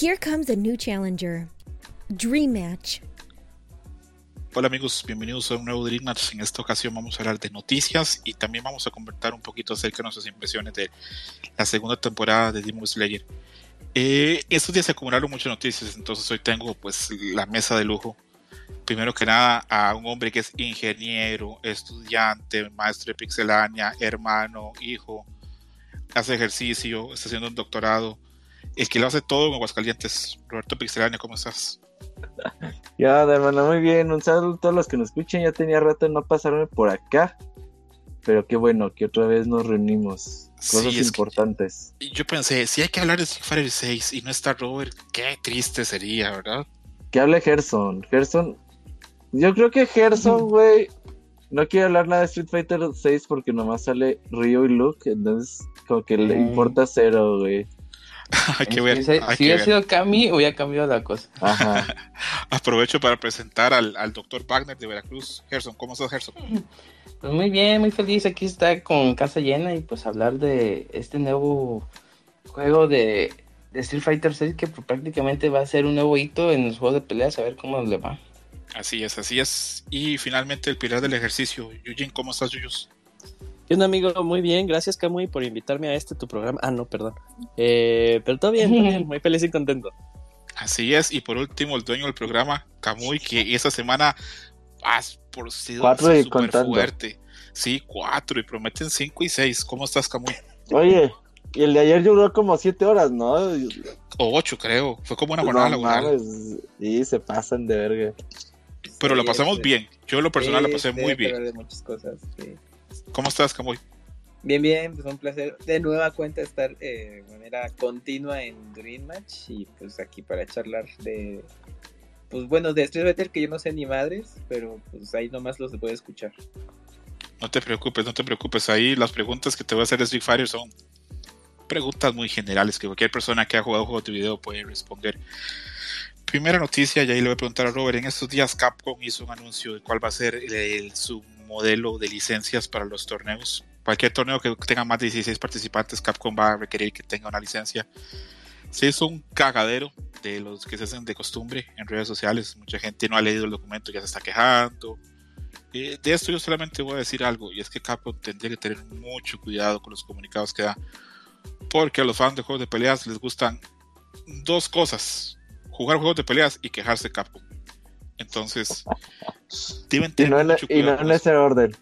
Here comes a new challenger. Dream Match. Hola amigos, bienvenidos a un nuevo Dream Match. En esta ocasión vamos a hablar de noticias y también vamos a convertir un poquito acerca de nuestras impresiones de la segunda temporada de Demon Slayer. Eh, estos días se acumularon muchas noticias, entonces hoy tengo pues la mesa de lujo. Primero que nada a un hombre que es ingeniero, estudiante, maestro de pixelania, hermano, hijo, hace ejercicio, está haciendo un doctorado. El que lo hace todo en Aguascalientes. Roberto Pixelania, ¿cómo estás? Ya, hermano, muy bien. Un saludo a todos los que nos escuchan. Ya tenía rato de no pasarme por acá. Pero qué bueno que otra vez nos reunimos. Cosas importantes. yo pensé, si hay que hablar de Street Fighter 6 y no está Robert, qué triste sería, ¿verdad? Que hable Gerson. Gerson. Yo creo que Gerson, güey. No quiere hablar nada de Street Fighter 6 porque nomás sale Ryo y Luke. Entonces, como que le importa cero, güey. hay que ver. Si, hubiera sido Cami, hubiera cambiado la cosa. Aprovecho para presentar al, doctor Wagner de Veracruz. Gerson, ¿cómo estás, Gerson? Pues muy bien, muy feliz. Aquí está con casa llena y pues hablar de este nuevo juego de, Street Fighter 6 que pues, prácticamente va a ser un nuevo hito en los juegos de peleas, a ver cómo le va. Así es, así es. Y finalmente el pilar del ejercicio. Yujin, ¿cómo estás, Yuyus? Un amigo, muy bien, gracias Camuy por invitarme a este tu programa. Ah, no, perdón. Eh, pero todo bien, muy feliz y contento. Así es, y por último, el dueño del programa, Camuy, que esta semana ha por sido súper fuerte. Sí, cuatro, y prometen cinco y seis. ¿Cómo estás, Camuy? Oye, y el de ayer duró como siete horas, ¿no? O ocho, creo. Fue como una jornada laboral. Sí, se pasan de verga. Pero lo pasamos bien. Yo, lo personal, la pasé muy bien. De muchas cosas, sí. ¿Cómo estás, Camuy? Bien, bien, pues un placer de nueva cuenta estar eh, de manera continua en Dream Match y pues aquí para charlar de, pues bueno, de Street Fighter que yo no sé ni madres, pero pues ahí nomás los puede escuchar. No te preocupes, no te preocupes, ahí las preguntas que te voy a hacer de Street Fighter son preguntas muy generales que cualquier persona que ha jugado juegos de video puede responder. Primera noticia, y ahí le voy a preguntar a Robert, en estos días Capcom hizo un anuncio de cuál va a ser el, su modelo de licencias para los torneos. Cualquier torneo que tenga más de 16 participantes, Capcom va a requerir que tenga una licencia. Se hizo un cagadero de los que se hacen de costumbre en redes sociales. Mucha gente no ha leído el documento, ya se está quejando. De esto yo solamente voy a decir algo, y es que Capcom tendría que tener mucho cuidado con los comunicados que da. Porque a los fans de juegos de peleas les gustan dos cosas. Jugar juegos de peleas y quejarse Capcom. Entonces, deben tener y no, mucho y no en ese orden.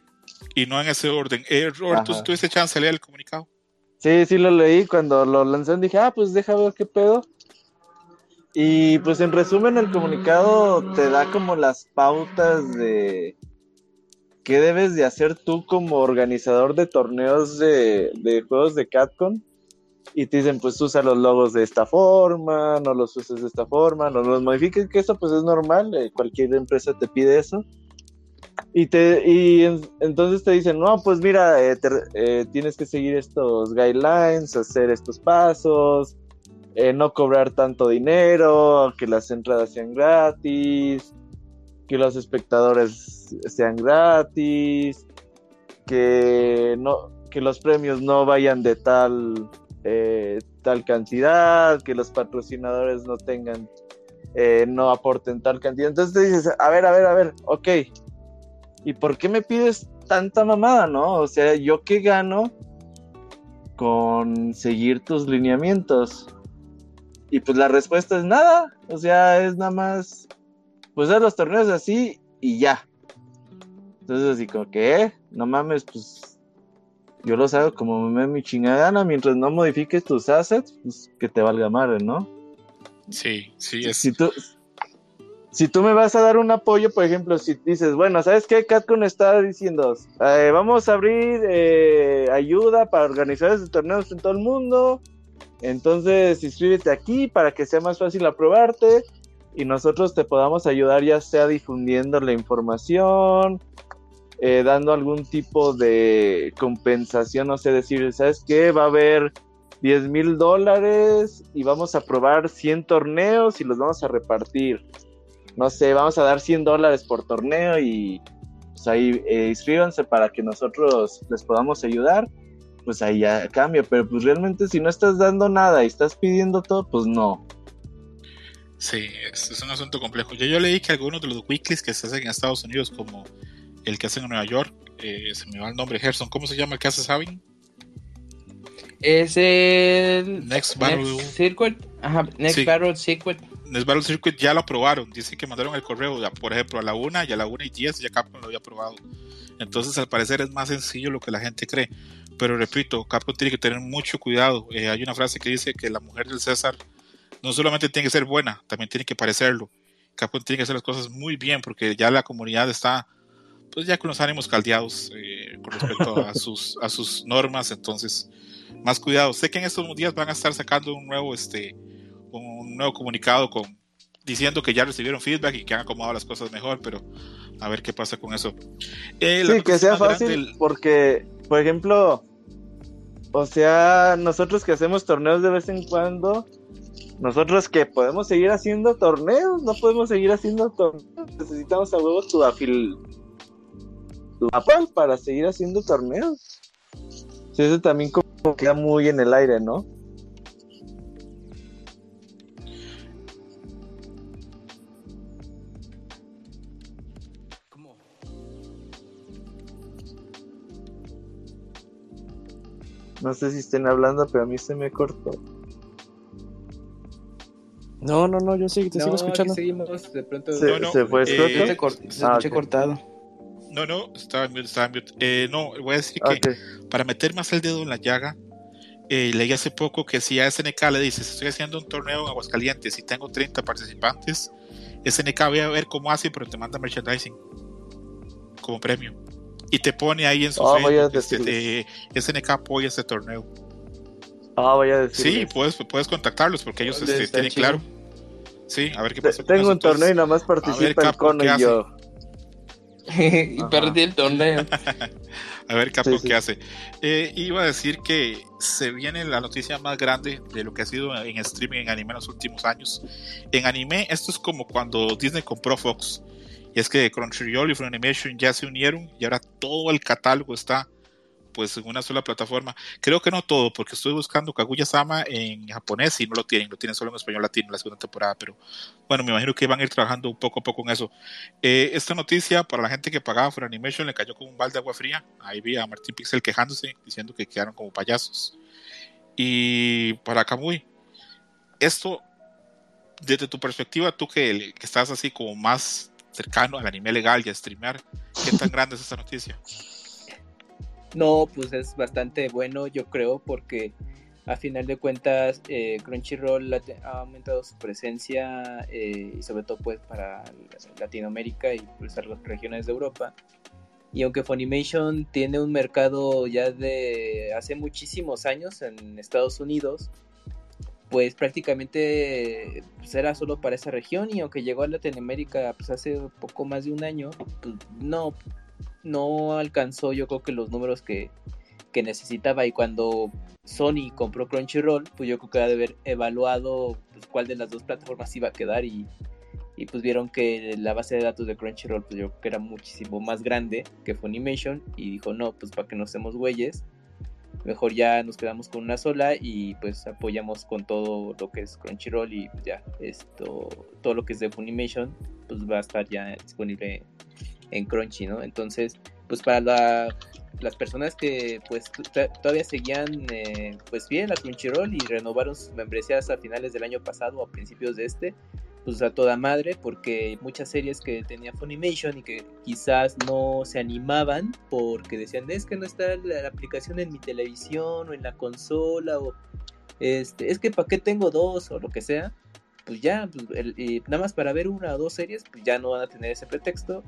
Y no en ese orden. Eh, Robert, ¿tú tuviste chance de leer el comunicado? Sí, sí lo leí. Cuando lo lancé dije, ah, pues deja ver qué pedo. Y pues en resumen el comunicado te da como las pautas de qué debes de hacer tú como organizador de torneos de, de juegos de Capcom y te dicen, pues usa los logos de esta forma, no los uses de esta forma, no los modifiques, que eso pues es normal, eh, cualquier empresa te pide eso. Y, te, y entonces te dicen, no, pues mira, eh, eh, tienes que seguir estos guidelines, hacer estos pasos, no cobrar tanto dinero, que las entradas sean gratis, que los espectadores sean gratis, que, no, que los premios no vayan de tal eh, tal cantidad, que los patrocinadores no tengan, eh, no aporten tal cantidad. Entonces te dices, a ver, a ver, a ver, ok, ¿y por qué me pides tanta mamada, no? O sea, ¿yo qué gano con seguir tus lineamientos? Y pues la respuesta es nada, o sea, es nada más, pues haz los torneos así y ya. Entonces así como que, ¿eh? no mames, pues yo los hago como me mi chingada gana, mientras no modifiques tus assets, pues que te valga madre, ¿no? Sí, sí, es. Si tú, si tú me vas a dar un apoyo, por ejemplo, si dices, bueno, ¿sabes qué? Catcon está diciendo, eh, vamos a abrir eh, ayuda para organizar estos torneos en todo el mundo, entonces inscríbete aquí para que sea más fácil aprobarte y nosotros te podamos ayudar ya sea difundiendo la información, eh, dando algún tipo de compensación, no sé, decir, ¿sabes qué? Va a haber 10 mil dólares y vamos a probar 100 torneos y los vamos a repartir. No sé, vamos a dar 100 dólares por torneo y pues ahí eh, inscríbanse para que nosotros les podamos ayudar. Pues ahí ya cambia, pero pues realmente si no estás dando nada y estás pidiendo todo, pues no. Sí, es, un asunto complejo. Yo, yo leí que algunos de los weeklies que se hacen en Estados Unidos, como el que hacen en Nueva York, eh, se me va el nombre, Gerson, ¿cómo se llama el que hace Sabin? Es el Next Battle. Next Circuit. Ajá, Next Sí. Battle Circuit. Next Battle Circuit ya lo aprobaron. Dice que mandaron el correo, ya, por ejemplo, a la 1 y a la 1 y 10 ya Capcom lo había aprobado. Entonces, al parecer es más sencillo lo que la gente cree. Pero repito, Capcom tiene que tener mucho cuidado. Eh, hay una frase que dice que la mujer del César no solamente tiene que ser buena, también tiene que parecerlo. Capcom tiene que hacer las cosas muy bien porque ya la comunidad está pues ya con los ánimos caldeados eh, con respecto a sus, a sus normas. Entonces, más cuidado. Sé que en estos días van a estar sacando un nuevo, este, un nuevo comunicado con diciendo que ya recibieron feedback y que han acomodado las cosas mejor, pero a ver qué pasa con eso. Eh, Sí, que sea fácil, porque, por ejemplo, o sea, nosotros que hacemos torneos de vez en cuando, nosotros que podemos seguir haciendo torneos, no podemos seguir haciendo torneos, necesitamos a huevo tu afil, apal para seguir haciendo torneos. Sí, eso también como queda muy en el aire, ¿no? No sé si estén hablando, pero a mí se me cortó. No, no, no, yo sí, te No, sigo escuchando. seguimos, de pronto. Se, No, no, se fue eh? Se, cort- se Ah, escucha ok. cortado. No, no, estaba en mute, estaba en mute. Eh, no, voy a decir que para meter más el dedo en la llaga, eh, leí hace poco que si a SNK le dices, estoy haciendo un torneo en Aguascalientes y tengo 30 participantes, SNK ve a ver cómo hace, pero te manda merchandising como premio. Y te pone ahí en su Ah, voy a Facebook, este, SNK apoya este torneo. Ah, voy a decir. Sí, puedes, puedes contactarlos porque ellos este, tienen chido. claro. Sí, a ver qué pasa. Tengo un torneo y nada más ver, participa el Capo, cono ¿qué y hace? y Ajá. perdí el torneo. A ver, Capo, Sí, sí. ¿qué hace? Eh, iba a decir que se viene la noticia más grande de lo que ha sido en streaming en anime en los últimos años. En anime, esto es como cuando Disney compró Fox. Y es que Crunchyroll y Funimation ya se unieron y ahora todo el catálogo está pues en una sola plataforma. Creo que no todo, porque estoy buscando Kaguya-sama en japonés y no lo tienen, lo tienen solo en español latino la segunda temporada, pero bueno, me imagino que van a ir trabajando poco a poco en eso. Eh, esta noticia para la gente que pagaba por Animation le cayó como un balde de agua fría. Ahí vi a Martín Pixel quejándose, diciendo que quedaron como payasos. Y para Kamui, esto, desde tu perspectiva, tú que, que estás así como más cercano al anime legal y a streamear, ¿qué tan grande es esta noticia? No, pues es bastante bueno, yo creo, porque a final de cuentas eh, Crunchyroll ha, aumentado su presencia eh, y sobre todo pues para Latinoamérica y pues regiones de Europa. Y aunque Funimation tiene un mercado ya de hace muchísimos años en Estados Unidos, pues prácticamente pues, era solo para esa región y aunque llegó a Latinoamérica pues hace poco más de un año, pues no, no alcanzó yo creo que los números que, que necesitaba. Y cuando Sony compró Crunchyroll, pues yo creo que de haber evaluado pues, cuál de las dos plataformas iba a quedar. Y, y pues vieron que la base de datos de Crunchyroll pues yo creo que era muchísimo más grande que Funimation. Y dijo no, pues para que no estemos güeyes, mejor ya nos quedamos con una sola y pues apoyamos con todo lo que es Crunchyroll y ya esto, todo lo que es de Funimation pues va a estar ya disponible en Crunchy, ¿no? Entonces, pues para la- las personas que pues todavía seguían eh, pues bien a Crunchyroll y renovaron sus membresías a finales del año pasado o a principios de este, pues a toda madre, porque muchas series que tenía Funimation y que quizás no se animaban porque decían, es que no está la, la aplicación en mi televisión o en la consola o este, es que para qué tengo dos o lo que sea, pues ya, pues, y nada más para ver una o dos series, pues ya no van a tener ese pretexto.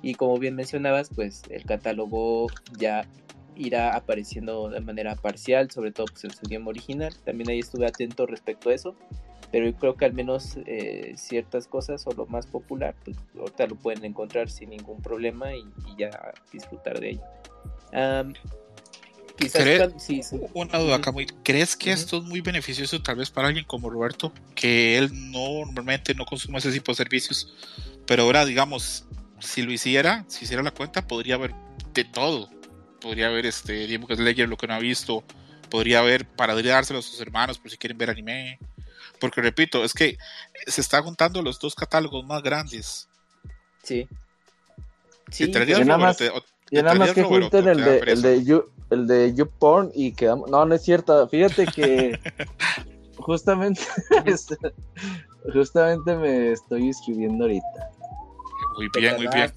Y como bien mencionabas, pues el catálogo ya irá apareciendo de manera parcial, sobre todo pues, en su idioma original. También ahí estuve atento respecto a eso, pero yo creo que al menos eh, ciertas cosas o lo más popular, pues ahorita lo pueden encontrar sin ningún problema y, ya disfrutar de ello. Quizás ¿Cree- cuando- sí, sí. Una duda. Kamui. ¿Crees que esto es muy beneficioso tal vez para alguien como Roberto, que él no normalmente no consume ese tipo de servicios, pero ahora digamos, si lo hiciera, si hiciera la cuenta, podría haber de todo. Podría haber este Demon Slayer, lo que no ha visto, podría haber para dárselo a sus hermanos por si quieren ver anime, Porque repito, es que se está juntando los dos catálogos más grandes. Sí. Sí, traerías Yo nada Robert, más- o te- o- Y nada más que junten el de, el de You, el de YouPorn y quedamos. No, no es cierto. Fíjate que justamente, justamente me estoy inscribiendo ahorita. Muy bien, muy bien.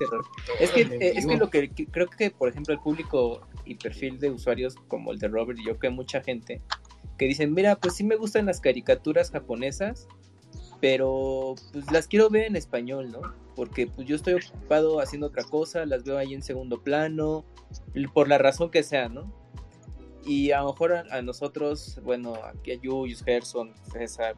Es que, eh, es que lo que que- creo que, por ejemplo, el público y perfil de usuarios como el de Robert y yo, que hay mucha gente que dicen, mira, pues sí me gustan las caricaturas japonesas, pero pues las quiero ver en español, ¿no? Porque pues yo estoy ocupado haciendo otra cosa, las veo ahí en segundo plano, por la razón que sea, ¿no? Y a lo mejor a, a nosotros, bueno, aquí a Yuyus, Gerson, César,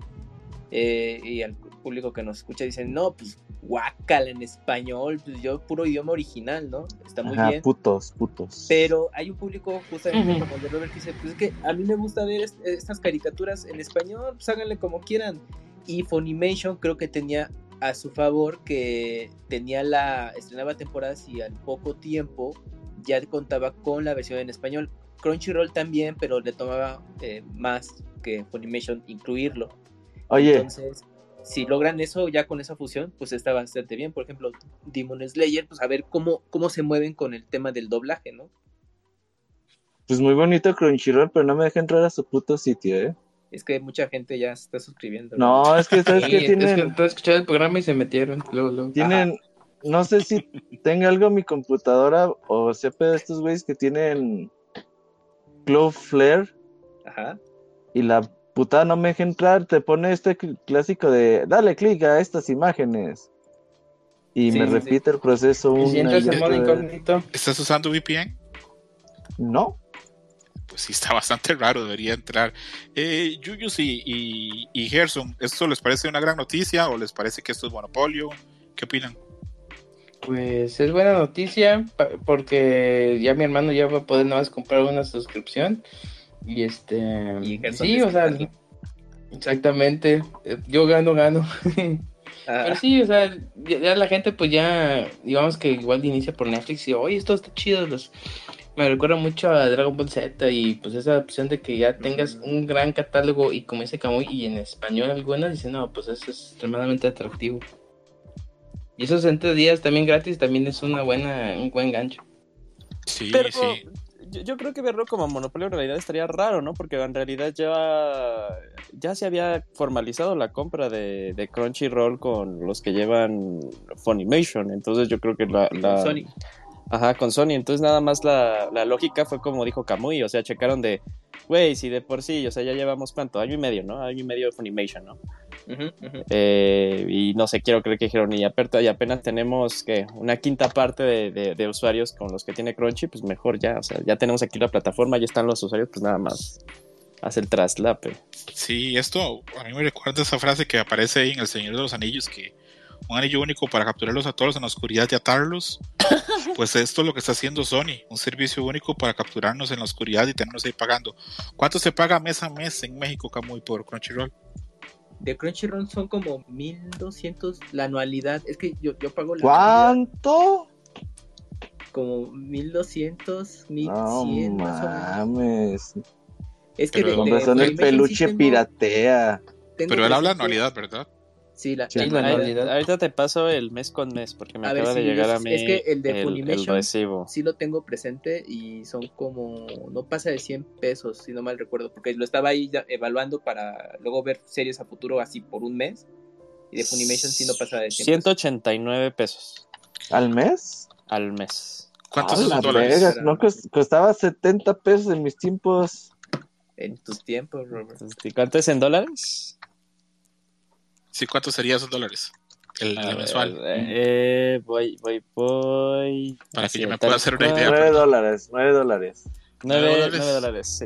eh, y al público que nos escucha dicen, no, pues guácala en español, pues yo puro idioma original, ¿no? Está muy Ajá, bien. putos, putos. Pero hay un público justamente Ujú. como el de Robert que dice, pues es que a mí me gusta ver est- estas caricaturas en español, pues háganle como quieran. Y Funimation creo que tenía a su favor que tenía la, estrenaba temporadas y al poco tiempo ya contaba con la versión en español. Crunchyroll también, pero le tomaba eh, más que Funimation incluirlo. Oye, Entonces, si logran eso ya con esa fusión, pues está bastante bien. Por ejemplo, Demon Slayer, pues a ver cómo, cómo se mueven con el tema del doblaje, ¿no? pues muy bonito Crunchyroll, pero no me deja entrar a su puto sitio, ¿eh? Es que mucha gente ya se está suscribiendo. No, es que sabes Sí, que es tienen, que entonces escucharon el programa y se metieron. Luego, luego. tienen, no sé si tenga algo en mi computadora o sepa de estos güeyes que tienen Cloudflare Ajá. y la putada no me deja entrar, te pone este cl- clásico de dale clic a estas imágenes. Y Sí, me sí, sí. repite el proceso Y si entras en modo incógnito, ¿Estás usando VPN? No, Pues sí, está bastante raro, debería entrar. Eh, Yuyus y, y, y Gerson, ¿esto les parece una gran noticia o les parece que esto es monopolio? ¿Qué opinan? pues es buena noticia porque ya mi hermano ya va a poder nada más comprar una suscripción. Y este. Y sí, o sea, exactamente. eh, Yo gano, gano. Ah, Pero sí, o sea, ya, ya la gente pues ya, digamos que igual inicia por Netflix y, oye, esto está chido, los... me recuerda mucho a Dragon Ball Z y pues esa opción de que ya tengas un gran catálogo y como dice Camuy y en español algunas, dicen, no, pues eso es extremadamente atractivo. Y esos 60 días también gratis también es una buena, un buen gancho. Sí, Pero sí. yo, yo creo que verlo como monopolio en realidad estaría raro, ¿no? Porque en realidad ya, ya se había formalizado la compra de, de Crunchyroll con los que llevan Funimation. Entonces yo creo que la... la- Sony. Ajá, con Sony. Entonces nada más la, la lógica fue como dijo Kamui, o sea, checaron de, güey, si de por sí, o sea, ya llevamos cuánto, año y medio, ¿no? Año y medio de Funimation, ¿no? Eh, y no sé, quiero creer que dijeron, y aperta, y apenas tenemos que una quinta parte de, de- de usuarios con los que tiene Crunchy, pues mejor ya, o sea, ya tenemos aquí la plataforma, ya están los usuarios, pues nada más hace el traslape. Sí, esto a mí me recuerda esa frase que aparece ahí en El Señor de los Anillos, que un anillo único para capturarlos a todos en la oscuridad y atarlos. Pues esto es lo que está haciendo Sony, un servicio único para capturarnos en la oscuridad y tenernos ahí pagando. ¿Cuánto se paga mes a mes en México, Camuy, por Crunchyroll? De Crunchyroll son como 1200 la anualidad. Es que yo, yo pago la anualidad ¿cuánto? como 1200, 1100 No más o menos. mames. Es que Pero de, de el peluche tengo- piratea. tengo Pero él habla anualidad, ¿verdad? Sí, la, Sí, la. Ahorita te paso el mes con mes, porque me A ver, acaba de llegar a mí es que el de Funimation- recibo. Sí lo tengo presente y son como, no pasa de 100 pesos, si no mal recuerdo, porque lo estaba ahí ya evaluando para luego ver series a futuro así por un mes. Y de Funimation sí no pasa de 100 pesos. 189 pesos ¿Al mes? al mes. ¿Cuántos ¡A son la dólares? No cost- costaba 70 pesos en mis tiempos. En tus tiempos, Robert. ¿y ¿Cuánto es en dólares? Sí, ¿cuántos serían esos dólares? El, mensual. eh, voy, voy, voy. Para que yo me pueda hacer una idea. 9 dólares, 9 dólares. Nueve, ¿Nueve nueve dólares? dólares, sí.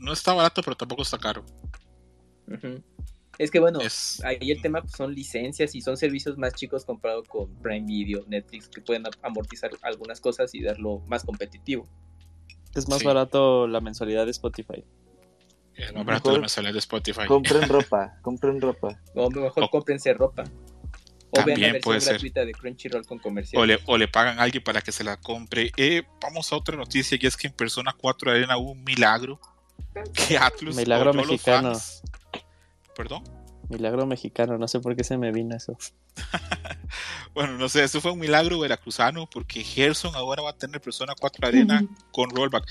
No está barato, pero tampoco está caro. Es que bueno, Es, ahí el tema pues, son licencias y son servicios más chicos comparado con Prime Video, Netflix, que pueden amortizar algunas cosas y darlo más competitivo. Es más Sí. barato la mensualidad de Spotify. Más barato Mejor de Spotify. Compren ropa, compren ropa. O mejor O- cómprense ropa. O vean También la versión puede ser. gratuita de Crunchyroll con comercial. O le, o le pagan a alguien para que se la compre. Eh, vamos a otra noticia y es que en Persona 4 Arena hubo un milagro. Que Atlus Milagro mexicano. fans. Perdón. Milagro mexicano, no sé por qué se me vino eso. Bueno, no sé, eso fue un milagro veracruzano porque Gerson ahora va a tener Persona 4 Arena con rollback.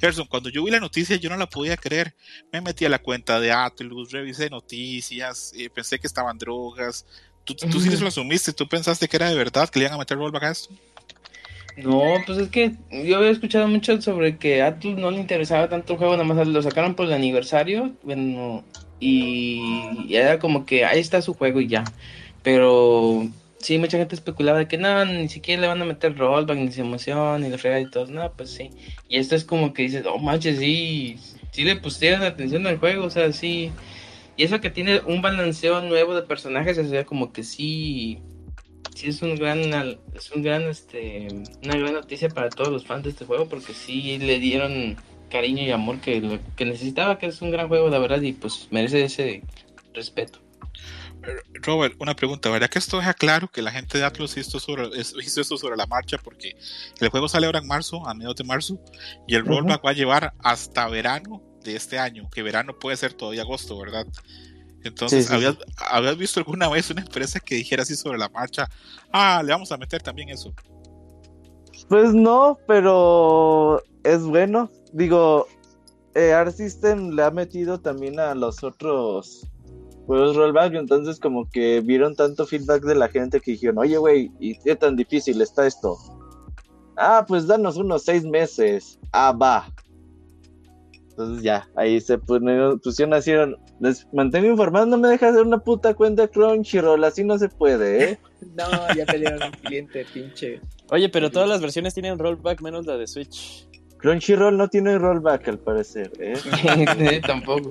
Gerson, cuando yo vi la noticia yo no la podía creer. Me metí a la cuenta de Atlus, revisé noticias, eh, pensé que estaban drogas. Tú, tú sí lo asumiste, tú pensaste que era de verdad que le iban a meter rollback a esto. No, pues es que yo había escuchado mucho sobre que a Atlus no le interesaba tanto el juego, nada más lo sacaron por el aniversario, bueno, y, era como que ahí está su juego y ya. Pero sí, mucha gente especulaba que no, ni siquiera le van a meter rollback, ni se emoción, ni le frega y todo. No, pues sí. Y esto es como que dices, oh manches, sí, sí le pusieron atención al juego, o sea, sí. Y eso que tiene un balanceo nuevo de personajes, o sea, como que sí, sí es un gran, es un gran, este, una gran noticia para todos los fans de este juego, porque sí le dieron cariño y amor que, lo- que necesitaba, que es un gran juego, la verdad, y pues merece ese respeto. Robert, una pregunta, ¿verdad que esto deja claro que la gente de Atlus hizo, sobre, hizo esto sobre la marcha? Porque el juego sale ahora en marzo, a mediados de marzo, y el rollback va a llevar hasta verano de este año, que verano puede ser todavía agosto, ¿verdad? Entonces, Sí, sí, ¿habías, habías visto alguna vez una empresa que dijera así sobre la marcha? Ah, le vamos a meter también eso. Pues no, pero es bueno. Digo, eh, Art System le ha metido también a los otros juegos rollback, entonces como que vieron tanto feedback de la gente que dijeron, oye, güey, ¿y qué tan difícil está esto? Ah, pues danos unos seis meses. Ah, va. Entonces ya, ahí se pusieron, pusieron así, les mantengo informado, no me dejas hacer una puta cuenta Crunchyroll, así no se puede, ¿eh? No, ya perdieron un cliente, pinche. Oye, pero todas las versiones tienen rollback menos la de Switch. Crunchyroll no tiene rollback al parecer, ¿eh? Tampoco.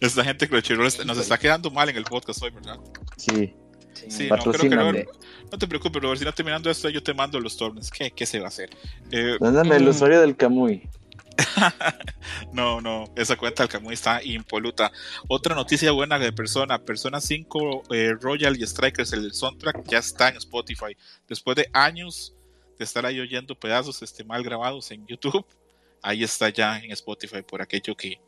Esta gente Crunchyroll está- nos está quedando mal en el podcast hoy, ¿verdad? Sí. Sí, no, creo que no, no te preocupes, Robert, si no terminando esto, yo te mando los torneos. ¿Qué, qué se va a hacer? Eh, Mándame el Mm. usuario del Kamui. No, no, esa cuenta del Camuy está impoluta. Otra noticia buena de Persona, Persona 5 eh, Royal y Strikers, el soundtrack ya está en Spotify. Después de años de estar ahí oyendo pedazos este, mal grabados en YouTube, ahí está ya en Spotify por aquello que...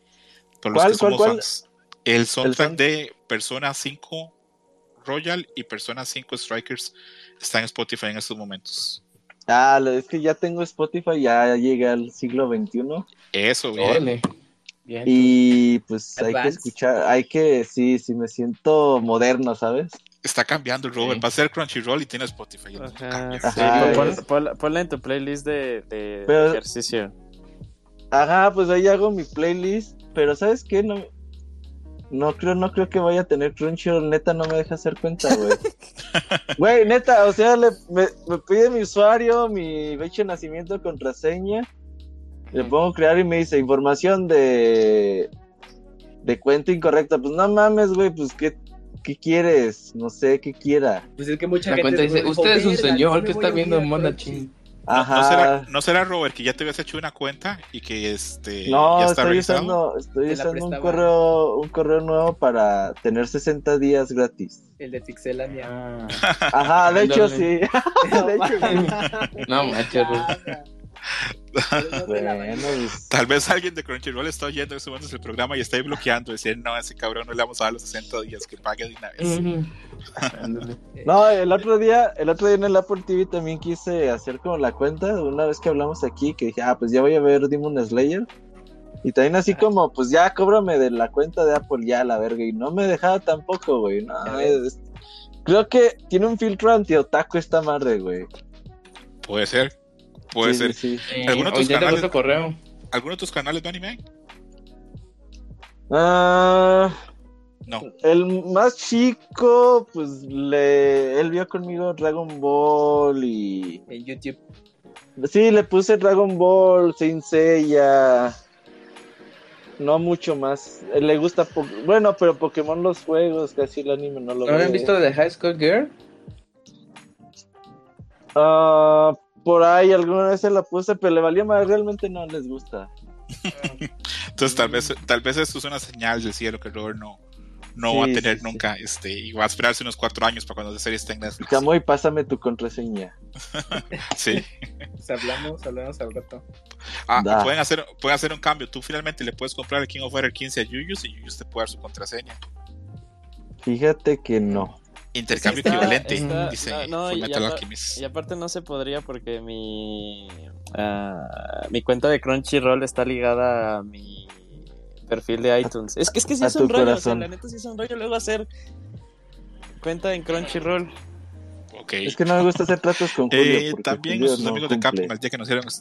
Por los ¿Cuál, que somos cuál? fans. El soundtrack sound- de Persona 5 Royal y Persona 5 Strikers está en Spotify en estos momentos. Ah, lo- es que ya tengo Spotify, ya llegué al siglo XXI. Eso, bien. Bien. Y pues hay que escuchar, hay que, sí, sí, me siento moderno, ¿sabes? Está cambiando el Robert. Sí. Va a ser Crunchyroll y tiene Spotify. cambia. sí, pon- pon- ponla en tu playlist de, de Pero- ejercicio. Ajá, pues ahí hago mi playlist, pero ¿sabes qué? No, no creo, no creo que vaya a tener Crunchyroll, neta, no me deja hacer cuenta, güey. Güey, neta, o sea, le- me, me pide mi usuario, mi fecha de nacimiento, contraseña, le pongo crear y me dice información de de cuenta incorrecta. Pues no mames, güey, pues qué, qué quieres, no sé qué quiera. Pues es que mucha La gente. cuenta dice, dijo, usted es un "Verga, señor que está viendo Mona Crunchy". Chin. No, no Ajá. será, no será Robert que ya te habías hecho una cuenta y que este No, ya está estoy registrado. usando, estoy usando un correo, un correo nuevo para tener 60 días gratis. El de Pixelania. Ah, Ajá, de hecho sí. No, de hecho, no manches, Bueno, Tal vez alguien de Crunchyroll está oyendo en este momento el programa y está ahí bloqueando, decir, no, ese cabrón no le vamos a dar los 60 días, que pague de una vez. Ándale. no, el otro día, el otro día en el Apple TV también quise hacer como la cuenta, una vez que hablamos aquí, que dije, ah, pues ya voy a ver Demon Slayer. Y también así como, pues ya cóbrame de la cuenta de Apple ya la verga. Y no me dejaba tampoco, güey. No, es- creo que tiene un filtro anti-otaku esta madre, güey. Puede ser, puede Sí, ser. sí, sí. Eh, ¿Alguno de tus canales? otro correo. ¿Alguno de tus canales de anime? Ah, No. el más chico, pues le, él vio conmigo Dragon Ball y En YouTube. sí, le puse Dragon Ball, Saint Seiya, no mucho más. Él le gusta, po- bueno, pero Pokémon los juegos, casi el anime no lo ¿No habían ve. visto de High School Girl? Ah, por ahí alguna vez se la puse, pero le valía más, realmente no les gusta. Entonces tal vez, tal vez esto es una señal del cielo que Robert no, no Sí, va a tener sí, sí. nunca, este, y va a esperarse unos cuatro años para cuando la serie esté en Netflix. Camoy, pásame tu contraseña. Sí. Hablamos, hablamos al rato. Ah, pueden hacer, pueden hacer un cambio. Tú finalmente le puedes comprar el King of Fighters 15 a Yuyus y Yuyus te puede dar su contraseña. Fíjate que no. Intercambio Está- equivalente, está- dice no, no, y Metal apa- Alchemist. Y aparte no se podría porque mi ah, mi cuenta de Crunchyroll está ligada a mi perfil de iTunes. Es que es que sí es un rollo, o sea, la neta sí es un rollo luego hacer cuenta en Crunchyroll. Ok. Es que no me gusta hacer tratos con Julio. Eh, también nuestros no amigos de. Capcom, el día que nos dieron.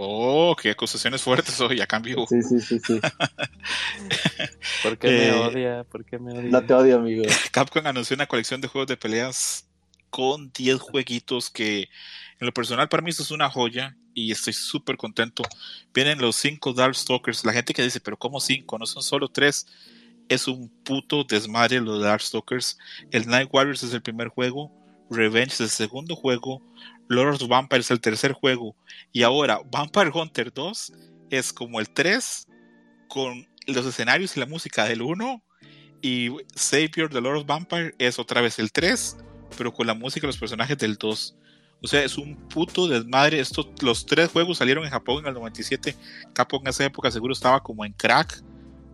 Oh, qué acusaciones fuertes hoy, a cambio. Sí, sí, sí, sí. ¿Por qué me Eh, odia? ¿Por qué me odia? No te odio, amigo. Capcom anunció una colección de juegos de peleas con 10 jueguitos que en lo personal para mí esto es una joya y estoy súper contento. Vienen los 5 Darkstalkers. La gente que dice, pero ¿cómo 5? No son solo 3. Es un puto desmadre los Darkstalkers. El Night Warriors es el primer juego. Revenge es el segundo juego. Lord of Vampire es el tercer juego. Y ahora Vampire Hunter 2 es como el 3 con los escenarios y la música del 1 y Savior the Lord of Vampire es otra vez el 3, pero con la música y los personajes del 2. O sea, es un puto desmadre. Estos, los tres juegos salieron en Japón en el 97. Capcom en esa época seguro estaba como en crack,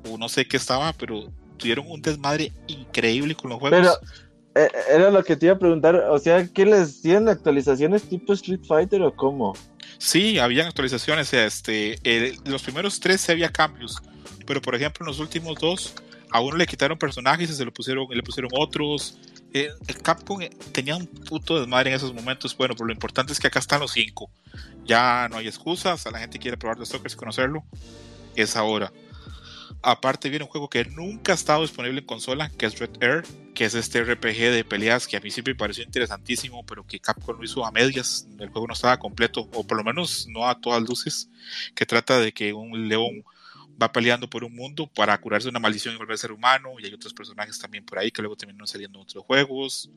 o no sé qué estaba, pero tuvieron un desmadre increíble con los juegos. Era lo que te iba a preguntar. O sea, ¿qué les tienen actualizaciones tipo Street Fighter o cómo? Sí, habían actualizaciones. Este, el- los primeros tres sí había cambios, pero por ejemplo en los últimos dos a uno le quitaron personajes y se lo pusieron, le pusieron otros. Eh, Capcom eh, tenía un puto desmadre en esos momentos. Bueno, pero lo importante es que acá están los cinco. Ya no hay excusas. A la gente quiere probar The Stalkers y conocerlo. Es ahora. Aparte viene un juego que nunca ha estado disponible en consola, que es Red Air, que es este RPG de peleas que a mí siempre me pareció interesantísimo, pero que Capcom lo hizo a medias. El juego no estaba completo, o por lo menos no a todas luces, que trata de que un león va peleando por un mundo para curarse de una maldición y volver a ser humano, y hay otros personajes también por ahí que luego terminaron saliendo en otros juegos.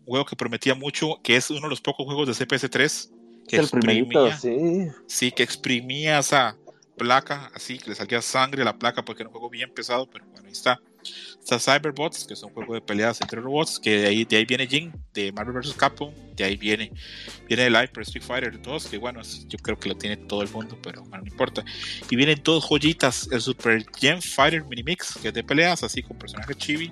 Un juego que prometía mucho, que es uno de los pocos juegos de CPS3 que primerito, exprimía, sí. sí, que exprimía esa placa, así que le salía sangre a la placa porque era un juego bien pesado, pero bueno, ahí está. Está Cyberbots, que es un juego de peleas entre robots, que de ahí, de ahí viene Jin, de Marvel vs. Capcom, de ahí viene, viene el Hyper Street Fighter 2, que bueno, yo creo que lo tiene todo el mundo, pero bueno, no importa. Y vienen dos joyitas, el Super Gen Fighter Mini Mix, que es de peleas, así con personajes chibi,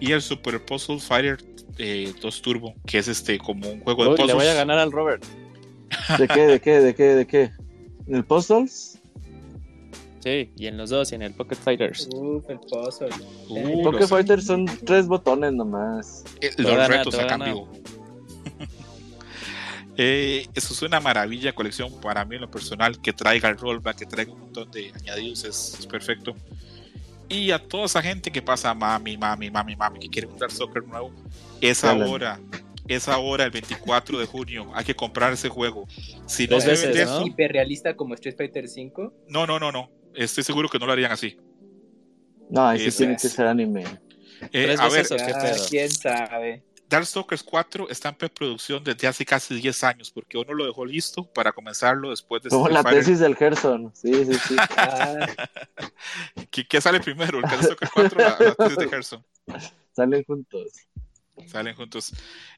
y el Super Puzzle Fighter eh, 2 Turbo, que es este como un juego de Uy, le puzzles. voy a ganar al Robert. ¿De qué, de qué, de qué, de qué? ¿En el Puzzles? Sí, y en los dos, y en el Pocket Fighters. Uf, el puzzle. Uh, Poké los- Fighter son tres botones nomás. Eh, los gana, retos te a cambio. Eh, eso es una maravilla colección para mí en lo personal que traiga el rollback, que traiga un montón de añadidos, es, es perfecto. Y a toda esa gente que pasa mami, mami, mami, mami, que quiere comprar soccer nuevo, es Dale. ahora, es ahora el 24 de junio, hay que comprar ese juego. Si no veces, vende ¿no? Hiperrealista como Street Fighter 5. no, no, no, no, estoy seguro que no lo harían así. No, ahí sí tiene que ser anime. Eh, a ver, veces, ¿o qué Ah, quién sabe. Darkstalkers 4 está en preproducción desde hace casi 10 años, porque uno lo dejó listo para comenzarlo después de Como Street la Fighter. tesis del Gerson. Sí, sí, sí. Ah, ¿Qué, qué sale primero? ¿El Darkstalkers 4 o la, la tesis de Gerson? Salen juntos. Salen juntos.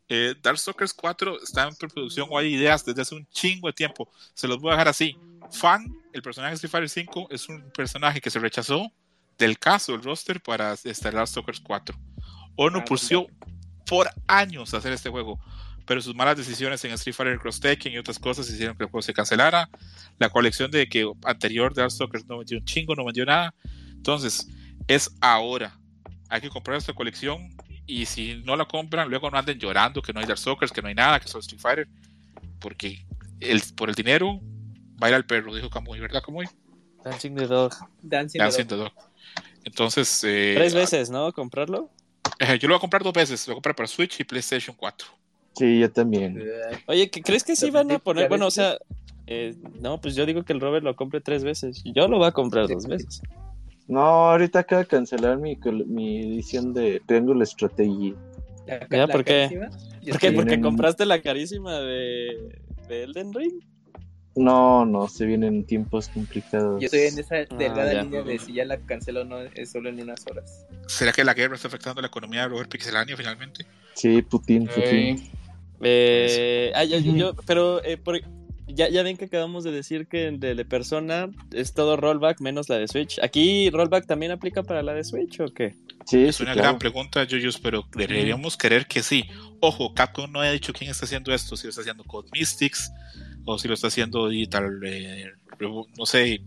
Eh, Darkstalkers 4 está en preproducción o hay ideas desde hace un chingo de tiempo. Se los voy a dejar así. Fan, el personaje de Street Fighter 5 es un personaje que se rechazó del caso, el roster, para este Darkstalkers 4. Ono Ah, pulsó por años hacer este juego, pero sus malas decisiones en Street Fighter Cross Tekken y otras cosas hicieron que el juego se cancelara. La colección de que anterior Darkstalkers no vendió un chingo, no vendió nada. Entonces, es ahora. Hay que comprar esta colección y si no la compran, luego no anden llorando que no hay Darkstalkers, que no hay nada, que solo Street Fighter, porque el, por el dinero baila el perro, dijo Camuy, ¿verdad Camuy? Dancing the Dog. Dancing Dancing the the Dog. Entonces, eh, Tres veces, ¿no? Comprarlo. eh, yo lo voy a comprar dos veces, lo voy a comprar para Switch y PlayStation 4. Sí, yo también. Oye, ¿qué- ¿crees que sí ¿Lo van a poner? ¿Ya Bueno, o sea, eh, no, pues yo digo que el Robert lo compre tres veces. Yo lo voy a comprar dos veces. No, ahorita acaba de cancelar mi, mi edición de Triangle Strategy. Ya, ¿por qué? ¿Por qué? estoy- Porque compraste la carísima de, de Elden Ring. No, no, se vienen tiempos complicados. Yo estoy en esa delgada Ah, ya. línea de si ya la cancelo o no, es solo en unas horas. ¿Será que la guerra está afectando la economía de Robert Pixelania finalmente? Sí, Putin, Putin. Eh, ah, yo- yo- yo- pero eh, por- ya, ya ven que acabamos de decir que de, de persona es todo rollback menos la de Switch. ¿Aquí rollback también aplica para la de Switch o qué? Sí, Es sí, una claro. gran pregunta, Yuyus, pero deberíamos creer que sí. Ojo, Capcom no ha dicho quién está haciendo esto, si lo está haciendo Code Mystics o si lo está haciendo Digital, eh, no sé,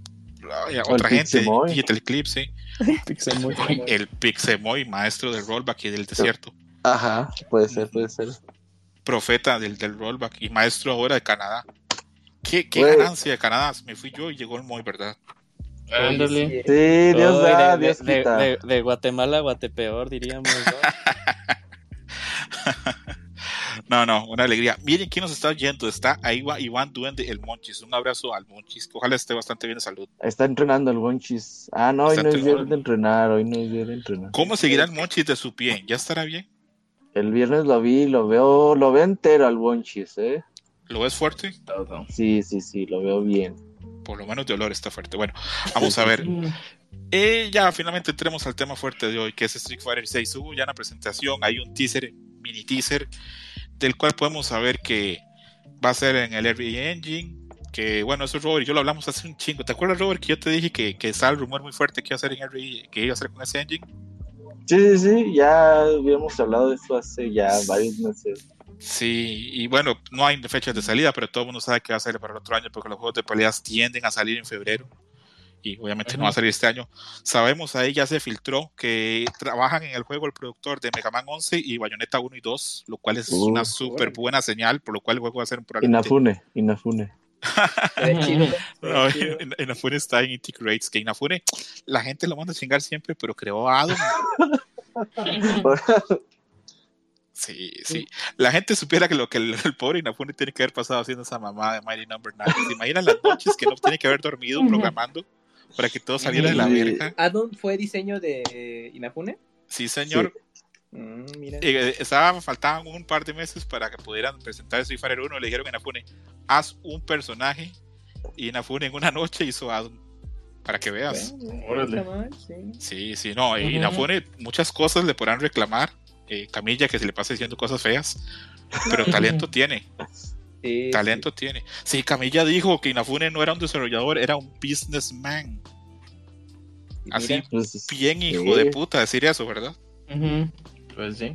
el otra gente, Pixemoy. Digital Eclipse, el Pixemoy, maestro del rollback y del desierto, Ajá, puede ser, puede ser. profeta del, del rollback y maestro ahora de Canadá. ¿Qué, qué ganancia de Canadá? Me fui yo y llegó el Moy, ¿verdad? Ándale. Sí, Dios da, de, Dios de- quita. de- de Guatemala a Guatepeor, diríamos. ¿no? No, no, una alegría. Miren quién nos está oyendo. Está ahí va Iván Duende, el Monchis. Un abrazo al Monchis. Ojalá esté bastante bien de salud. Está entrenando el Wonchis. Ah, no, hoy Está no es día de entrenar, hoy no es día de entrenar. ¿Cómo seguirá el Monchis de su pie? ¿Ya estará bien? El viernes lo vi, lo veo, lo veo entero al Wonchis, ¿eh? ¿Lo ves fuerte? Todo. Sí, sí, sí, lo veo bien. Por lo menos de olor está fuerte. Bueno, vamos a ver. Eh, ya finalmente entremos al tema fuerte de hoy, que es Street Fighter 6. Hubo ya una presentación, hay un teaser, mini teaser, del cual podemos saber que va a ser en el RE Engine. Que bueno, eso Robert y yo lo hablamos hace un chingo. ¿Te acuerdas, Robert, que yo te dije que, que estaba el rumor muy fuerte que iba a ser en RE, que iba a ser con ese engine? Sí, sí, sí, ya habíamos hablado de esto hace ya varios meses. Sí, y bueno, no hay fechas de salida, pero todo el mundo sabe que va a salir para el otro año porque los juegos de peleas tienden a salir en febrero y obviamente no va a salir este año. Sabemos ahí ya se filtró que trabajan en el juego el productor de Mega Man 11 y Bayonetta 1 y 2, lo cual es Uh, una súper buena señal, por lo cual el juego va a ser probablemente... Inafune, Inafune. Ve No, Inafune está en Intic Rates, que Inafune, la gente lo manda a chingar siempre, pero creó a Adam. Sí, sí. La gente supiera que lo que el, el pobre Inafune tiene que haber pasado haciendo esa mamada de Mighty Number 9. ¿Se imaginan las noches que no tiene que haber dormido programando para que todo saliera de la Sí. verga? ¿Addon fue diseño de Inafune? Sí, señor. Mm, mira. Eh, estaba, faltaban un par de meses para que pudieran presentar Street Fighter 1. Le dijeron a Inafune, haz un personaje. Y Inafune en una noche hizo Adam. Para que veas. Bueno, no Órale. mal, sí. Sí, sí, no. Inafune muchas cosas le podrán reclamar. Eh, Camilla que se le pasa diciendo cosas feas. Pero talento tiene. Sí, Talento tiene. Sí, Camilla dijo que Inafune no era un desarrollador, era un businessman. sí. Así, Mira, Pues, bien hijo sí. de puta decir eso, ¿verdad? Pues sí.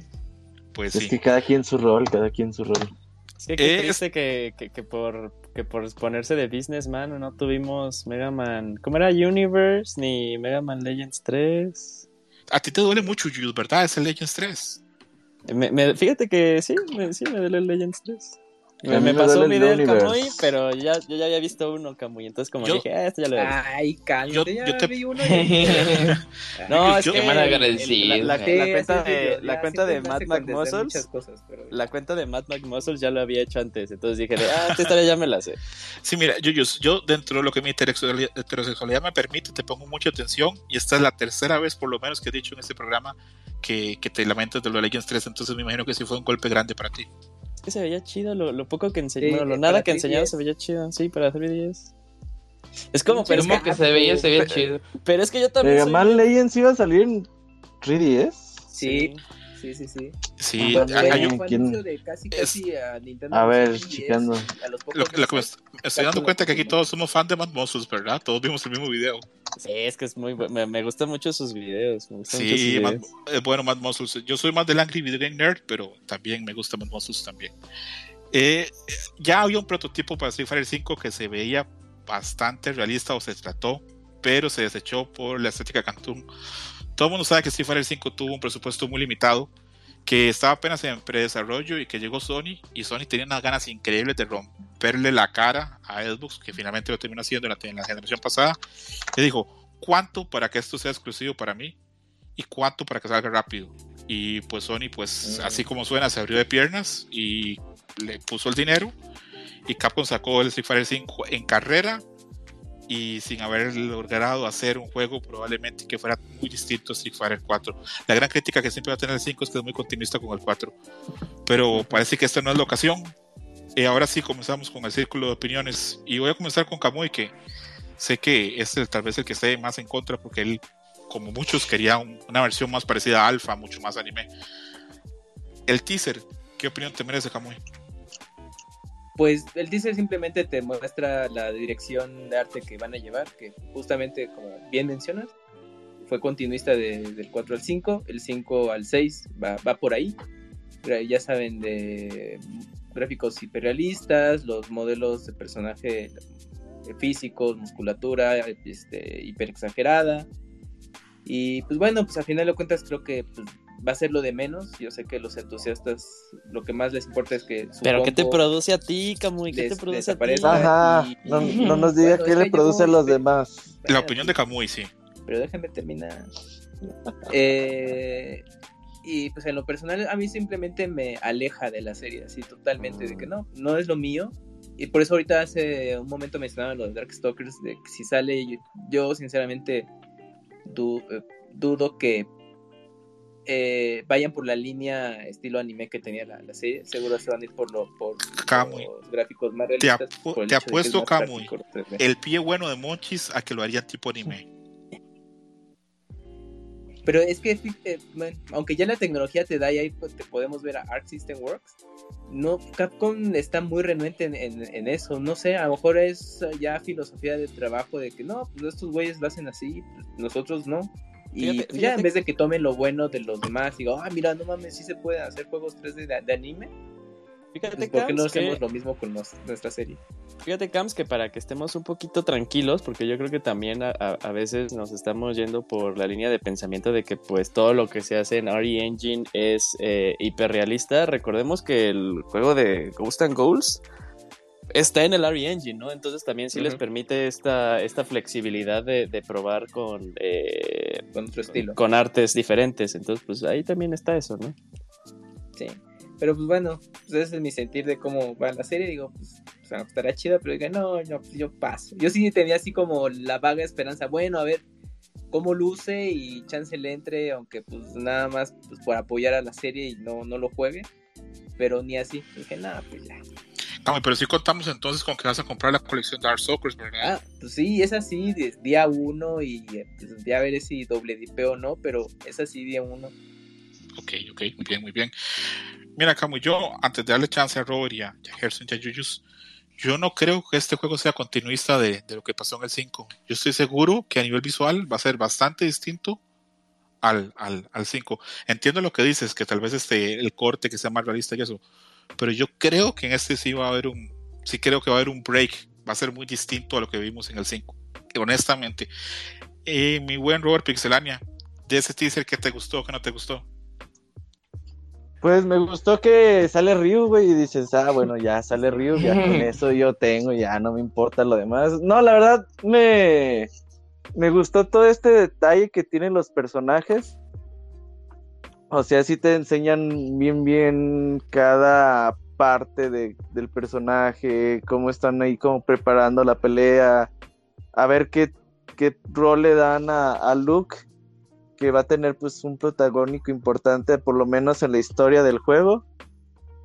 Pues Es sí. que cada quien su rol, cada quien su rol. Sí, qué Es- triste que, que, que por, que por ponerse de businessman no tuvimos Mega Man. ¿Cómo era? Universe ni Mega Man Legends 3. A ti te duele mucho, Jules, ¿verdad? Es el Legends 3. Me, me- fíjate que sí, me, sí me duele el Legends 3. A Me, mí me me pasó un video del. Kamui, pero ya, yo ya había visto uno Kamui, entonces como Yo- dije, ah, este ya lo he visto. Ay, cálmate, Yo- te- vi uno y- No, es yo- que agradecido, la, la- güey. la Sí, cuenta ese de, la cuenta de siempre me Mad hace Mac contestar Muscles, muchas cosas, pero- la cuenta de Mad Mac Muscles ya lo había hecho antes, entonces dije, de, ah, esta historia ya me la sé. Sí, mira, yo, yo, yo dentro de lo que mi heterosexualidad, heterosexualidad me permite, te pongo mucha atención y esta es la tercera vez por lo menos que he dicho en este programa que, que te lamentas de lo de Legends 3, entonces me imagino que sí fue un golpe grande para ti. Es que se veía chido, lo, lo poco que enseñó, Sí, bueno, lo eh, nada que enseñaron 3DS. se veía chido, sí, para 3DS. Es como, pero es, que, que se veía, se veía chido. pero es que yo también Mega soy- Man Legends iba a salir en 3DS. Sí, sí, sí, sí. Sí, Ah, hay- un- a Nintendo. A ver, 3DS, checando. y a los pocos lo, lo que me estoy dando cuenta que aquí todos somos fan de Mad Muscles, ¿verdad? Todos vimos el mismo video. Sí, es que es muy bu- me, me gustan mucho sus videos. Me gustan sus Sí, Mad- videos. eh, bueno, Mad Muscles. Yo soy más del Angry Video Game Nerd, pero también me gusta Mad Muscles también. Eh, ya había un prototipo para Street Fighter 5 que se veía bastante realista o se trató, pero se desechó por la estética Cantum. Todo el mundo sabe que Street Fighter 5 tuvo un presupuesto muy limitado, que estaba apenas en predesarrollo y que llegó Sony y Sony tenía unas ganas increíbles de romperle la cara a Xbox, que finalmente lo terminó haciendo en la, en la generación pasada. Y dijo, ¿cuánto para que esto sea exclusivo para mí? ¿Y cuánto para que salga rápido? Y pues Sony, pues Mm. así como suena, se abrió de piernas y le puso el dinero. Y Capcom sacó el Street Fighter 5 en carrera y sin haber logrado hacer un juego probablemente que fuera muy distinto a Street Fighter 4. La gran crítica que siempre va a tener el 5 es que es muy continuista con el 4. Pero parece que esta no es la ocasión. Y ahora sí comenzamos con el círculo de opiniones. Y voy a comenzar con Kamui, que sé que es el, tal vez el que esté más en contra, porque él, como muchos, quería un- una versión más parecida a Alpha, mucho más anime. El teaser, ¿qué opinión te merece, Kamui? Pues el teaser simplemente te muestra la dirección de arte que van a llevar, que justamente, como bien mencionas, fue continuista de- del 4 al 5, el 5 al 6 va, va por ahí. Ya saben, de gráficos hiperrealistas, los modelos de personaje físicos, musculatura este, hiper exagerada. Y pues bueno, pues a final de cuentas creo que pues, va a ser lo de menos. Yo sé que los entusiastas lo que más les importa es que... su Pero ¿qué te produce a ti, Camuy? ¿Qué te produce a ti? Ajá, y- no, y- no nos diga bueno, qué le produce a los demás. La opinión de Kamui, sí. Pero déjame terminar. Eh, y pues en lo personal a mí simplemente me aleja de la serie, así totalmente, de que no, no es lo mío. Y por eso ahorita hace un momento mencionaba lo de Darkstalkers, de que si sale, yo, yo sinceramente du- eh, dudo que eh, vayan por la línea estilo anime que tenía la, la serie. Seguro se van a ir por, lo, por los gráficos más Te realistas. apu- te que es apuesto, Kamui. práctico 3D. El pie bueno de Monchis a que lo harían tipo anime. Pero es que, eh, aunque ya la tecnología te da y ahí pues, te podemos ver a Arc System Works, no, Capcom está muy renuente en, en- en eso. No sé, a lo mejor es ya filosofía de trabajo de que no, pues estos güeyes lo hacen así, pues, nosotros no. Y Fíjate- ya en vez de que tomen lo bueno de los demás, digo, ah, mira, no mames, sí se pueden hacer juegos 3D de, de anime. Fíjate, Pues, ¿Por qué no que- hacemos lo mismo con nos- nuestra serie? Fíjate, Cams, que para que estemos un poquito tranquilos, porque yo creo que también a, a- a veces nos estamos yendo por la línea de pensamiento de que pues todo lo que se hace en RE Engine es eh, hiperrealista. Recordemos que el juego de Ghost and Goals está en el RE Engine, ¿no? Entonces también sí les Ujú. permite esta, esta flexibilidad de, de probar con, eh, Con otro estilo. con artes diferentes. Entonces, pues ahí también está eso, ¿no? Sí. Pero pues bueno, pues ese es mi sentir de cómo va la serie. Digo, pues, o sea, estará chida, pero diga, no, no, yo paso. Yo sí tenía así como la vaga esperanza, bueno, a ver cómo luce y chance le entre, aunque pues nada más pues, por apoyar a la serie y no, no lo juegue. Pero ni así. Dije, nada, pues ya. Kamui, pero sí contamos entonces con que vas a comprar la colección Darkstalkers, ¿verdad? Ah, pues sí, es así, día uno y pues, ya veré si doble dipé o no, pero es así día uno. Ok, ok, muy bien, muy bien. Mira, Kamui, yo, antes de darle chance a Robert y a, y a Gerson y a Yuyus, yo no creo que este juego sea continuista de, de lo que pasó en el 5. Yo estoy seguro que a nivel visual va a ser bastante distinto al, al, al 5. Entiendo lo que dices, que tal vez este, el corte que sea más realista y eso, pero yo creo que en este sí va a haber un, sí creo que va a haber un break, va a ser muy distinto a lo que vimos en el 5, honestamente. Eh, mi buen Robert Pixelania, de ese teaser, ¿qué te gustó, qué no te gustó? Pues me gustó que sale Ryu, güey, y dices, ah, bueno, ya sale Ryu, ya con eso yo tengo, ya no me importa lo demás. No, la verdad, me, me gustó todo este detalle que tienen los personajes. O sea, sí te enseñan bien, bien cada parte de- del personaje, cómo están ahí, como preparando la pelea, a ver qué, qué rol le dan a, a Luke que va a tener pues un protagónico importante por lo menos en la historia del juego.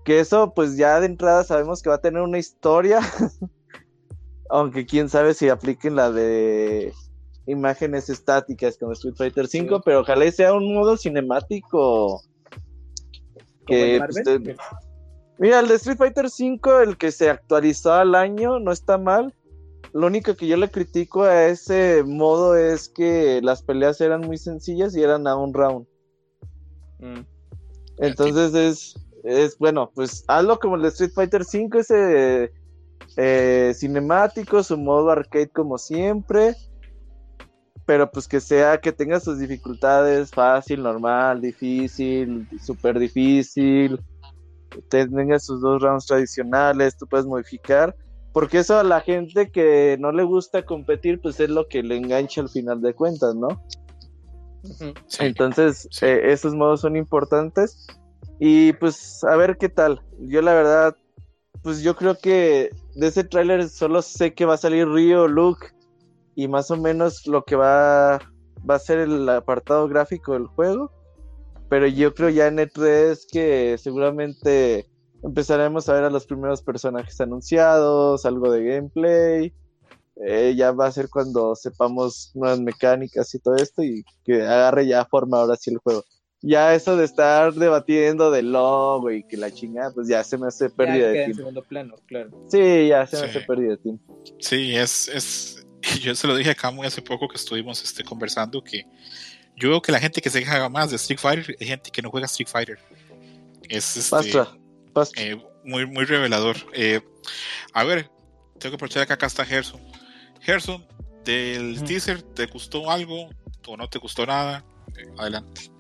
Que eso pues ya de entrada sabemos que va a tener una historia. Aunque quién sabe si apliquen la de imágenes estáticas como Street Fighter V, Sí. pero ojalá sea un modo cinemático. Que, pues, Mira, el de Street Fighter V, el que se actualizó al año, no está mal. Lo único que yo le critico a ese modo es que las peleas eran muy sencillas y eran a un round. Mm. Entonces es, es bueno, pues hazlo como el de Street Fighter V, ese eh, cinemático, su modo arcade como siempre. Pero pues que sea, que tenga sus dificultades, fácil, normal, difícil, súper difícil. Tenga sus dos rounds tradicionales, tú puedes modificar. Porque eso a la gente que no le gusta competir, pues es lo que le engancha al final de cuentas, ¿no? Sí. Entonces, sí. eh, esos modos son importantes. Y pues, a ver qué tal. Yo, la verdad, pues yo creo que de ese tráiler solo sé que va a salir Rio, Luke, y más o menos lo que va, va a ser el apartado gráfico del juego. Pero yo creo ya en E3 que seguramente empezaremos a ver a los primeros personajes anunciados, algo de gameplay. Eh, ya va a ser cuando sepamos nuevas mecánicas y todo esto y que agarre ya forma ahora sí el juego. Ya eso de estar debatiendo del logo y que la chingada, pues ya se me hace pérdida ya de en tiempo. segundo plano, claro. Sí, ya se me hace pérdida de tiempo. Sí, es, es. Yo se lo dije a Camu hace poco que estuvimos este, conversando que yo veo que la gente que se queja más de Street Fighter es gente que no juega Street Fighter. Es este, Pastra, pastra. eh, muy, muy revelador. Eh, a ver, tengo que aprovechar que acá está Gerson. Gerson, del teaser, ¿te gustó algo o no te gustó nada? Eh, adelante.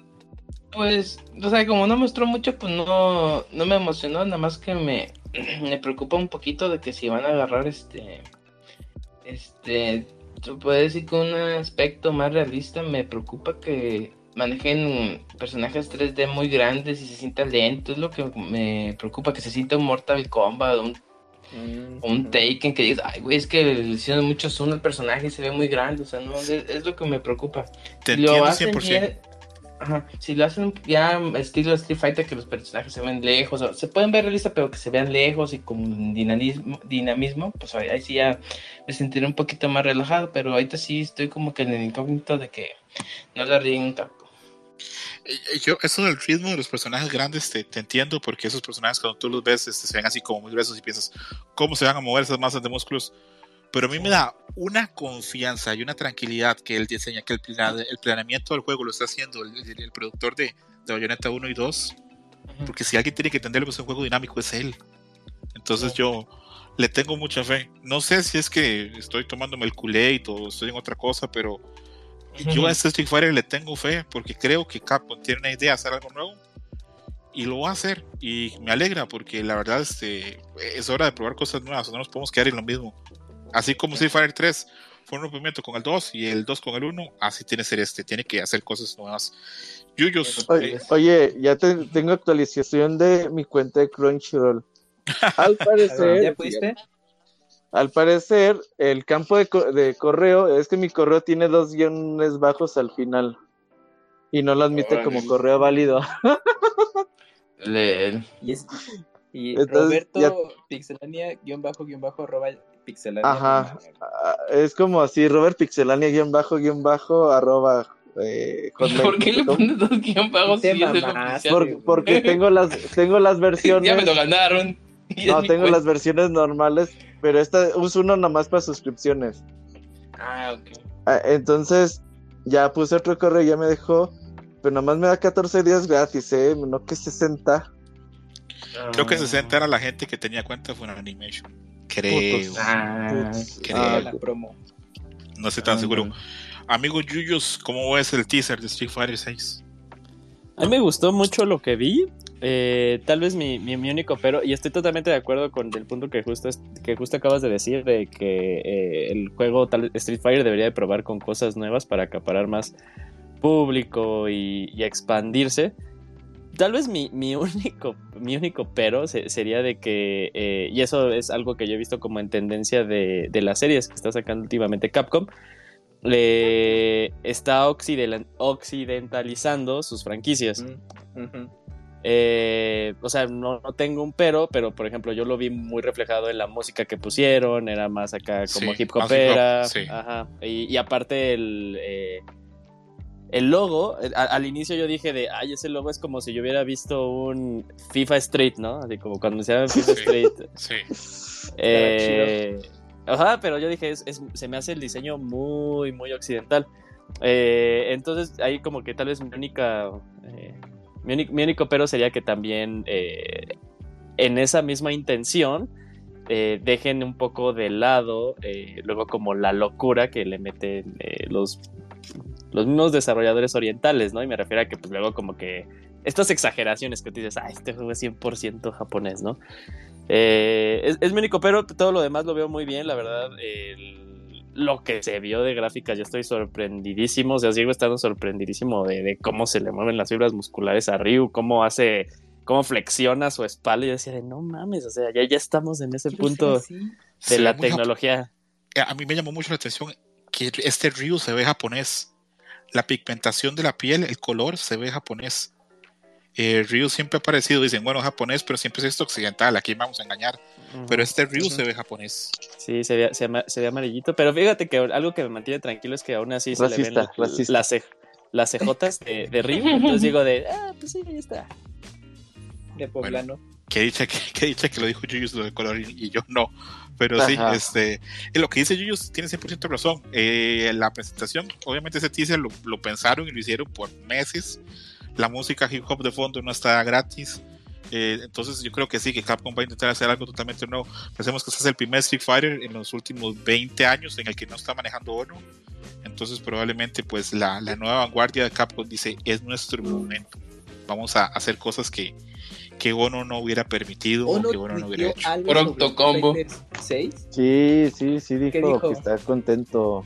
Pues, o sea, como no mostró mucho, pues no, no me emocionó, nada más que me, me preocupa un poquito de que si van a agarrar este, este, se puede decir con un aspecto más realista, me preocupa que manejen personajes 3D muy grandes y se sienta lento, es lo que me preocupa, que se sienta un Mortal Kombat, un, Mm, un. Taken, que digas, ay, güey, es que le hicieron mucho zoom al personaje y se ve muy grande, o sea, no, es, es lo que me preocupa. Te lo entiendo hacen 100%. bien- ajá, si lo hacen ya estilo Street Fighter, que los personajes se ven lejos, se pueden ver realistas, pero que se vean lejos y con dinamismo, dinamismo pues ahí, sí ya me sentiré un poquito más relajado, pero ahorita sí estoy como que en el incógnito de que no la ríen tanto. Eh, eh, Yo, eso del ritmo de los personajes grandes te, te entiendo, porque esos personajes cuando tú los ves este, se ven así como muy gruesos y piensas, ¿cómo se van a mover esas masas de músculos? Pero a mí me da una confianza y una tranquilidad que él diseña, que el, plana- el planeamiento del juego lo está haciendo el, el- el productor de, de Bayonetta 1 y 2, porque si alguien tiene que entenderlo, pues un juego dinámico es él. Entonces yo le tengo mucha fe. No sé si es que estoy tomándome el culé o estoy en otra cosa, pero yo a este Street Fighter le tengo fe porque creo que Capcom tiene una idea de hacer algo nuevo y lo va a hacer y me alegra porque la verdad este, es hora de probar cosas nuevas, no nos podemos quedar en lo mismo. Así como Street Fighter 3 fue un rompimiento con el 2 y el 2 con el 1, así tiene que ser este, tiene que hacer cosas nuevas. Yuyos, Oye, eh, oye, ya te- tengo actualización de mi cuenta de Crunchyroll. Al parecer, ¿Ya pudiste? al parecer, el campo de, co- de correo, es que mi correo tiene dos guiones bajos al final. Y no lo admite Órale. como correo válido. Le- Y, es, y Entonces, Roberto ya- Pixelania, guion bajo, guion bajo, arroba Pixelania. Ajá. Ah, Es como así, Robert Pixelania, guion bajo, guion bajo, arroba. eh, ¿Por qué le pones dos guion bajos si es? Por- porque tengo las, tengo las versiones. Ya me lo ganaron. Y No, tengo las versiones normales, pero esta uso uno nomás para suscripciones. Ah, ok. Ah, Entonces, ya puse otro correo, ya me dejó, pero nomás me da 14 días gratis, ¿eh? No que 60. creo que Ah. 60 era la gente que tenía cuenta fue una animation. Creo, Putos. Ah, creo. Ah, la promo. no estoy tan Ah, seguro. bueno. Amigo Yuyos, ¿cómo ves el teaser de Street Fighter 6? A mí me gustó mucho lo que vi. Eh, tal vez mi, mi, mi único pero, y estoy totalmente de acuerdo con el punto que justo, es- que justo acabas de decir, de que eh, el juego tal, Street Fighter debería de probar con cosas nuevas para acaparar más público y, y expandirse. Tal vez mi, mi único, mi único pero se- sería de que, eh, y eso es algo que yo he visto como en tendencia de, de las series que está sacando últimamente Capcom, le está occiden- occidentalizando sus franquicias. Mm. Eh, o sea, no, no tengo un pero, pero por ejemplo, yo lo vi muy reflejado en la música que pusieron, era más acá como Sí, hip hopera. hip hop, sí. Ajá. Y, y aparte el, eh, el logo, eh, a- al inicio yo dije de, ay, ese logo es como si yo hubiera visto un FIFA Street, ¿no? Así como cuando se llama FIFA Sí. Street. Sí. Eh, ajá, pero yo dije, es- es- se me hace el diseño muy, muy occidental. Eh, entonces, ahí como que tal vez mi única. eh, mi, único, mi único pero sería que también eh, en esa misma intención eh, dejen un poco de lado eh, luego como la locura que le meten eh, los, los mismos desarrolladores orientales, ¿no? Y me refiero a que pues luego como que estas exageraciones que tú dices, ah, este juego es 100% japonés, ¿no? Eh, es, es mi único, pero todo lo demás lo veo muy bien, la verdad. el- lo que se vio de gráficas, yo estoy sorprendidísimo. O sea, sigo estando sorprendidísimo de, de cómo se le mueven las fibras musculares a Ryu, cómo hace, cómo flexiona su espalda. Y yo decía, de, no mames, o sea, ya, ya estamos en ese punto Sí, de la tecnología. Eh, A mí me llamó mucho la atención que este Ryu se ve japonés. La pigmentación de la piel, el color se ve japonés. Eh, Ryu siempre ha aparecido, dicen, bueno, japonés, pero siempre es esto occidental, aquí vamos a engañar. Ujú. Pero este Ryu se ve japonés. Sí, se ve, se, ama- se ve amarillito, pero fíjate que algo que me mantiene tranquilo es que aún así se le ven racista. las, las cejotas de, de Ryu, entonces digo de, ah, pues sí, ahí está. De poblano. Que dicha que, que dicha que lo dijo Yuyus lo del color y, y yo no. Pero sí, Ajá. este, en lo que dice Yuyus tiene 100% razón. Eh, la presentación, obviamente ese teaser lo, lo pensaron y lo hicieron por meses. La música hip hop de fondo no está gratis. Eh, entonces yo creo que sí, que Capcom va a intentar hacer algo totalmente nuevo. Pensemos que este es el primer Street Fighter en los últimos 20 años en el que no está manejando Ono. Entonces probablemente pues la, la nueva vanguardia de Capcom dice es nuestro momento. Vamos a hacer cosas que, que Ono no hubiera permitido o, ¿O no que Ono no hubiera hecho. Pronto combo. Street Fighter 6? Sí, sí, sí dijo, que está contento.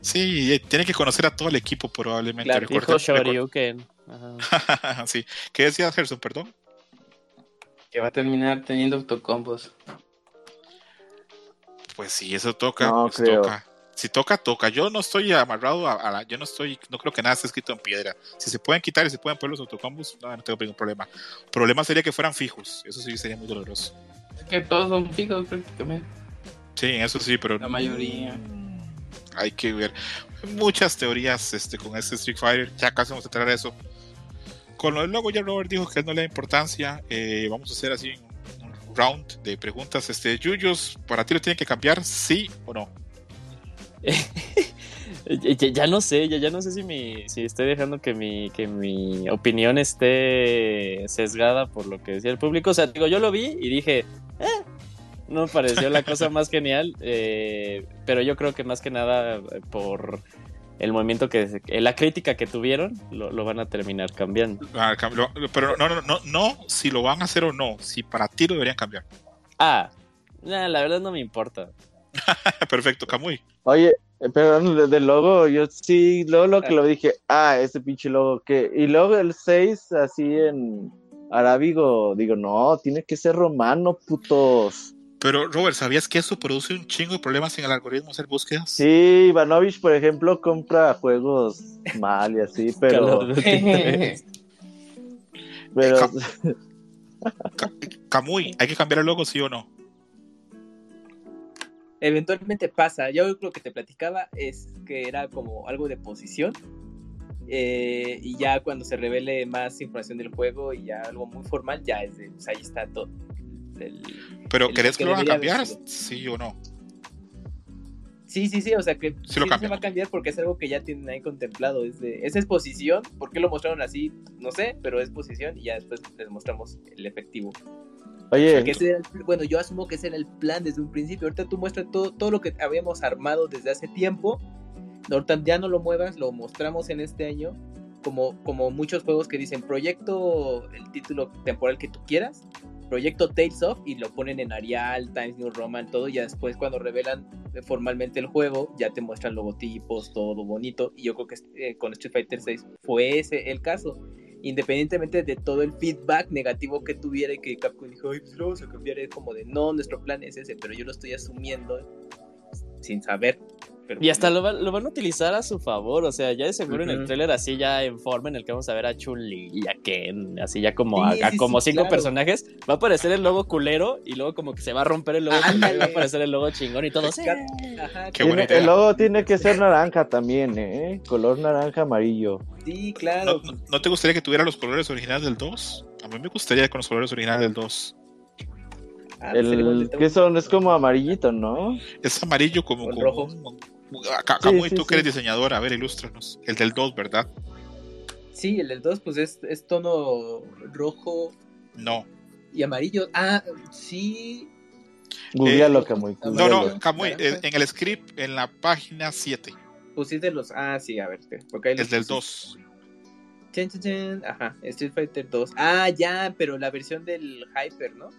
Sí, eh, tiene que conocer a todo el equipo probablemente. Claro, Recuerda- Dijo Shoryuken. Ajá. sí. ¿Qué decía Gerson, perdón? Que va a terminar teniendo autocombos. Pues sí, eso toca. No, pues creo. toca. Si toca, toca. Yo no estoy amarrado a, a la. Yo no estoy. No creo que nada esté escrito en piedra. Si se pueden quitar y se pueden poner los autocombos, no, no tengo ningún problema. problema sería que fueran fijos. Eso sí sería muy doloroso. Es que todos son fijos prácticamente. Sí, eso sí, pero. La mayoría. Hay que ver. Muchas teorías este, con este Street Fighter. Ya casi vamos a traer eso. Con lo del logo, ya Robert dijo que él no le da importancia. Eh, vamos a hacer así un, un round de preguntas. Este, Yuyos, ¿para ti lo tiene que cambiar? ¿Sí o no? Ya, no sé, ya, ya no sé si mi, si estoy dejando que mi, que mi opinión esté sesgada por lo que decía el público. O sea, digo, yo lo vi y dije, "Eh", no me pareció la cosa más genial, eh, pero yo creo que más que nada eh, por el movimiento que, la crítica que tuvieron, lo, lo van a terminar cambiando. Ah, pero no, no, no, no si lo van a hacer o no. Si para ti lo deberían cambiar. Ah, nah, la verdad no me importa. Perfecto, Camuy. Oye, perdón, de- del logo, yo sí, luego lo que lo dije, ah, ese pinche logo, ¿qué? Y luego el 6, así en arábigo, digo, no, tiene que ser romano, putos. Pero, Robert, ¿sabías que eso produce un chingo de problemas en el algoritmo hacer búsquedas? Sí, Ivanovich, por ejemplo, compra juegos mal y así, pero, Call of Duty 3. pero Ca- Camuy, ¿hay que cambiar el logo, sí o no? Eventualmente pasa. Yo lo que te platicaba es que era como algo de posición. eh, y ya cuando se revele más información del juego y ya algo muy formal, ya es de, pues ahí está todo. El- Pero, el ¿querés que, lo van a cambiar? Sí o no. Sí, sí, sí, o sea que Sí lo se va a cambiar porque es algo que ya tienen ahí contemplado. Es de, esa es posición. ¿Por qué lo mostraron así? No sé, pero es posición y ya después les mostramos el efectivo. Oye, ese era el- bueno, yo asumo que ese era el plan desde un principio. Ahorita tú muestras todo, todo lo que habíamos armado desde hace tiempo. Ahorita ya no lo muevas, lo mostramos en este año. Como, como muchos juegos que dicen proyecto, el título temporal que tú quieras, proyecto Tales of, y lo ponen en Arial, Times New Roman, todo. Y ya después, cuando revelan eh, formalmente el juego, ya te muestran logotipos, todo bonito. Y yo creo que eh, con Street Fighter 6 fue ese el caso independientemente de todo el feedback negativo que tuviera y que Capcom dijo, ay, pues lo vamos a cambiar, es como de, no, nuestro plan es ese, pero yo lo estoy asumiendo sin saber. Pero Y hasta lo, va- lo van a utilizar a su favor, o sea, ya de seguro en el tráiler así ya en forma en el que vamos a ver a Chun-Li y a Ken, así ya como, Sí, a, a sí, como sí, cinco claro. personajes, va a aparecer el logo culero y luego como que se va a romper el logo culero y va a aparecer el logo chingón y todo. sí. Ajá, Qué tiene- el logo tiene que ser naranja también, ¿eh? Color naranja amarillo. Sí, ¿No, claro. no- no te gustaría que tuviera los colores originales del 2? A mí me gustaría con los colores originales del 2. Ah, pues, el ¿Qué son? Es como amarillito, ¿no? Es amarillo como rojo. Sí, Camuy, sí, tú que eres diseñador, a ver, ilústranos. El del 2, ¿verdad? Sí, el del 2, pues es, es tono rojo No. y amarillo. Ah, sí. Googlealo, Camuy. No, no, Camuy, eh, en el script, en la página 7, Pues sí, de los. Ah, sí, a ver. Porque ahí el los del puse. 2. Chan, chan, chan. Ajá, Street Fighter 2. Ah, ya, pero la versión del Hyper, ¿no?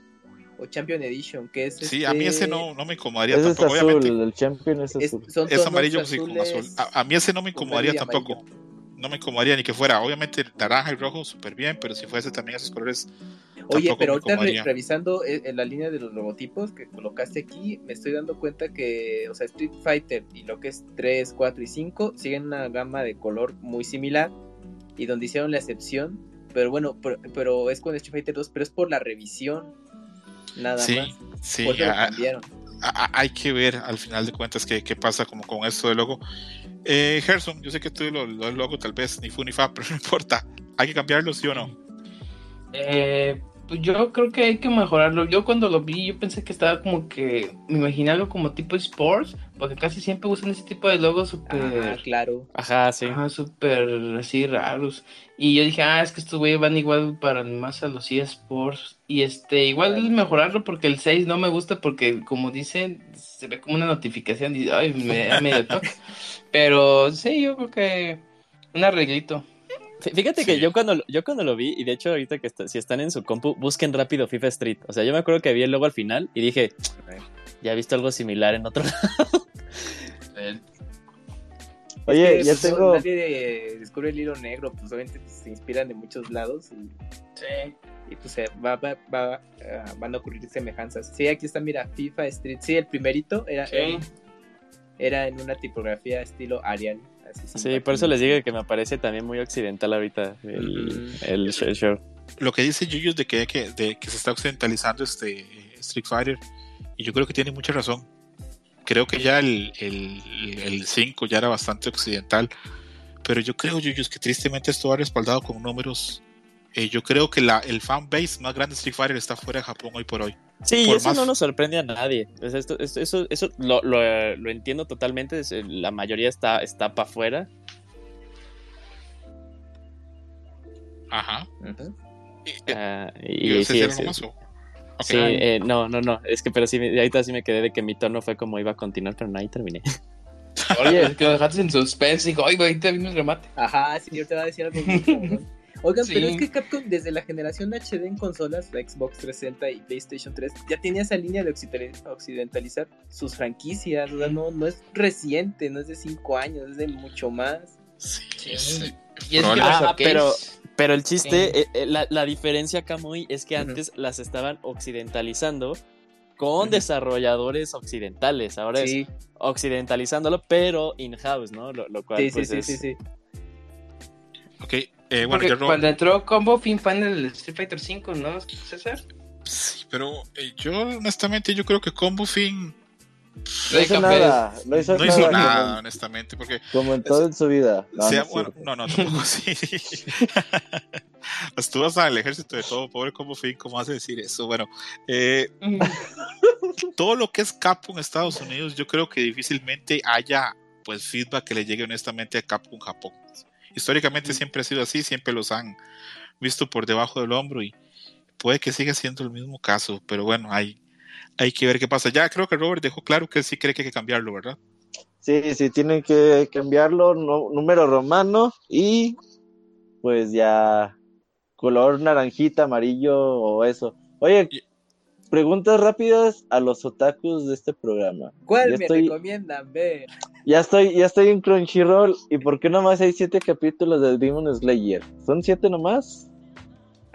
O Champion Edition, que es. Sí, a mí este- ese no, no me incomodaría Ese es tampoco. azul, Obviamente, el champion es es- azul. son es amarillo azul. A, a mí ese no me incomodaría tampoco. amarillo. No me incomodaría ni que fuera. Obviamente, naranja y rojo, súper bien, pero si fuese también esos colores. Oye, pero ahorita re- revisando eh, en la línea de los logotipos que colocaste aquí, me estoy dando cuenta que, o sea, Street Fighter y lo que es 3, 4 y 5 siguen una gama de color muy similar y donde hicieron la excepción pero bueno, pero, pero es con Street Fighter 2, pero es por la revisión. Nada Sí, más. sí, a- a- a- hay que ver al final de cuentas qué, qué pasa como con esto del logo. Eh, Gerson, yo sé que tú lo, lo logo tal vez ni fu ni fa, pero no importa. ¿Hay que cambiarlo, sí o no? Eh, pues yo creo que hay que mejorarlo. Yo cuando lo vi, yo pensé que estaba como que me imaginé algo como tipo sports, porque casi siempre usan ese tipo de logos súper, Ah, claro. Ajá, sí. ajá, súper así raros. Y yo dije, ah, es que estos güeyes van igual para más a los eSports. Y este, igual es mejorarlo porque el 6 no me gusta porque, como dicen, se ve como una notificación y ay, me da medio toque. Pero sí, yo creo que un arreglito. Fí- Fíjate que yo cuando, yo cuando lo vi, y de hecho ahorita que está- si están en su compu, busquen rápido FIFA Street. O sea, yo me acuerdo que vi el logo al final y dije, ya he visto algo similar en otro lado. Oye, Es que, ya pues, tengo. Nadie descubre el hilo negro, pues obviamente pues, se inspiran de muchos lados y, Sí. y, pues se va, va- va, ah, van a ocurrir semejanzas. Sí, aquí está, mira, FIFA Street. Sí, el primerito era, Sí. era, era en una tipografía estilo Arial. Así Sí, por eso les digo que me parece también muy occidental ahorita el, show. el show. Lo que dice Yuyos de que, que- de que se está occidentalizando este Street Fighter, y yo creo que tiene mucha razón. Creo que ya el, el, el 5 ya era bastante occidental, pero yo creo, Yuyos, que tristemente esto va respaldado con números. Eh, yo creo que la, el fan base más grande de Street Fighter está fuera de Japón hoy por hoy. Sí, eso más- no nos sorprende a nadie. Esto- esto- eso eso lo, lo- lo entiendo totalmente. es- La mayoría está, está para afuera. Ajá. Y, eh, Ah, ¿y y sí, sí, algo más, o? Ok. sí, eh, no, no, no. Es que, pero sí, me- ahorita sí me quedé de que mi tono fue como iba a continuar, pero no, ahí terminé. Oye, es que lo dejaste en suspense. Digo, ay, güey, ahorita viene el remate. Ajá, sí, yo te voy a decir algo Oigan, pero es que Capcom desde la generación HD en consolas, la Xbox 360 y PlayStation 3, ya tenía esa línea de occidentali- occidentalizar sus franquicias. O sea, no, no es reciente, no es de 5 años, es de mucho más. Sí, Sí. es, Y es que Ah, pero- Pero el chiste, eh, eh, la, la diferencia acá muy es que antes las estaban occidentalizando con desarrolladores occidentales. Ahora es occidentalizándolo, pero in-house, ¿no? Lo, lo cual sí, sí, pues, sí, es- sí, sí. Ok, eh, bueno, cuando entró Combo Fin fan del Street Fighter 5, ¿no, César? Sí, pero eh, yo honestamente yo creo que Combo Fin No hizo nada, no hizo no hizo nada, nada, como- honestamente, porque Como, en todo en su vida. No, sea- no es bueno, cierto. no, no, tampoco así. Pues tú vas al ejército de todo, pobre Combo Fin, ¿cómo vas a decir eso? Bueno, eh, todo lo que es Capcom en Estados Unidos, yo creo que difícilmente haya pues feedback que le llegue honestamente a Capcom Japón. Históricamente siempre ha sido así, siempre los han visto por debajo del hombro y puede que siga siendo el mismo caso, pero bueno, hay, hay que ver qué pasa. Ya creo que Robert dejó claro que él sí cree que hay que cambiarlo, ¿verdad? Sí, sí, tienen que cambiarlo, no- número romano y pues ya color naranjita, amarillo o eso. Oye, Y- preguntas rápidas a los otakus de este programa. ¿Cuál Ya me estoy- recomiendan ver? Ya estoy, ya estoy en Crunchyroll y ¿por qué nomás hay siete capítulos de Demon Slayer? ¿Son siete nomás?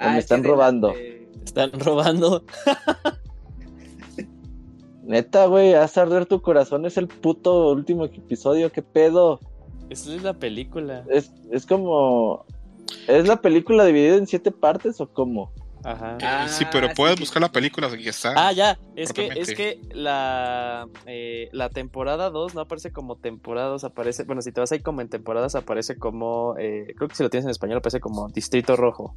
O me Ah, están robando. de- Están robando. Neta, güey, haz arder tu corazón, es el puto último episodio, qué pedo. Esa es la película. Es, es como... ¿Es la película dividida en siete partes o cómo? Ajá. Ah, sí, pero puedes sí. buscar la película, aquí está. Ah, ya, es que, es que la, eh, la temporada 2 no aparece como temporada 2, aparece, bueno, si te vas ahí como en temporadas, aparece como, eh, creo que si lo tienes en español, aparece como Distrito Rojo.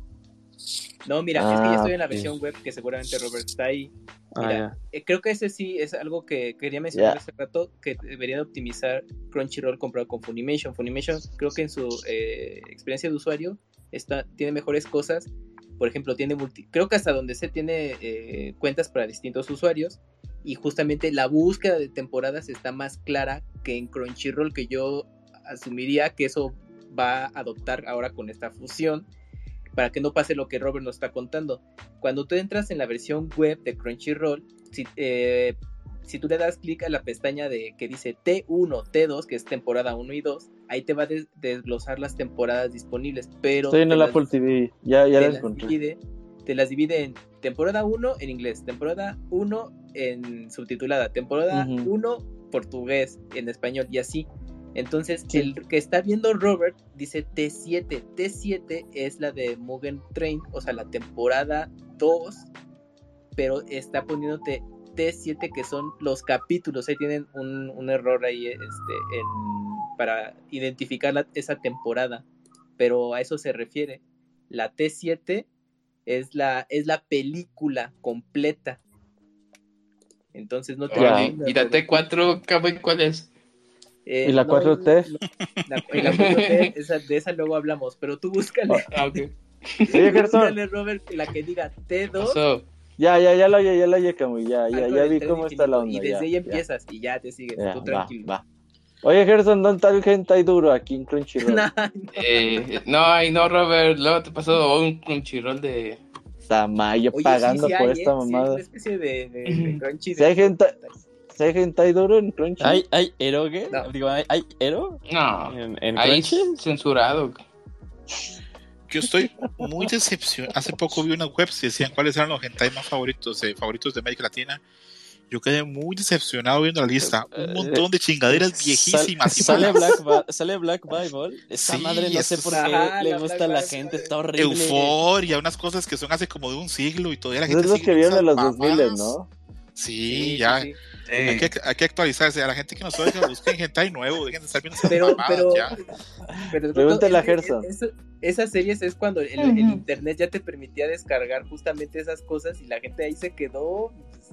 No, mira, es que ya Ah, estoy en la versión web que seguramente Robert está ahí. Ah, Mira. Eh, creo que ese sí es algo que quería mencionar Ya. hace rato, que deberían optimizar Crunchyroll comprado con Funimation. Funimation creo que en su eh, experiencia de usuario está, tiene mejores cosas. Por ejemplo, tiene multi, creo que hasta donde se tiene eh, cuentas para distintos usuarios. Y justamente la búsqueda de temporadas está más clara que en Crunchyroll, que yo asumiría que eso va a adoptar ahora con esta fusión. Para que no pase lo que Robert nos está contando cuando tú entras en la versión web de Crunchyroll, si, eh, si tú le das clic a la pestaña de que dice T1, T2, que es temporada 1 y 2, ahí te va a des- desglosar las temporadas disponibles, pero Estoy en el Apple TV, ya, ya te las encontré. divide, te las divide en temporada 1 en inglés, temporada 1 en subtitulada, temporada Ujú. 1 portugués en español y así. Entonces, Sí. el que está viendo Robert dice T7. T7 es la de Mugen Train, o sea, la temporada 2, pero está poniéndote T7 que son los capítulos. Ahí tienen un, un error ahí este, en- para identificar la- esa temporada, pero a eso se refiere. La T7 es la, es la película completa. Entonces no te. Órale, ¿Y la T4, cabrón, cuál es? eh, ¿Y la 4T? no, la, y la 4T, esa- de esa luego hablamos, pero tú búscale, Ah, ok. Oye, Gerson, búscale, Robert, la que diga T2. Pasó. ya, ya, ya lo oye, ya lo oye, Camuy, ya, ya, ya vi cómo está la onda. Y desde ya, ahí ya. empiezas y ya te sigues, Ya, tú va, tranquilo. va. Oye, Gerson, ¿dónde está el hentai duro aquí en Crunchyroll? Nah, Eh, no, ay, no, Robert. Luego te pasó un crunchyroll de. Tamayo Oye, pagando sí, sí por hay, esta ¿eh? Sí hay mamada. una especie de, de, de crunchy. Si hay gente- ¿Si hay hentai duro en Crunchy? ¿Hay, hay eroge? No. Digo, ¿hay, hay ero No, en, en Crunchy? censurado. Yo estoy muy decepcionado. Hace poco vi unas webs que decían cuáles eran los hentai más favoritos, eh, favoritos de América Latina. Yo quedé muy decepcionado viendo la lista. Eh, Un montón de chingaderas viejísimas. y Sal- sale. Black, sale Black Bible. Esa Sí, madre no sé eso por qué Ajá, le la gusta Black a la Bible. gente. Está horrible. Euforia, unas cosas que son hace como de un siglo y todavía la gente es lo que vieron de viendo los esas 2000, mamadas. ¿no? Sí, ya. sí. Hay, que, hay que actualizarse. A la gente que nos oiga, busquen hentai nuevo. Dejen de estar viendo esas Pero, mamadas pero, ya. pero Pregúntale a Gerson. es- esas series es cuando el, internet ya te permitía descargar justamente esas cosas y la gente ahí se quedó.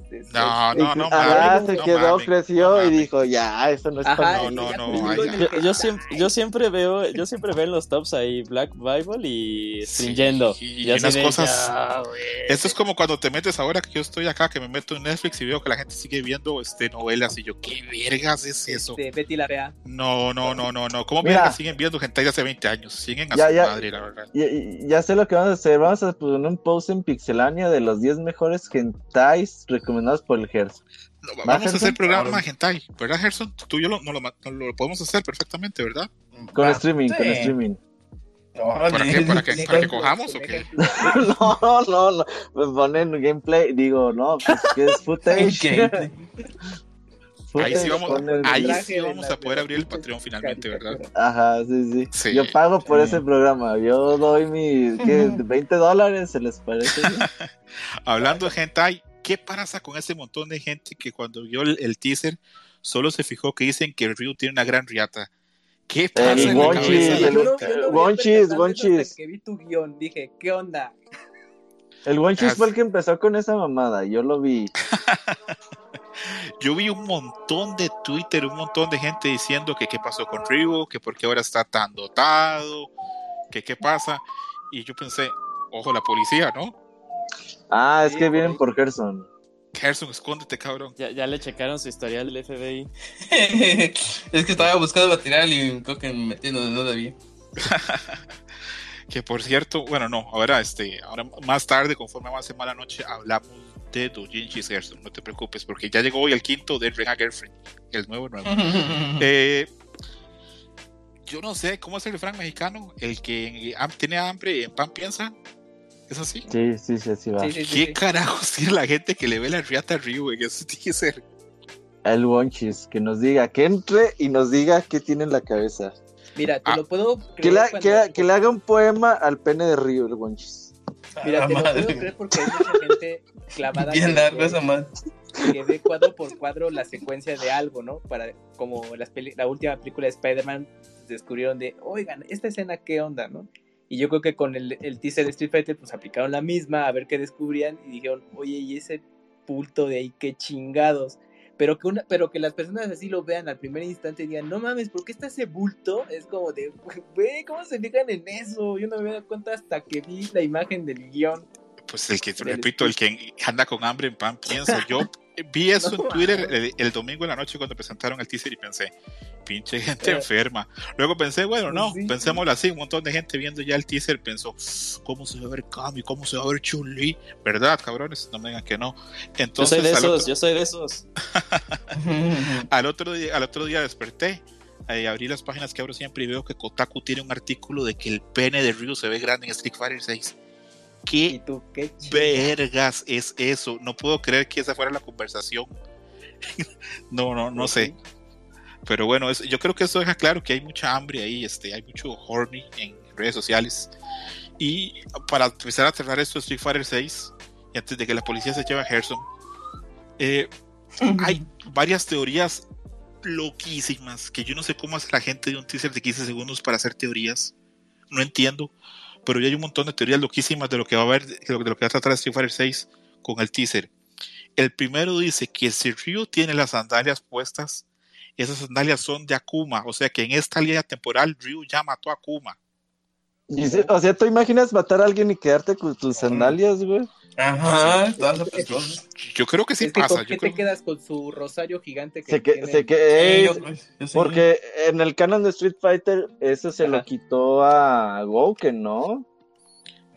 pues, es- No, no, no, mames, se no quedó, mames, creció no y dijo, ya, eso no es Ajá, para no, no, no, Yo, siempre, yo siempre veo, yo siempre veo en los tops ahí Black Bible y Sí, Stringendo. y unas cosas- ya, güey. Esto es como cuando te metes ahora que yo estoy acá, que me meto en Netflix y veo que la gente sigue viendo este, novelas y yo, ¿qué vergas es eso? de Betty la Fea. No, no, no, no, no. ¿Cómo Mira. vergas siguen viendo gente de hace 20 años? Siguen a Ya, su ya. madre, la verdad. Ya sé lo que vamos a hacer. Vamos a poner un post en Pixelania de los 10 mejores hentais recomendados por el Gerson. No, ¿Va, vamos a hacer programa Claro. hentai, ¿verdad, Gerson? Tú y yo lo, no lo, no lo podemos hacer perfectamente, ¿verdad? Con Ah, streaming, sí. con streaming. ¿Para qué? ¿Para qué? ¿Para que cojamos o qué? no, no, no. Me ponen gameplay. Digo, no, pues que es footage. Ahí sí vamos, ahí sí a poder de abrir el Patreon finalmente, ¿verdad? Ajá, sí, sí, Sí. Yo pago por Sí. ese programa. Yo doy mi ¿qué? 20 dólares, ¿se les parece? bien? Hablando de hentai, ¿qué pasa con ese montón de gente que cuando vio el, el teaser solo se fijó que dicen que Ryu tiene una gran riata? ¿Qué pasa El en la Wonchis, el- Wonchis, Wonchis. que vi tu guion, dije, ¿qué onda? El Wonchis fue el que empezó con esa mamada. Yo lo vi. Yo vi un montón de Twitter, un montón de gente diciendo que qué pasó con Ryu, que por qué ahora está tan dotado, que qué pasa. Y yo pensé, ojo, la policía, ¿no? Ah, es que vienen por Gerson. Gerson, escóndete, cabrón. Ya, ya le checaron su historial del FBI. es que estaba buscando material y creo que me metí donde no debía. Que por cierto, bueno, no, ahora, este, ahora más tarde, conforme avance mala noche, hablamos de Gerson, no te preocupes, porque ya llegó hoy el quinto de Ring a Girlfriend, el nuevo nuevo. Eh, yo no sé cómo es el refrán mexicano, el que tiene hambre y en pan piensa. ¿Es así? Sí, sí, sí, sí va. Sí, sí, sí, ¿Qué sí. carajos tiene la gente que le ve la riata a Ryu en ese teaser? El Wonchis, que nos diga, que entre y nos diga qué tiene en la cabeza. Mira, te Ah. lo puedo Que, que- que le haga un poema al pene de Río, el Wonchis. Mira, te lo puedo creer porque hay mucha gente clavada Bien largo esa madre. que ve cuadro por cuadro la secuencia de algo, ¿no? Para como las peli- la última película de Spider-Man descubrieron de, oigan, esta escena qué onda, ¿no? Y yo creo que con el, el teaser de Street Fighter pues aplicaron la misma a ver qué descubrían y dijeron, oye, y ese pulto de ahí, qué chingados. Pero que, una, pero que las personas así lo vean al primer instante y digan, no mames, ¿por qué está ese bulto? Es como de, güey, ¿cómo se fijan en eso? Yo no me había dado cuenta hasta que vi la imagen del guion. Pues el que, repito, el que anda con hambre en pan piensa. Yo vi eso No, en Twitter el, el domingo en la noche cuando presentaron el teaser y pensé, pinche gente enferma. Luego pensé, bueno, no, Sí. pensémoslo así, un montón de gente viendo ya el teaser pensó, ¿cómo se va a ver Kami? ¿Cómo se va a ver Chun-Li? ¿Verdad, cabrones? No me digan que no. Yo Entonces, soy de esos, otro- yo soy de esos. al otro día, al otro día desperté, eh, abrí las páginas que abro siempre y veo que Kotaku tiene un artículo de que el pene de Ryu se ve grande en Street Fighter 6. ¿Y ¿Qué tú qué vergas es eso? No puedo creer que esa fuera la conversación. no, no, no sé. Pero bueno, es- yo creo que eso deja claro que hay mucha hambre ahí, este, hay mucho horny en redes sociales. Y para empezar a cerrar esto Street Fighter 6, y antes de que la policía se lleve a Gerson, eh, hay varias teorías loquísimas que yo no sé cómo hace la gente de un teaser de 15 segundos para hacer teorías. No entiendo. Pero ya hay un montón de teorías loquísimas de lo que va a haber, de lo, de lo que va a tratar Street Fighter 6 con el teaser. El primero dice que si Ryu tiene las sandalias puestas, esas sandalias son de Akuma. O sea que en esta línea temporal Ryu ya mató a Akuma. Y o sea, ¿tú imaginas matar a alguien y quedarte con tus sandalias, güey? Ajá. Yo creo que sí es que pasa. ¿con qué Yo te creo- quedas con su rosario gigante que Se que, tiene? se que, Sí, ey, yo- yo sí. porque en el canon de Street Fighter, eso se lo quitó a Gouken, ¿no?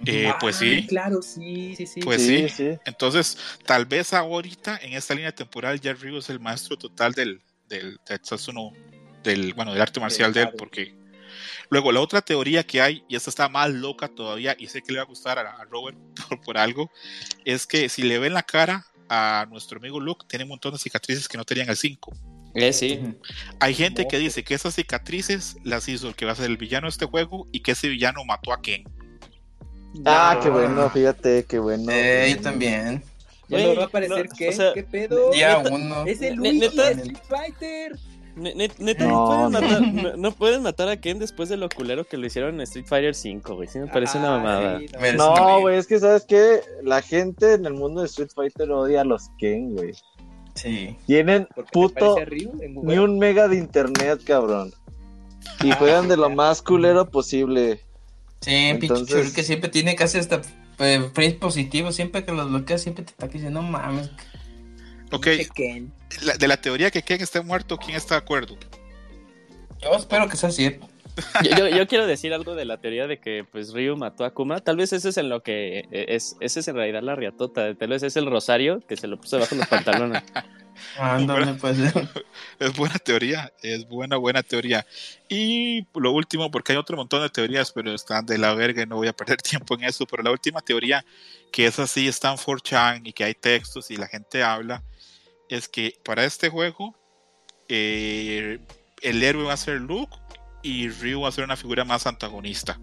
Eh, Ah, pues sí. Claro, sí, sí, sí. Pues sí, sí. sí. Entonces, tal vez ahorita en esta línea temporal ya Ryu es el maestro total del, del Tetsuno, del, bueno, del arte marcial de él, porque luego la otra teoría que hay, y esta está más loca todavía, y sé que le va a gustar a, a Robert por, por algo, es que si le ven la cara a nuestro amigo Luke, tiene un montón de cicatrices que no tenían el 5. Eh, sí. Hay gente que dice que esas cicatrices las hizo el que va a ser el villano de este juego y que ese villano mató a Ken. Ah, qué bueno, fíjate, qué bueno. Eh, yo también. Ya no va a aparecer no, ¿qué? o sea, ¿Qué pedo? Día uno. Es el Luigi neta- de Street Fighter. Ne- ne- Neta, No, no, pueden no. matar, no, no pueden matar a Ken después de lo culero que lo hicieron en Street Fighter 5, güey. Sí me parece una mamada. no. Güey, es que sabes que la gente en el mundo de Street Fighter odia a los Ken, güey. Sí. Tienen puto ni un mega de internet, cabrón. Y juegan de lo más culero posible. Sí, pinche Entonces- churro que siempre tiene casi hasta eh, frames positivos. Siempre que los bloqueas, siempre te está diciendo, no mames. Ok, la- de la teoría que Ken esté muerto, ¿quién está de acuerdo? Yo espero que sea cierto. Yo, yo- yo quiero decir algo de la teoría de que pues Ryu mató a Akuma. Tal vez ese es en lo que eh, es, ese es en realidad la riatota. Tal vez es el rosario que se lo puso debajo de los pantalones. Pues. Es buena teoría, es buena, buena teoría. Y lo último, porque hay otro montón de teorías, pero están de la verga y no voy a perder tiempo en eso. Pero la última teoría, que es así, está en 4chan y que hay textos y la gente habla, es que para este juego eh, el héroe va a ser Luke y Ryu va a ser una figura más antagonista.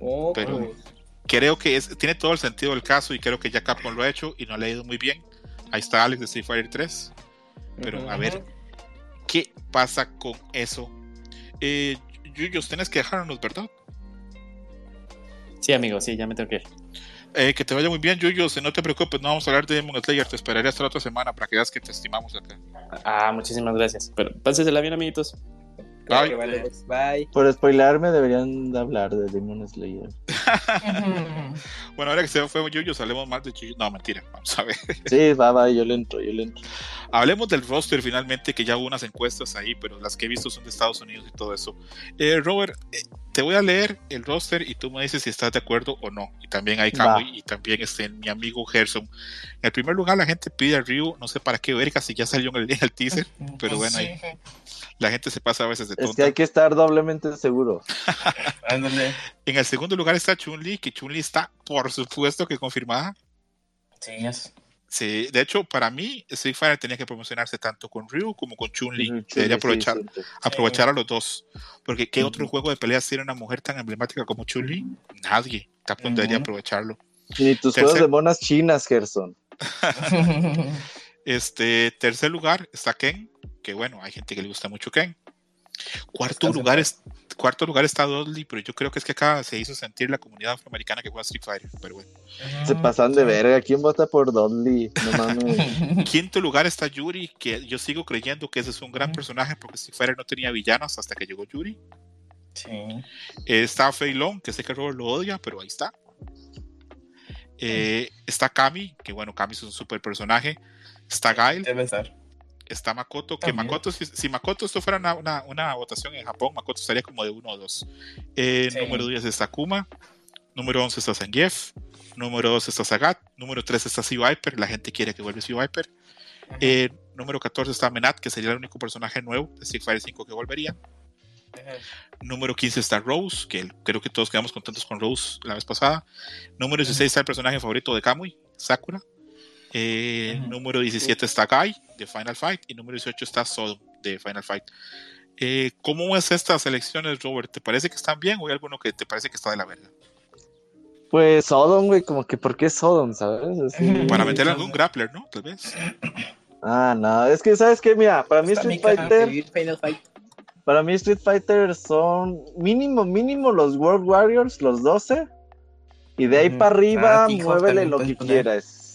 Oh, Pero- pues. Creo que es, tiene todo el sentido del caso y creo que ya Capcom lo ha hecho y no le ha ido muy bien. Ahí está Alex de Street Fighter 3. Pero a ver, ¿qué pasa con eso? Eh, Yuyos, tienes que dejarnos, ¿verdad? Sí, amigo, sí, ya me tengo que ir. Eh, que te vaya muy bien, Yuyos. No te preocupes, no vamos a hablar de Demon Slayer. Te esperaré hasta la otra semana para que veas que te estimamos acá. Ah, muchísimas gracias. Pero pásensela bien, amiguitos. Bye. que vale, pues, Bye. Por spoilarme deberían de hablar de Demon Slayer. Bueno, ahora que se fue Yuyos, hablemos más de Yuyos. No, mentira, vamos a ver. Sí, va, va, yo le entro, yo le entro. Hablemos del roster finalmente, que ya hubo unas encuestas ahí, pero las que he visto son de Estados Unidos y todo eso. Eh, Robert, eh, te voy a leer el roster y tú me dices si estás de acuerdo o no. Y también hay. Kamui y también este, mi amigo Gerson. En el primer lugar, la gente pide a Ryu, no sé para qué verga, si ya salió en el, en el teaser. Pero bueno, ahí. La gente se pasa a veces de Es que tonta. hay que estar doblemente seguro. Ándale. En el segundo lugar está Chun-Li, que Chun-Li está, por supuesto, que confirmada. Sí, es. Sí, de hecho, para mí, Street Fighter tenía que promocionarse tanto con Ryu como con Chun-Li. Ujú, Debería aprovechar, sí, aprovechar a los dos. Porque ¿qué otro juego de peleas tiene una mujer tan emblemática como Chun-Li? Nadie. Capcom debería Ujú. aprovecharlo. Ni tus Tercer- juegos de monas chinas, Gerson. Este tercer lugar está Ken, que bueno, hay gente que le gusta mucho Ken. Cuarto lugar, es, cuarto lugar está Dudley, pero yo creo que es que acá se hizo sentir la comunidad afroamericana que juega Street Fighter. Pero bueno. Se pasan de verga. ¿Quién vota por Dudley? No mames. Quinto lugar está Yuri, que yo sigo creyendo que ese es un gran personaje porque Street Fighter no tenía villanos hasta que llegó Yuri. Sí. Eh, está Fei Long, que sé que Robert lo odia, pero ahí está. Eh, está Kami, que bueno, Kami es un super personaje. Está Gail, Debe estar. Está Makoto, que También. Makoto, si, si Makoto esto fuera una, una- una votación en Japón, Makoto estaría como de 1 o 2. Eh, Sí. Número 10 está Kuma, número 11 está Zangief, número 12 está Sagat, número 13 está Sea Viper, la gente quiere que vuelva Sea Viper. Eh, número 14 está Menat, que sería el único personaje nuevo de Street Fighter 5 que volvería. Número 15 está Rose, que creo que todos quedamos contentos con Rose la vez pasada. Número 16 está el personaje favorito de Kamui, Sakura. Eh. Número 17 está Guy, de Final Fight. Y número 18 está Sodom, de Final Fight. Eh, ¿Cómo es estas elecciones, Robert? ¿Te parece que están bien o hay alguno que te parece que está de la verga? Pues Sodom, güey, como que ¿por qué Sodom, sabes? Así- Para meterle algún grappler, ¿no? Tal vez. Ah, no, es que ¿sabes qué? Mira, para mí Está Street Fighter, vivir Final Fight. para mí Street Fighter son mínimo, mínimo los World Warriors, los 12. Y de ahí para arriba, Ah, muévele lo que poner. quieras.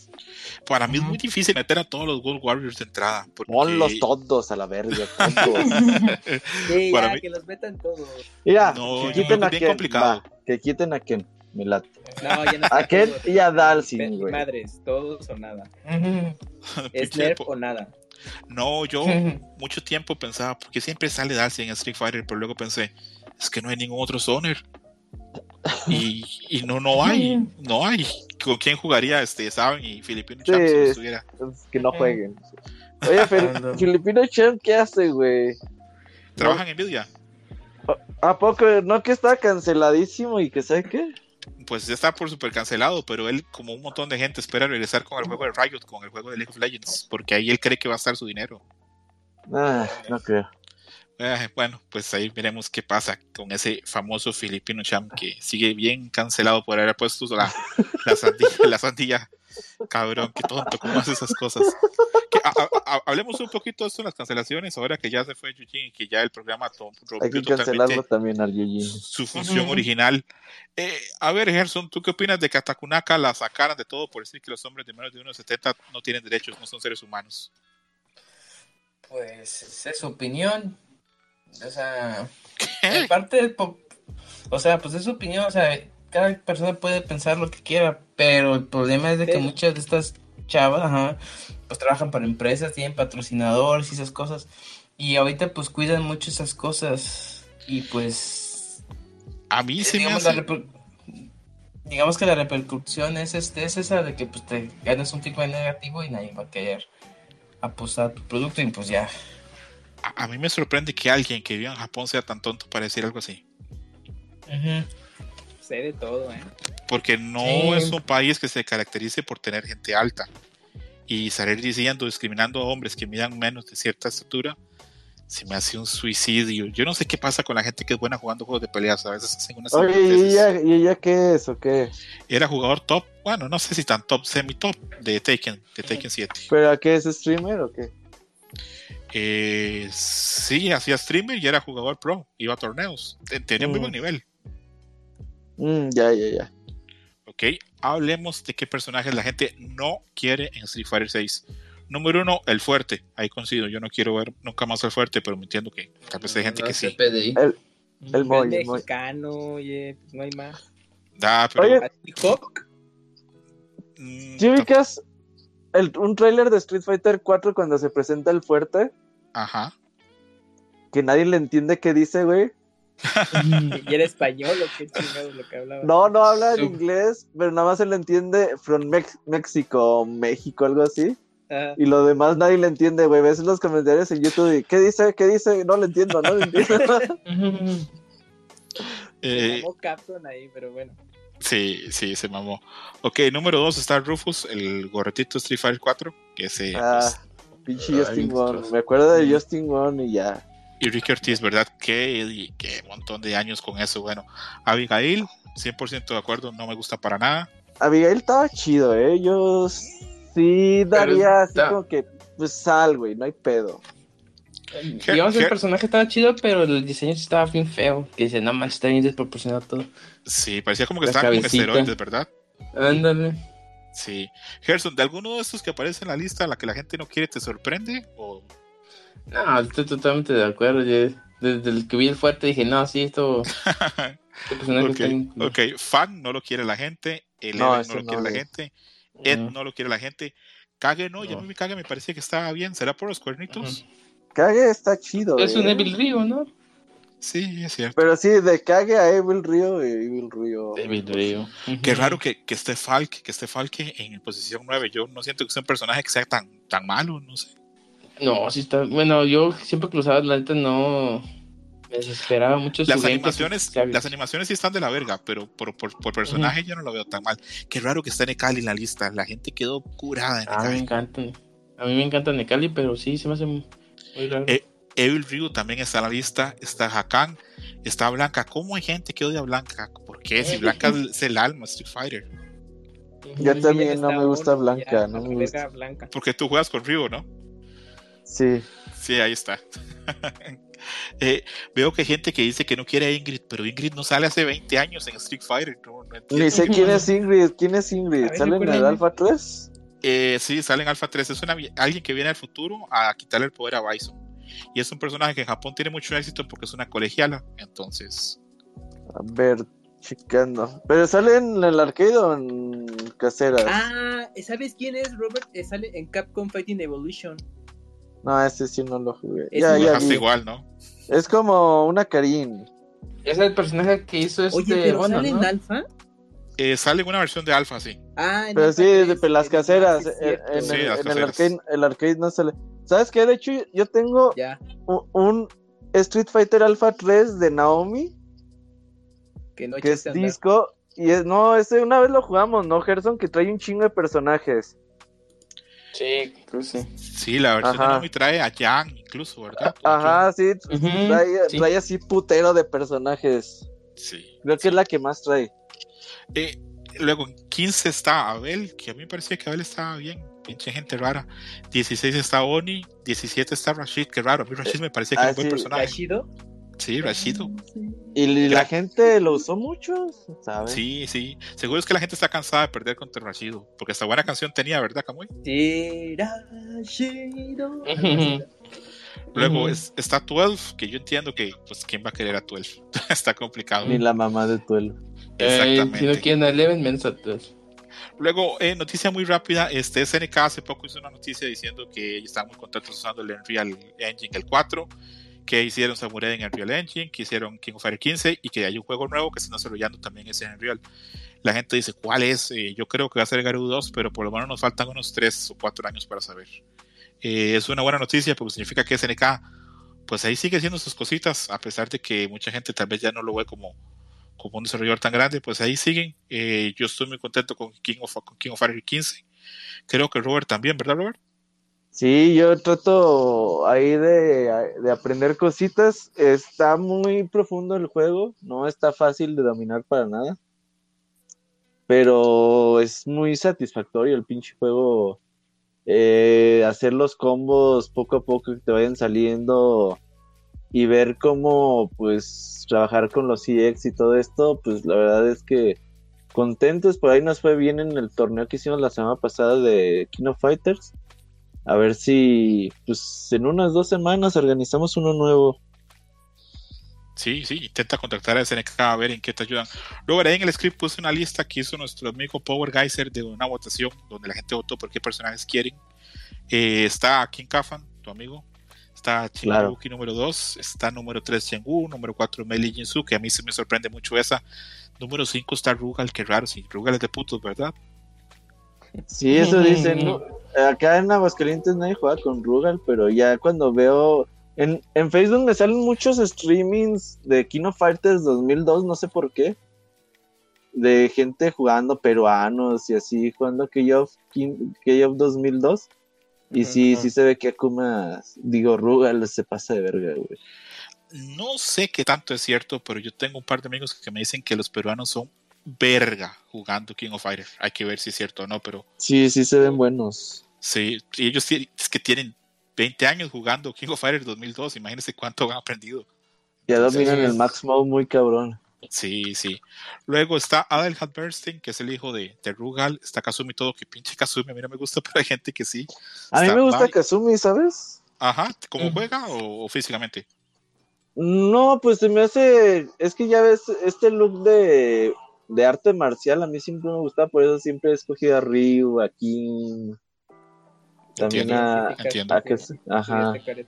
Para mí es muy difícil meter a todos los Gold Warriors de entrada. Porque... Ponlos todos a la verga, todos. Sí, Para ya, mí- que los metan todos. Mira, No, que quiten a es bien Ken. complicado. va, que quiten a Ken. Me late. No, ya no A Ken todos. y a Dalsin, güey. Madres, todos o nada. Es nerf o nada. No, yo mucho tiempo pensaba, porque siempre sale Darcy en Street Fighter, pero luego pensé, es que no hay ningún otro Zoner. Y, y no, no hay, no hay. ¿Con quién jugaría este Saben y Filipino Champ si no Sí. estuviera? Es Que no jueguen. Oye, Fel- Filipino Champ, ¿qué hace, güey? ¿Trabajan en Nvidia? ¿A poco no que está canceladísimo y que sabe qué? Pues ya está por super cancelado, pero él, como un montón de gente, espera regresar con el juego de Riot, con el juego de League of Legends, porque ahí él cree que va a estar su dinero. Ah, no creo. Eh, bueno, pues ahí veremos qué pasa con ese famoso filipino champ que sigue bien cancelado por haber puesto la, la, sandía, la sandía. Cabrón, qué tonto, ¿cómo hace esas cosas? Que, a- a- a- hablemos un poquito de esto en las cancelaciones, ahora que ya se fue Eugene y que ya el programa to- Hay rompió que cancelarlo totalmente también al su función original. Eh, a ver, Gerson, ¿tú qué opinas de que a Takunaka la sacaran de todo por decir que los hombres de menos de 1,70 no tienen derechos, no son seres humanos? Pues es su opinión. O sea, ¿Qué? parte del o sea, pues es su opinión, o sea, cada persona puede pensar lo que quiera, pero el problema es de que muchas de estas chavas, ajá, pues trabajan para empresas, tienen patrocinadores y esas cosas, y ahorita pues cuidan mucho esas cosas y pues A mí se me digamos, hace... que la repercusión es este es esa de que pues te ganas un feedback negativo y nadie va a querer apostar a tu producto y pues ya. A, a mí me sorprende que alguien que vive en Japón sea tan tonto para decir algo así. Ujú. Sé de todo, ¿eh? Porque no Sí. es un país que se caracterice por tener gente alta. Y salir diciendo, discriminando a hombres que midan menos de cierta estatura, se me hace un suicidio. Yo no sé qué pasa con la gente que es buena jugando juegos de peleas. A veces hacen unas Oye, ¿y ella, ¿y ella qué es o qué? Era jugador top, bueno, no sé si tan top, semi-top de Taken, de Taken 7. ¿Pero a qué es streamer o qué? Eh, sí, hacía streamer y era jugador pro, iba a torneos. Te- Tenía muy Mm. buen nivel. Mm, ya, ya, ya. Ok, hablemos de qué personajes la gente no quiere en Street Fighter 6. Número uno, el fuerte. Ahí coincido. Yo no quiero ver nunca más al fuerte, pero me entiendo que tal vez hay gente No que sí. PDI. El, el El el mexicano, oye, pues no hay más. Da, pero, Oye, mm, ¿Sí ubicas el, un tráiler de Street Fighter 4 cuando se presenta el fuerte? Ajá. Que nadie le entiende qué dice, güey. y era español o qué chingados lo que hablaba. No, no habla en inglés, pero nada más se le entiende from Mex- México, México, algo así. Y lo demás nadie le entiende, güey. Ves los comentarios en YouTube y ¿qué dice? ¿Qué dice? No le entiendo, no le entiendo. Eh, llamó Capcom ahí, pero bueno. sí, sí, se mamó. Ok, número dos está Rufus, el gorretito Street Fighter 4, que se... ah, pinche Ay, Justin Wong. Me acuerdo de Justin Wong y ya. y Ricky Ortiz, ¿verdad? Qué, qué montón de años con eso. Bueno, Abigail, 100% de acuerdo, no me gusta para nada. Abigail estaba chido, ¿eh? Yo sí daría así como que, pues sal, güey, no hay pedo. Digamos, Ger- el personaje estaba chido, pero el diseño estaba bien feo. Que dice, no manches, está bien desproporcionado todo. Sí, parecía como que La estaban con esteroides, ¿verdad? Ándale. Sí. Gerson, ¿de alguno de estos que aparece en la lista, la que la gente no quiere, te sorprende? ¿O No, estoy totalmente de acuerdo. Yo, desde el que vi el fuerte dije, no, sí, esto. este está ok, Fan no lo quiere la gente, Eleven No, no, lo no, quiere la gente, Ed No. no lo quiere la gente, Kage no, y a No. mí mi Kage me parecía que estaba bien, ¿será por los cuernitos? Kage está chido, Es un ¿eh? Evil Rio, ¿no? Sí, es cierto. Pero sí, de Kage a Evil Rio y Evil Rio. Evil Rio. Qué raro que, que esté Falk, que esté Falke en posición 9. Yo no siento que sea un personaje que sea tan, tan malo, no sé. No, sí está. Bueno, yo siempre que lo usaba, la neta no. Me desesperaba mucho Las animaciones, porque- las animaciones sí están de la verga, pero por, por, por personaje yo no lo veo tan mal. Qué raro que esté Nekali en la lista. La gente quedó curada en Ah, me encantan. A mí me encanta Necali, pero sí, se me hace muy raro. Eh, Evil Ryu también está en la lista. Está Hakan. Está Blanca. ¿Cómo hay gente que odia a Blanca? ¿Por qué? Si Blanca es el alma Street Fighter. Sí, también no me gusta Blanca, no me gusta. Blanca. Porque tú juegas con Ryu, ¿no? Sí. Sí, ahí está. Eh, veo que hay gente que dice que no quiere a Ingrid, pero Ingrid no sale hace 20 años en Street Fighter. No. Ni sé quién es Ingrid. ¿Quién es Ingrid? ¿Sale en el. Alpha 3? Eh, sí, sale en Alpha 3. Es una, alguien que viene al futuro a quitarle el poder a Bison. Y es un personaje que en Japón tiene mucho éxito porque es una colegiala. Entonces, A ver, checando. ¿Pero sale en el arcade o en caseras? Ah, ¿sabes quién es, Robert? Eh, sale en Capcom Fighting Evolution. No, este sí no lo jugué. Es Ya, ya igual, ¿no? Es como una Karin. Es el personaje que hizo este. Oye, pero bueno, ¿sale ¿no? en Alpha? Eh, sale en una versión de Alpha, sí. Ah, en Pero sí, de 3, de las caseras. sí, es En, el arcade no sale. ¿Sabes qué? De hecho, yo tengo Ya, un, un Street Fighter Alpha 3 de Naomi, que no que es disco. Y es, no, ese una vez lo jugamos, ¿no, Gerson? Que trae un chingo de personajes. Sí, que sí. Sí, la versión Ajá. de Naomi trae a Yang, incluso, ¿verdad? Ajá, sí, trae, sí. trae así putero de personajes. Sí. Creo que es la que más trae. Eh, luego en 15 está Abel, que a mí me parecía que Abel estaba bien. Pinche gente rara. 16 está Oni. 17 está Rashid, qué raro. A mí Rashid me parecía que Ah, era un buen sí, personaje. ¿Rashido? Sí, Rashido. Y la Gra- gente lo usó mucho, ¿sabes? Sí, sí. Seguro es que la gente está cansada de perder contra Rashido. Porque esta buena canción tenía, ¿verdad, Kamui? Sí, Rashido. Luego es- está 12, que yo entiendo que, pues, ¿quién va a querer a 12? está complicado. Ni la mamá de Tuelo. Eh, si no Exactamente. quieren a Eleven, menos a tres. Luego, eh, noticia muy rápida, este SNK hace poco hizo una noticia diciendo que estaban muy contentos usando el Unreal Engine el 4, que hicieron Samurai en Unreal Engine, que hicieron King of Fire 15 y que hay un juego nuevo que están desarrollando también en Unreal. La gente dice, ¿cuál es? Eh, yo creo que va a ser Garou 2, pero por lo menos nos faltan unos 3 o 4 años para saber. Eh, es una buena noticia porque significa que SNK, pues ahí sigue haciendo sus cositas, a pesar de que mucha gente tal vez ya no lo ve como, como un desarrollador tan grande, pues ahí siguen. Eh, yo estoy muy contento con King of, con King of Fire 15. Creo que Robert también, ¿verdad, Robert? Sí, yo trato ahí de, de aprender cositas. Está muy profundo el juego, no está fácil de dominar para nada. Pero es muy satisfactorio el pinche juego. Eh, hacer los combos poco a poco que te vayan saliendo y ver cómo pues trabajar con los EX y todo esto, pues la verdad es que contentos, por ahí nos fue bien en el torneo que hicimos la semana pasada de King of Fighters. A ver si, pues en unas dos semanas organizamos uno nuevo. Sí, sí, intenta contactar a SNK a ver en qué te ayudan. Luego ahí en el script puse una lista que hizo nuestro amigo Power Geyser de una votación donde la gente votó por qué personajes quieren. Eh, está King Kafan, tu amigo. Está Claro. Shinjuki número 2. Está número 3 Chenggu. Número 4 Meli Jinsu, que a mí se me sorprende mucho esa. Número 5 está Rugal, que raro. Sí, Rugal es de putos, ¿verdad? Sí, eso dicen. ¿no? Acá en Aguascalientes nadie juega con Rugal, pero ya cuando veo. En, en Facebook me salen muchos streamings de King of Fighters 2002, no sé por qué. De gente jugando peruanos y así, jugando KOF, King- KOF 2002. Y sí, sí se ve que Akuma, digo, Rugal se pasa de verga, güey. No sé qué tanto es cierto, pero yo tengo un par de amigos que me dicen que los peruanos son verga jugando King of Fighters. Hay que ver si es cierto o no, pero Sí, sí se ven buenos. Sí, y ellos es que tienen 20 años jugando King of Fighters 2002, imagínense cuánto han aprendido. Ya dominan el Max Mode muy cabrón. Sí, sí. Luego está Adelhard Bernstein, que es el hijo de, de Rugal. Está Kazumi todo, que pinche Kazumi, a mí no me gusta, pero hay gente que sí. A mí me gusta Kazumi, ¿sabes? Ajá, ¿cómo Ujú. juega o, o físicamente? No, pues se me hace. Es que ya ves, este look de, de arte marcial a mí siempre me gusta, por eso siempre he escogido a Ryu, a King. También Entiendo, a. entiendo. a que- ajá. Este.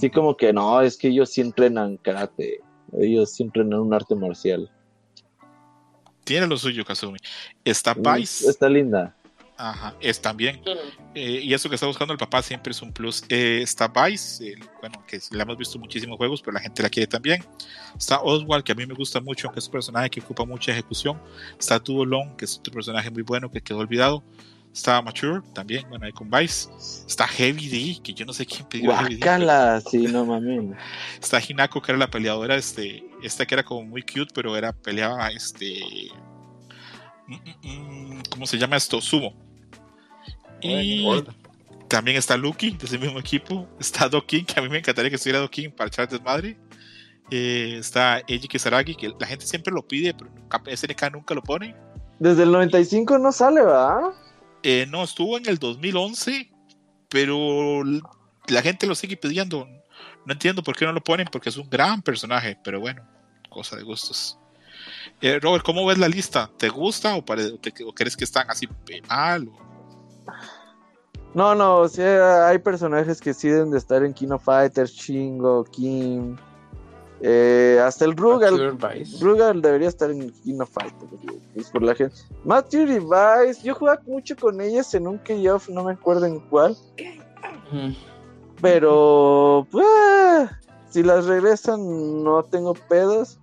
Sí, como que no, es que ellos sí entrenan karate. Ellos sí entrenan un arte marcial. Tiene lo suyo, Kazumi. Está Mm, Vice. Está linda. Ajá, es también. Eh, y eso que está buscando el papá siempre es un plus. Eh, está Vice, eh, bueno, que le hemos visto muchísimos juegos, pero la gente la quiere también. Está Oswald, que a mí me gusta mucho, aunque es un personaje que ocupa mucha ejecución. Está Duo Long, que es otro personaje muy bueno que quedó olvidado. Está Mature también, bueno, ahí con Vice. Está Heavy D, que yo no sé quién pidió a Heavy D. Guacala, sí, no mames. Está Hinako, que era la peleadora, este, esta que era como muy cute, pero era peleaba, este, mm, mm, mm, ¿cómo se llama esto? Sumo. Y también está Lucky, de ese mismo equipo. Está Dokin, que a mí me encantaría que estuviera Dokin para echar desmadre. Eh, está Eiji Kisaragi, que la gente siempre lo pide, pero SNK nunca lo pone. Desde el 95 no sale, ¿verdad? Eh, no, estuvo en el 2011, pero la gente lo sigue pidiendo. No entiendo por qué no lo ponen, porque es un gran personaje, pero bueno, cosa de gustos. Eh, Robert, ¿cómo ves la lista? ¿Te gusta o, crees que están así mal? No, no, o sea, hay personajes que sí deben de estar en Kino Fighters, Shingo, Kim, eh, hasta el Rugal. Rugal debería estar en Kino Fighters, güey, pues por la gente. Matthew Device, yo jugaba mucho con ellas en un K-Off, no me acuerdo en cuál, pero pues, si las regresan no tengo pedos.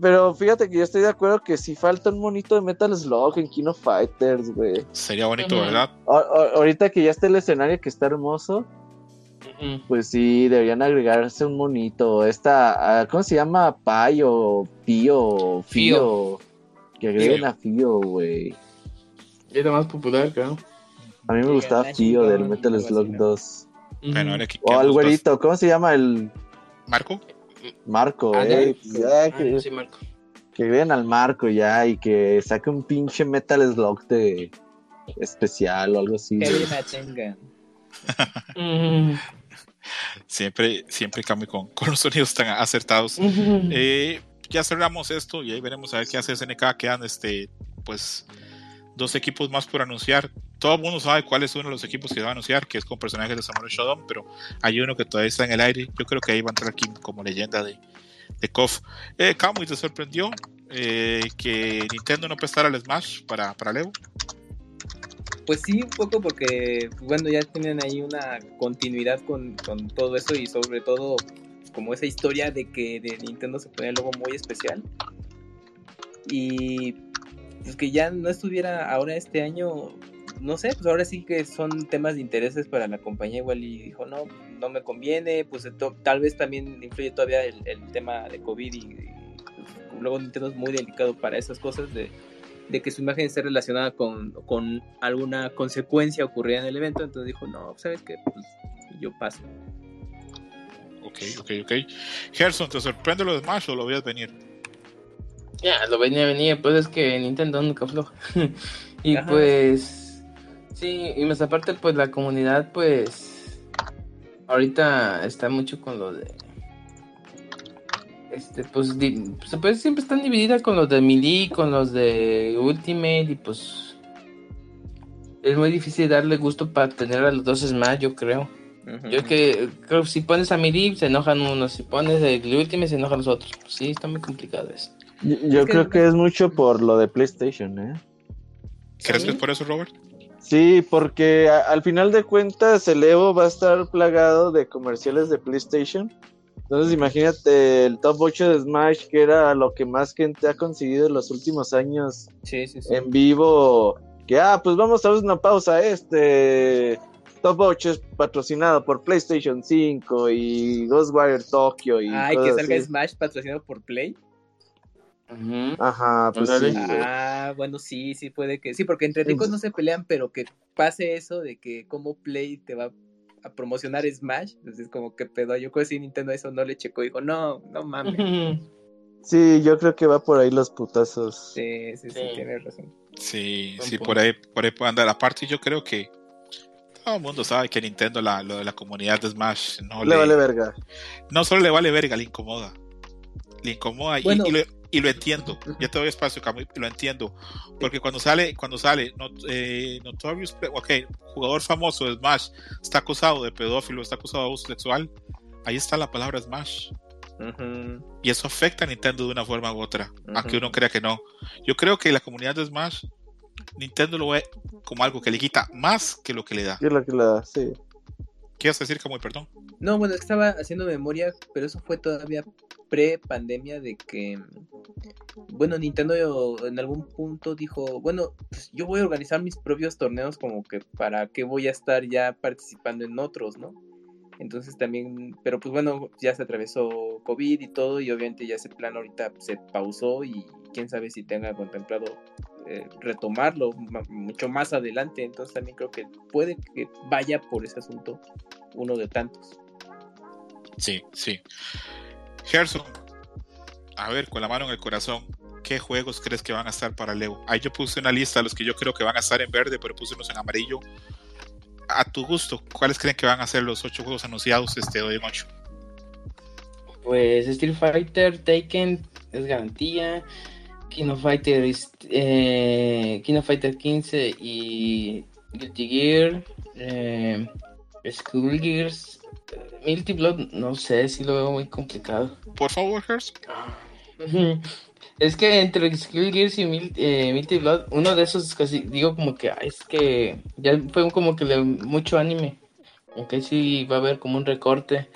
Pero fíjate que yo estoy de acuerdo que si falta un monito de Metal Slug en Kino Fighters, güey. Sería bonito. ¿verdad? A- ahorita que ya está el escenario que está hermoso, Ujú. Pues sí, deberían agregarse un monito. Esta, ah, ¿cómo se llama? Payo, Pío, Fío. Que agreguen Fío. a Fío, güey. Es la más popular, creo. A mí me gustaba Fío del Metal Slug así, ¿no? 2. Bueno, ahora que- O al güerito, ¿cómo se llama? El Marco, Marco, Ah, eh. ya. Pues ya, Ah, que, sí, Marco. que agreguen al Marco ya y que saque un pinche Metal Slug de especial o algo así. Heavy Siempre, siempre cambio con, los sonidos tan acertados. Eh, ya cerramos esto y ahí veremos a ver qué hace SNK. Quedan este, pues, dos equipos más por anunciar. Todo el mundo sabe cuál es uno de los equipos que va a anunciar, que es con personajes de Samurai Shodown, pero hay uno que todavía está en el aire. Yo creo que ahí va a entrar aquí como leyenda de, de KOF. Eh, Kamui, ¿te sorprendió eh, que Nintendo no prestara el Smash para, para Leo? Pues sí, un poco porque, bueno, ya tienen ahí una continuidad con, con todo eso y sobre todo como esa historia de que de Nintendo se pone algo muy especial. Y pues que ya no estuviera ahora este año, no sé, pues ahora sí que son temas de intereses para la compañía igual y dijo, no, no me conviene, pues tal vez también influye todavía el, tema de COVID y, y, pues, luego Nintendo es muy delicado para esas cosas de de que su imagen esté relacionada con, con alguna consecuencia ocurrida en el evento, entonces dijo, no, ¿sabes qué? Pues yo paso. Ok, ok, ok. Gerson, ¿te sorprende lo de Smash o lo veías venir? Ya, lo venía a venir, pues es que Nintendo nunca afloja. y Ajá. pues, sí, y más aparte, pues la comunidad, pues, ahorita está mucho con lo de. Este, pues, di- pues, pues, siempre están divididas con los de Melee, con los de Ultimate, y pues. Es muy difícil darle gusto para tener a los dos Smash, yo creo. Yo que creo que si pones a Melee se enojan unos, si pones el Ultimate se enojan los otros. Sí, está muy complicado eso. Yo, yo Es que- creo que es mucho por lo de PlayStation, ¿eh? ¿Crees Sí. que es por eso, Robert? Sí, porque a- al final de cuentas el Evo va a estar plagado de comerciales de PlayStation. Entonces imagínate el top 8 de Smash, que era lo que más gente ha conseguido en los últimos años Sí, sí, sí. en vivo. Que, ah, pues vamos a hacer una pausa. Este top 8 es patrocinado por PlayStation 5 y Ghostwire Tokyo. Y Ay, que salga así. Smash patrocinado por Play. Ujú. Ajá, pues sí. Ah, bueno, sí, sí puede que. Sí, porque entre ricos no se pelean, pero que pase eso de que como Play te va a promocionar Smash. Entonces, como que pedo. Yo creo que sí, Nintendo eso no le checó. Dijo, no, no mames. Sí, yo creo que va por ahí los putazos. Sí, sí, sí, Sí. tienes razón. Sí, Buen sí, punto. por ahí, por ahí puede andar. Aparte, yo creo que todo el mundo sabe que Nintendo, la, lo de la comunidad de Smash, no Le le, vale verga. no solo le vale verga, le incomoda. Le incomoda y- y, lo, y lo entiendo. Ya te doy espacio, Camuy, lo entiendo. Porque cuando sale, cuando sale not- eh, Notorious, ok, jugador famoso de Smash, está acusado de pedófilo, está acusado de abuso sexual, ahí está la palabra Smash. Y eso afecta a Nintendo de una forma u otra, aunque uno crea que no. Yo creo que la comunidad de Smash, Nintendo lo ve como algo que le quita más que lo que le da. ¿Qué es lo que le da? Sí. ¿Qué vas a decir, perdón? No, bueno, estaba haciendo memoria, pero eso fue todavía pre-pandemia de que, bueno, Nintendo en algún punto dijo, bueno, pues yo voy a organizar mis propios torneos como que para qué voy a estar ya participando en otros, ¿no? Entonces también, pero pues bueno, ya se atravesó COVID y todo y obviamente ya ese plan ahorita se pausó y quién sabe si tenga contemplado eh, retomarlo mucho más adelante. Entonces también creo que puede que vaya por ese asunto uno de tantos. Sí, sí. Gerson, a ver, con la mano en el corazón, ¿qué juegos crees que van a estar para Leo? Ahí yo puse una lista los que yo creo que van a estar en verde, pero puse unos en amarillo. A tu gusto, ¿cuáles creen que van a ser los ocho juegos anunciados este hoy en 8? Pues Street Fighter, Taken es garantía. King of Fighter, eh, King of Fighter 15 y Guilty Gear, eh, School Gears, Multi Blood, no sé si lo veo muy complicado. Por favor, Hers. Es que entre Skill Gears y Mil, eh, Blood, uno de esos casi digo como que es que ya fue como que le, mucho anime. Aunque sí va a haber como un recorte.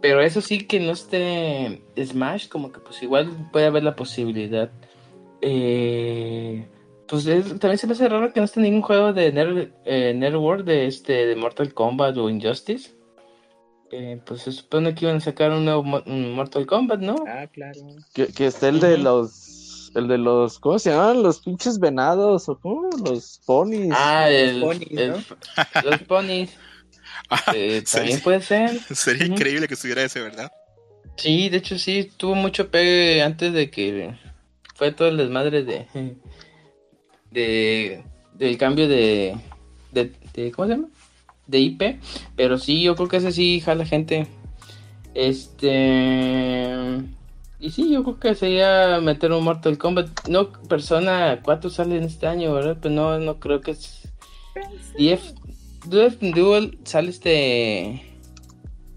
Pero eso sí que no esté Smash, como que pues igual puede haber la posibilidad. Eh, pues también se me hace raro que no esté ningún juego de Nerd, eh, de este de Mortal Kombat o Injustice. Eh, pues se supone que iban a sacar un nuevo Mortal Kombat, ¿no? Ah, claro. Que, que está el de los. El de los. ¿Cómo se llaman? Los pinches venados o cómo? Los ponis. Ah, el, los ponis. los ponis. Ah, eh, también puede ser. Sería increíble que estuviera ese, ¿verdad? Sí, de hecho sí, tuvo mucho pegue antes de que fue todo el desmadre de. de del cambio de, de, ¿Cómo se llama? De IP, pero sí, yo creo que ese sí jala gente. Este. Y sí, yo creo que sería meter un Mortal Kombat. No, Persona 4 sale en este año, ¿verdad? Pero no, no creo que es. DF, DF Duel sale este.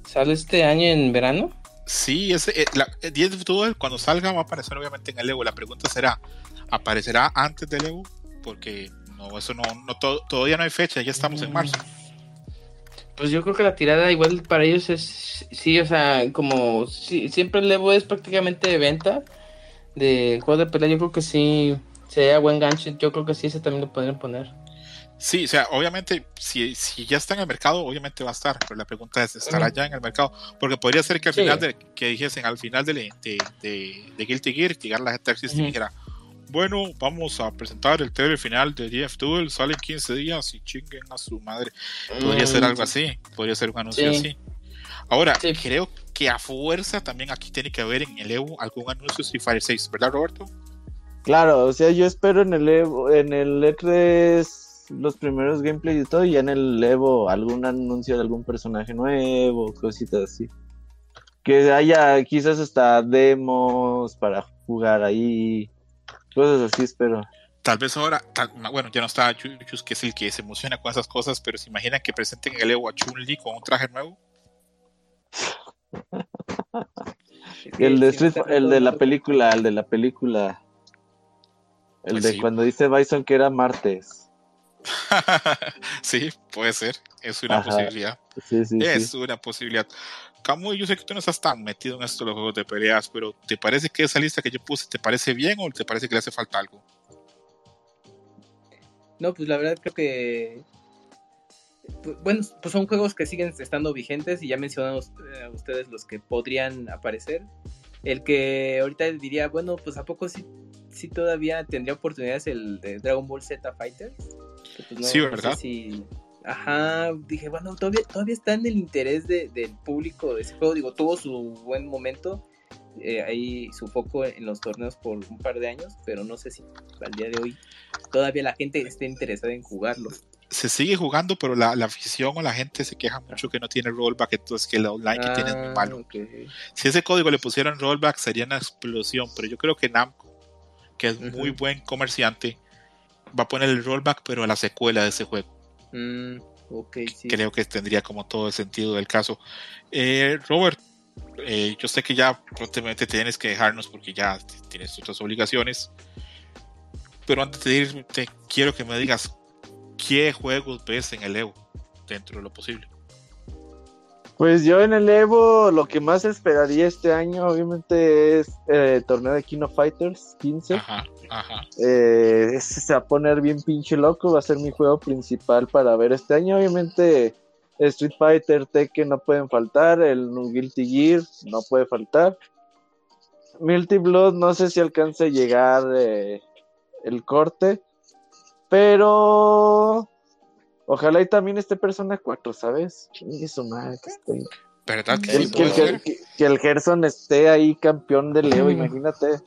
Sale este año en verano. Sí, ese, eh, la, DF Duel cuando salga va a aparecer obviamente en el Evo. La pregunta será: ¿aparecerá antes del Evo? Porque no, eso no, no todavía no hay fecha, ya estamos en marzo. Pues yo creo que la tirada igual para ellos es, sí, o sea, como siempre el Evo es prácticamente de venta de juego de pelea, yo creo que sí, sería buen gancho, yo creo que sí, ese también lo podrían poner. Sí, o sea, obviamente, si, si ya está en el mercado, obviamente va a estar, pero la pregunta es, ¿estará ya en el mercado? Porque podría ser que al final, de, que dijesen, al final de, de, de, Guilty Gear, llegar la gente y dijera, bueno, vamos a presentar el trailer final de DF Duel, sale en 15 días y chinguen a su madre. Podría ser algo mm. así, podría ser un anuncio así. Ahora, creo que a fuerza también aquí tiene que haber en el Evo algún anuncio de Street Fighter 6, ¿verdad, Roberto? Claro, o sea, yo espero en el Evo, en el E3 los primeros gameplays y todo, y ya en el Evo algún anuncio de algún personaje nuevo, cositas así. Que haya quizás hasta demos para jugar ahí Cosas así espero. Tal vez ahora, bueno, ya no está Chus, que es el que se emociona con esas cosas, pero se imaginan que presenten el Evo a Chun-Li con un traje nuevo. el de el de la película, el de la película. El pues de cuando dice Bison que era martes. sí, puede ser. Es una posibilidad. es una posibilidad. Camuy, yo sé que tú no estás tan metido en esto de los juegos de peleas, pero ¿te parece que esa lista que yo puse te parece bien o te parece que le hace falta algo? No, pues la verdad creo que pues, bueno, pues son juegos que siguen estando vigentes y ya mencionamos a ustedes los que podrían aparecer. El que ahorita diría, bueno, pues a poco sí, sí todavía tendría oportunidades el de Dragon Ball Z Fighter. Pues sí, ¿verdad? Ajá, dije, bueno, todavía, todavía está en el interés del público de ese juego. Digo, tuvo su buen momento, eh, ahí su foco en los torneos por un par de años, pero no sé si al día de hoy todavía la gente esté interesada en jugarlo. Se sigue jugando, pero la, afición o la gente se queja mucho que no tiene rollback, entonces que el online que tiene es muy ah, malo. Si ese código le pusieran rollback sería una explosión, pero yo creo que Namco, que es muy buen comerciante, va a poner el rollback, pero a la secuela de ese juego. Mm, Creo que tendría como todo el sentido del caso. Eh, Robert, eh, yo sé que ya prontamente tienes que dejarnos porque ya tienes otras obligaciones. Pero antes de irte, quiero que me digas qué juegos ves en el Evo dentro de lo posible. Pues yo en el Evo lo que más esperaría este año obviamente es eh, el torneo de Kino Fighters 15. Ajá, ajá. Eh, ese se va a poner bien pinche loco, va a ser mi juego principal para ver este año. Obviamente Street Fighter, Tekken no pueden faltar, el Guilty Gear no puede faltar. Multi Blood no sé si alcance a llegar eh, el corte, pero ojalá y también esté Persona 4, ¿sabes? Chingue su madre, que esté- ¿Verdad que el- sí que, el, puede ser? que- que el Gerson esté ahí campeón de Leo, Mm. imagínate.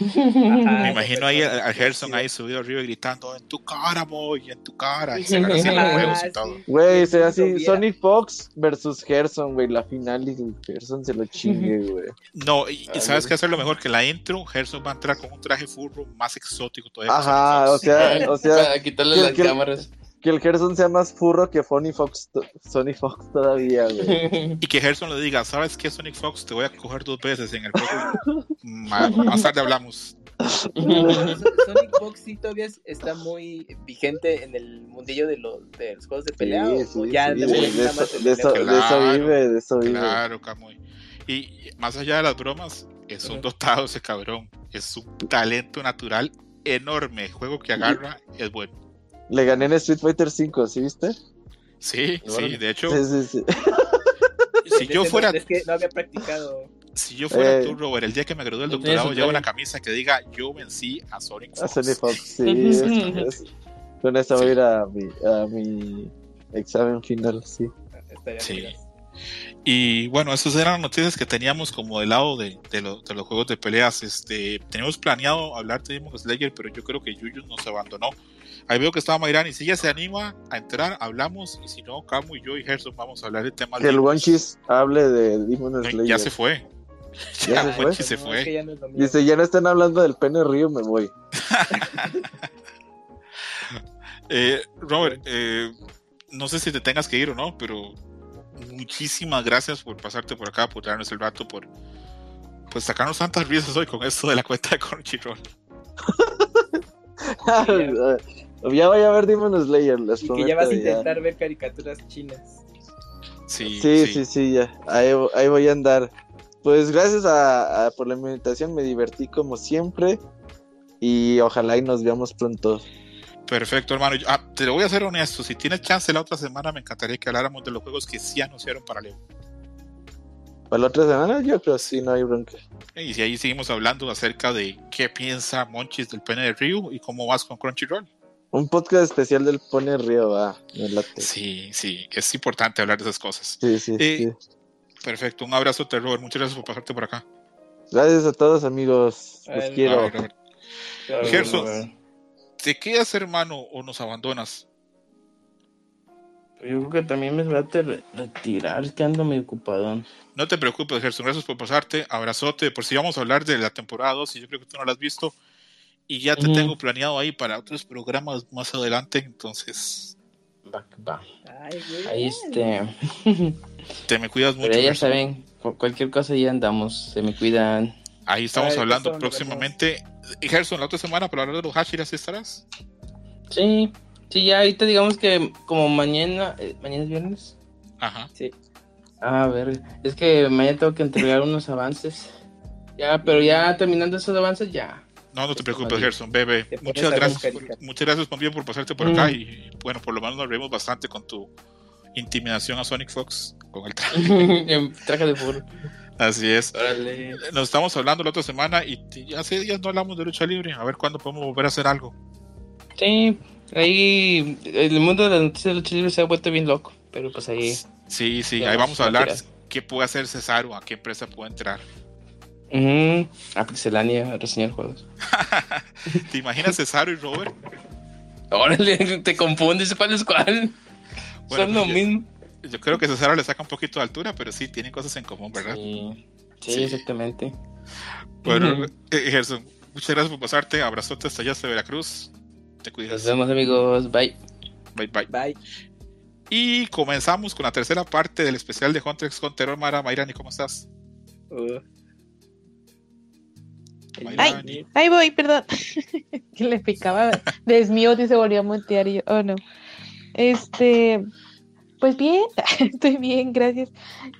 Me imagino ahí a, a Gerson ahí subido arriba y gritando en tu cara, boy, en tu cara. Y se agarra así los Ah, huevos y sí. todo. Güey, será así. Sonic Fox versus Gerson, güey, la final y Gerson se lo chingue, güey. No, y, Ay, sabes qué hacer lo mejor que la intro, Gerson va a entrar con un traje furro más exótico todavía. Ajá, o sea, o sea, quitarle las que- cámaras. Que el Gerson sea más furro que Funny Fox, Sony Fox todavía, güey. Y que Gerson le diga, ¿sabes qué, Sonic Fox? Te voy a coger dos veces en el Más tarde hablamos. Sonic Fox sí todavía es- está muy vigente en el mundillo de los, de los juegos de pelea. Sí, sí, ya sí, de de, eso, de eso- pelea. de eso Claro, vive, de eso vive. Claro, Camuy. Y más allá de las bromas, es un dotado ese cabrón. Es un talento natural enorme. El juego que agarra es bueno. Le gané en Street Fighter 5, ¿sí viste? Sí, sí, Órale. de hecho, Sí, sí, sí. si yo fuera, Es que no había practicado. si yo fuera Eh. tú, Robert, el día que me gradué del doctorado, llevo una camisa que diga yo vencí a Sonic A Fox. Sony Fox, sí. es- es- con eso voy a ir a mi, a mi examen final, sí. Estaría Sí. bien. Y bueno, esas eran las noticias que teníamos como del lado de, de, lo- de los juegos de peleas. Este, teníamos planeado hablar de Demon Slayer, pero yo creo que Yuyu nos abandonó. Ahí veo que estaba Mayrani. Si ella se anima a entrar, hablamos. Y si no, Camu y yo y Gerson vamos a hablar de temas Que el Wonchis hable de Demon No, Slayer. Ya se fue. ¿Ya Ya, se fue? Se No, fue. es que ya no. Dice, ya no están hablando del pene río, me voy. Eh, Robert, eh, no sé si te tengas que ir o no, pero muchísimas gracias por pasarte por acá, por darnos el rato, por pues sacarnos tantas risas hoy con esto de la cuenta de Crunchyroll. ya voy a ver Demon Slayer, les Y prometo. que ya vas a ya. intentar ver caricaturas chinas. Sí, Sí, sí, sí, ya. Ahí, ahí voy a andar. Pues gracias a, a- por la invitación, me divertí como siempre. Y ojalá y nos veamos pronto. Perfecto, hermano. Yo- ah, te lo voy a ser honesto. Si tienes chance la otra semana, me encantaría que habláramos de los juegos que sí anunciaron para Leo. Para la otra semana, yo creo que sí, no hay bronca. Y si ahí seguimos hablando acerca de qué piensa Monchis del pene de Ryu y cómo vas con Crunchyroll. Un podcast especial del Pone Río, va. Sí, sí, es importante hablar de esas cosas. Sí, sí, Eh, sí. Perfecto, un abrazo, Robert. Muchas gracias por pasarte por acá. Gracias a todos, amigos. Los Ay, quiero. Robert. Gerson. ¿Te quedas, hermano, o nos abandonas? Yo creo que también me va a retirar, que ando medio ocupadón. No te preocupes, Gerson. Gracias por pasarte. Abrazote. Por si vamos a hablar de la temporada 2, y yo creo que tú no la has visto. Y ya te tengo planeado ahí para otros programas más adelante. Entonces, Va, va. Ay. Ahí este. te me cuidas mucho. Pero ya Gerson. saben, cu- cualquier cosa ya andamos, se me cuidan. Ahí estamos Ay, hablando próximamente. Y Gerson, la otra semana para hablar de los Hashiras, ¿sí estarás? Sí, sí, ya ahorita digamos que como mañana, eh, mañana es viernes. Ajá. Sí. A ver, es que mañana tengo que entregar unos avances. Ya, pero ya terminando esos avances, ya. No, no te preocupes. Gerson, bebé. Muchas gracias, por, muchas gracias también por pasarte por Mm. acá. Y bueno, por lo menos nos reímos bastante con tu intimidación a Sonic Fox con el traje. traje de furro. Así es. Nos estamos hablando la otra semana y hace días no hablamos de lucha libre. A ver cuándo podemos volver a hacer algo. Sí, ahí el mundo de las noticias de lucha libre se ha vuelto bien loco, pero pues ahí. Sí, sí, ahí vamos a hablar tirar. qué puede hacer Cesaro, a qué empresa puede entrar. Ujú, A Pixelania a reseñar juegos. ¿Te imaginas Cesaro y Robert? Órale, te confundes cuál es cuál. Bueno, Son lo pues, yo- mismo. Yo creo que Cesaro le saca un poquito de altura, pero sí, tienen cosas en común, ¿verdad? Sí, sí, Sí. exactamente. Bueno, eh, Gerson, muchas gracias por pasarte. Abrazote hasta allá, hasta Veracruz. Te Nos cuidas. vemos amigos, bye. Bye, bye. Bye. Y comenzamos con la tercera parte del especial de Hunter x Hunter. Mara, Mayrani, ¿cómo estás? Uh. Mayrani. Ahí voy, perdón. que le picaba desmute y se volvió a mutear y yo, oh no. Este, Pues bien, estoy bien, gracias.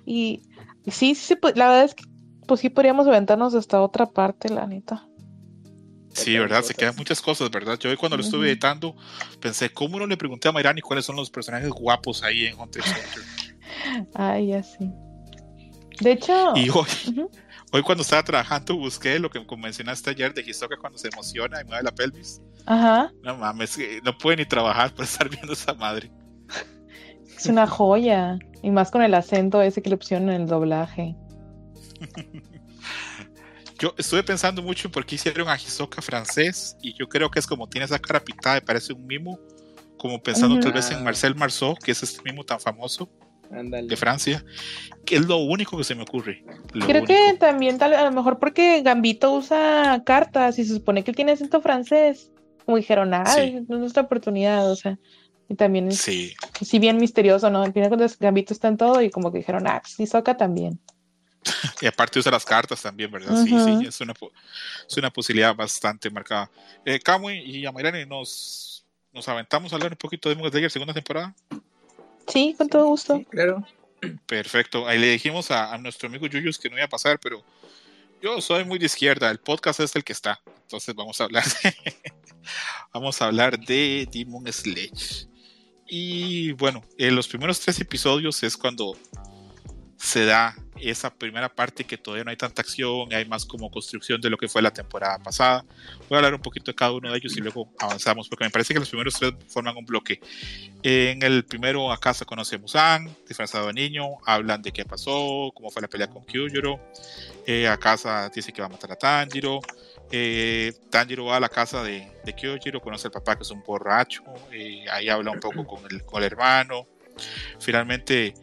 Y sí, sí, se pu- la verdad es que pues sí podríamos aventarnos hasta otra parte, la neta. Sí, ¿verdad? Se quedan muchas cosas, ¿verdad? Yo hoy cuando lo estuve editando pensé, ¿cómo no le pregunté a Mayrani cuáles son los personajes guapos ahí en Hunter x Hunter? Ay, ya sí. De hecho, Y hoy, hoy cuando estaba trabajando busqué lo que mencionaste ayer de Hisoka cuando se emociona y mueve la pelvis. ajá, No mames, que no puede ni trabajar por estar viendo esa madre. Es una joya. Y más con el acento ese que le pusieron en el doblaje. Yo estuve pensando mucho en por qué hicieron a Hisoka francés y yo creo que es como tiene esa cara pintada, me parece un mimo, como pensando tal vez en. Marcel Marceau, que es este mimo tan famoso de Francia, que es lo único que se me ocurre. lo Creo único. que también, tal, a lo mejor porque Gambito usa cartas y se supone que él tiene acento francés. Como dijeron, ah, Sí. es nuestra oportunidad, o sea. Y también es, Sí, si bien misterioso, ¿no? Al final de cuentas, Gambito está en todo y como que dijeron, ah, pues Hisoka también. y aparte usa las cartas también, ¿verdad? Sí, sí, es una, es una posibilidad bastante marcada. Eh, Kamui y Amairani, nos, nos aventamos a hablar un poquito de Demon Slayer segunda temporada. Sí, con todo gusto. Sí, claro. Perfecto. Ahí le dijimos a, a nuestro amigo Yuyus que no iba a pasar, pero yo soy muy de izquierda. El podcast es el que está. Entonces vamos a hablar de, vamos a hablar de Demon Sledge. Y bueno, en los primeros tres episodios es cuando se da esa primera parte que todavía no hay tanta acción, hay más como construcción de lo que fue la temporada pasada. Voy a hablar un poquito de cada uno de ellos y luego avanzamos, porque me parece que los primeros tres forman un bloque. En el primero, acá se conoce a Musan, disfrazado de niño, hablan de qué pasó, cómo fue la pelea con Kyujiro. Eh, a casa dice que va a matar a Tanjiro. Eh, Tanjiro va a la casa de, de Kyojiro, conoce al papá que es un borracho, eh, ahí habla un poco con el, con el hermano. Finalmente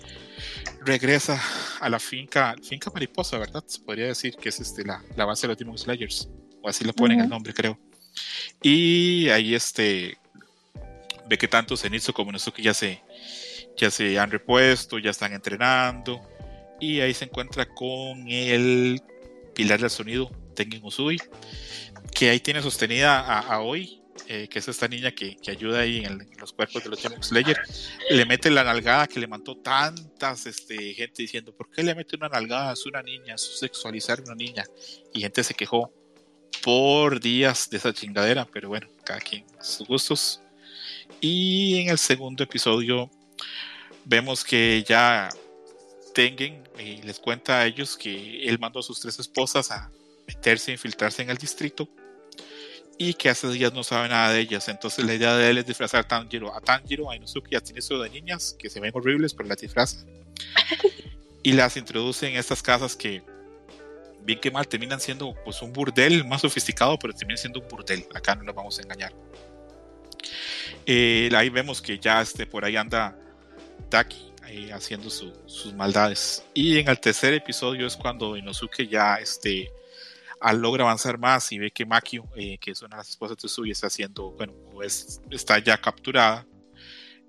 regresa a la finca, finca mariposa, ¿verdad? Se podría decir que es este, la, la base de los Demon Slayers, o así le ponen Ujú. el nombre, creo. Y ahí este ve que tanto Zenitsu como Inosuke ya se, ya se han repuesto, ya están entrenando. Y ahí se encuentra con el pilar del sonido, Tengen Usui, que ahí tiene sostenida a, a Oi, eh, que es esta niña que, que ayuda ahí en, los cuerpos de los Demon Slayer. Le mete la nalgada que le mandó tantas este, gente diciendo, ¿por qué le mete una nalgada? Es una niña, es sexualizar a una niña. Y gente se quejó por días de esa chingadera, pero bueno, cada quien sus gustos. Y en el segundo episodio vemos que ya Tengen eh, les cuenta a ellos que él mandó a sus tres esposas a meterse, infiltrarse en el distrito y que hace días no sabe nada de ellas. Entonces la idea de él es disfrazar a Tanjiro, a Tanjiro, a Inosuke y a Zenitsu de niñas que se ven horribles, pero las disfraza y las introduce en estas casas que bien que mal terminan siendo pues un burdel más sofisticado, pero terminan siendo un burdel. Acá no nos vamos a engañar. Eh, ahí vemos que ya este, por ahí anda Daki eh, haciendo su- sus maldades. Y en el tercer episodio es cuando Inosuke ya este, logra avanzar más y ve que Makio, eh, que es una de las esposas de está haciendo, bueno, es- está ya capturada.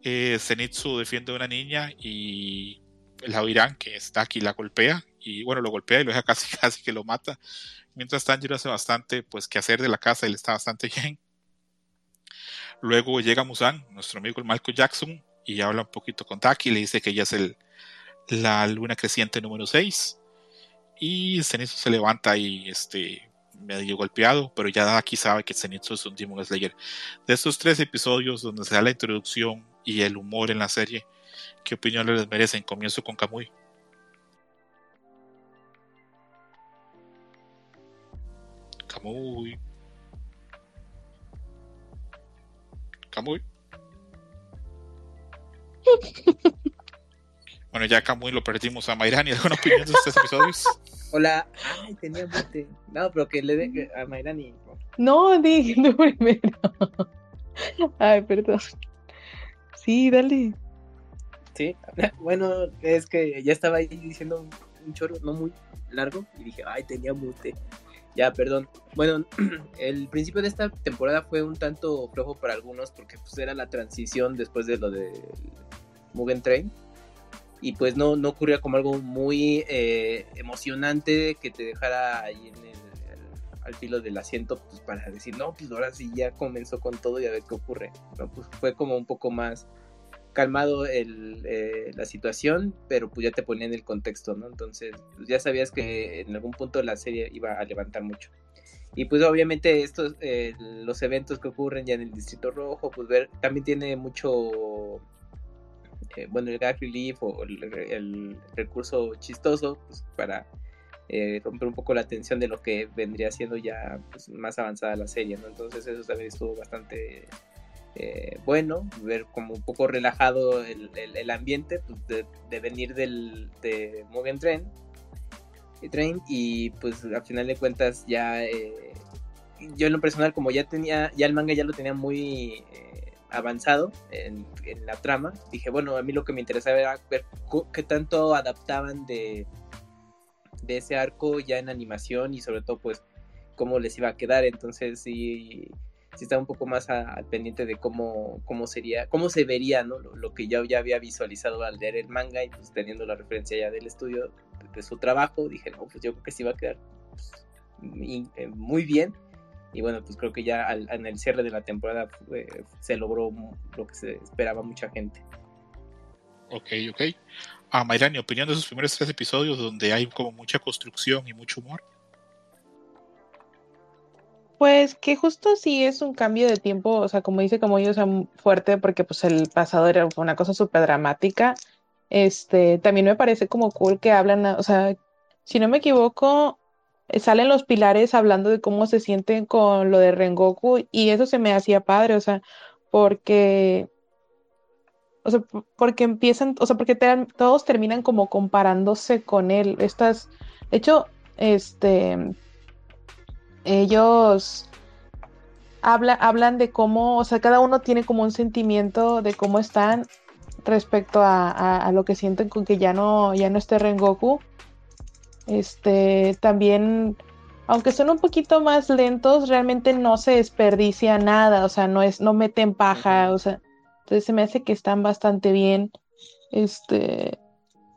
Eh, Zenitsu defiende a una niña y la Oirán, que está aquí, la golpea y bueno, lo golpea y lo deja casi, casi que lo mata. Mientras Tanjiro hace bastante, pues, que hacer de la casa, él está bastante bien. Luego llega Musan, nuestro amigo el Michael Jackson, y habla un poquito con Taki, le dice que ella es el, la luna creciente número 6. Y Zenitsu se levanta y este, medio golpeado, pero ya Daki sabe que Zenitsu es un Demon Slayer. De estos tres episodios donde se da la introducción y el humor en la serie, ¿qué opinión les merecen? Comienzo con Kamui. Kamui. Kamui. Bueno, ya Kamui lo perdimos a Mayrani. ¿Alguna opinión de estos episodios? Hola. Ay, tenía mute. No, pero que le dé a Mayrani. No, dije tú primero. Ay, perdón. Sí, dale. Sí. Bueno, es que ya estaba ahí diciendo un, un choro no muy largo y dije, ay, tenía mute. Ya, perdón. Bueno, el principio de esta temporada fue un tanto flojo para algunos porque pues era la transición después de lo de Mugen Train. Y pues no, no ocurría como algo muy eh, emocionante que te dejara ahí en el, al filo del asiento pues para decir, no, pues ahora sí ya comenzó con todo y a ver qué ocurre. No, pues fue como un poco más calmado el, eh, la situación, pero pues ya te ponían el contexto, ¿no? Entonces pues, ya sabías que en algún punto la serie iba a levantar mucho. Y pues obviamente estos, eh, los eventos que ocurren ya en el Distrito Rojo, pues ver, también tiene mucho, eh, bueno, el gag relief o el, recurso chistoso pues, para eh, romper un poco la tensión de lo que vendría siendo ya pues, más avanzada la serie, ¿no? Entonces eso también estuvo bastante eh, bueno, ver como un poco relajado el, el, ambiente pues, de, venir del, de Mugen Train, Train y pues al final de cuentas ya yo en lo personal como ya tenía, ya el manga ya lo tenía muy avanzado en, la trama, dije bueno, a mí lo que me interesaba era ver qué tanto adaptaban de de ese arco ya en animación y sobre todo pues cómo les iba a quedar. Entonces sí, sí estaba un poco más al pendiente de cómo, cómo sería, cómo se vería, ¿no? Lo, que yo ya había visualizado al leer el manga y pues teniendo la referencia ya del estudio de, su trabajo, dije, no, pues yo creo que sí va a quedar pues, eh, muy bien. Y bueno, pues creo que ya al, en el cierre de la temporada se logró lo que se esperaba mucha gente. Ok, ok a Mayra, mi opinión de esos primeros tres episodios donde hay como mucha construcción y mucho humor? Pues que justo sí es un cambio de tiempo, o sea, como dice, como ellos son fuerte, porque pues el pasado era una cosa súper dramática. Este, también me parece como cool que hablan, o sea, si no me equivoco, salen los pilares hablando de cómo se sienten con lo de Rengoku y eso se me hacía padre, o sea, porque o sea, porque empiezan, o sea, porque todos terminan como comparándose con él. Estas, de hecho, este, ellos habla, hablan de cómo, o sea, cada uno tiene como un sentimiento de cómo están respecto a, lo que sienten con que ya no, ya no esté Rengoku. Este, también, aunque son un poquito más lentos, realmente no se desperdicia nada, o sea, no es, no meten paja, o sea, entonces se me hace que están bastante bien. Este,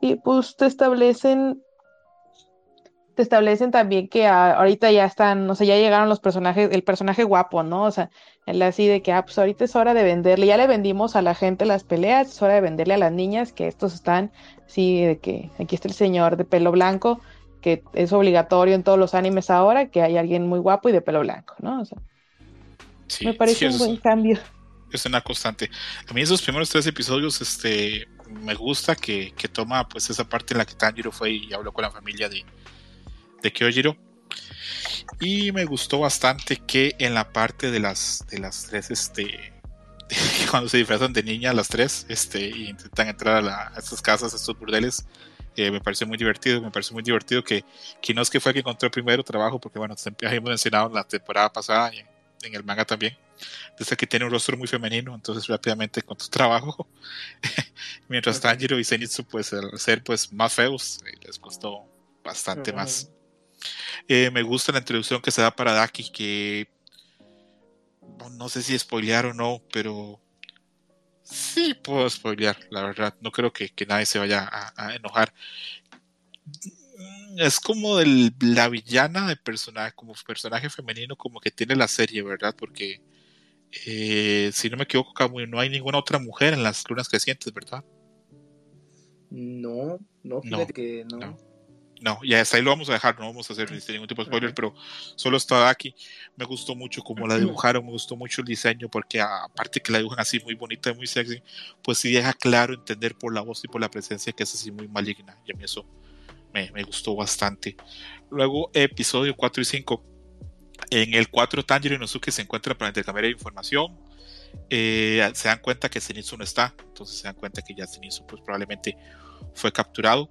y pues te establecen, te establecen también que ahorita ya están, o sea, ya llegaron los personajes, el personaje guapo, ¿no? O sea, el así de que, ah, pues ahorita es hora de venderle, ya le vendimos a la gente las peleas, es hora de venderle a las niñas que estos están, sí, de que aquí está el señor de pelo blanco, que es obligatorio en todos los animes ahora, que hay alguien muy guapo y de pelo blanco, ¿no? O sea, me parece un buen cambio es una constante. A mí esos primeros tres episodios, este, me gusta que, que toma pues esa parte en la que Tanjiro fue y habló con la familia de, de Kyojiro. Y me gustó bastante que en la parte de las, de las tres, este, cuando se disfrazan de niña las tres, este, y intentan entrar a, estas casas, a estos burdeles, eh, me parece muy divertido, me parece muy divertido que, que no es que fue que encontró el primero trabajo, porque bueno, hemos mencionado en la temporada pasada y en el manga también, desde que tiene un rostro muy femenino, entonces rápidamente con tu trabajo, mientras Tanjiro y Zenitsu pues al ser pues más feos, eh, les costó bastante más. Eh, me gusta la introducción que se da para Daki, que no sé si spoilear o no, pero sí puedo spoilear, la verdad. No creo que, nadie se vaya a, enojar. Es como el, la villana de personaje, como personaje femenino, como que tiene la serie, ¿verdad? Porque eh, si no me equivoco, no hay ninguna otra mujer en las lunas crecientes, ¿verdad? No, no, fíjate que no. no. Ya hasta ahí lo vamos a dejar, no vamos a hacer ningún tipo de spoiler, pero solo está aquí. Me gustó mucho cómo la dibujaron, me gustó mucho el diseño, porque aparte que la dibujan así muy bonita y muy sexy, pues sí deja claro entender por la voz y por la presencia que es así muy maligna, y a mí eso me, me gustó bastante. Luego, episodio 4 y 5 en el 4, Tanjiro y Inosuke se encuentran para intercambiar información. Eh, se dan cuenta que Zenitsu no está, entonces se dan cuenta que ya Zenitsu pues, probablemente fue capturado.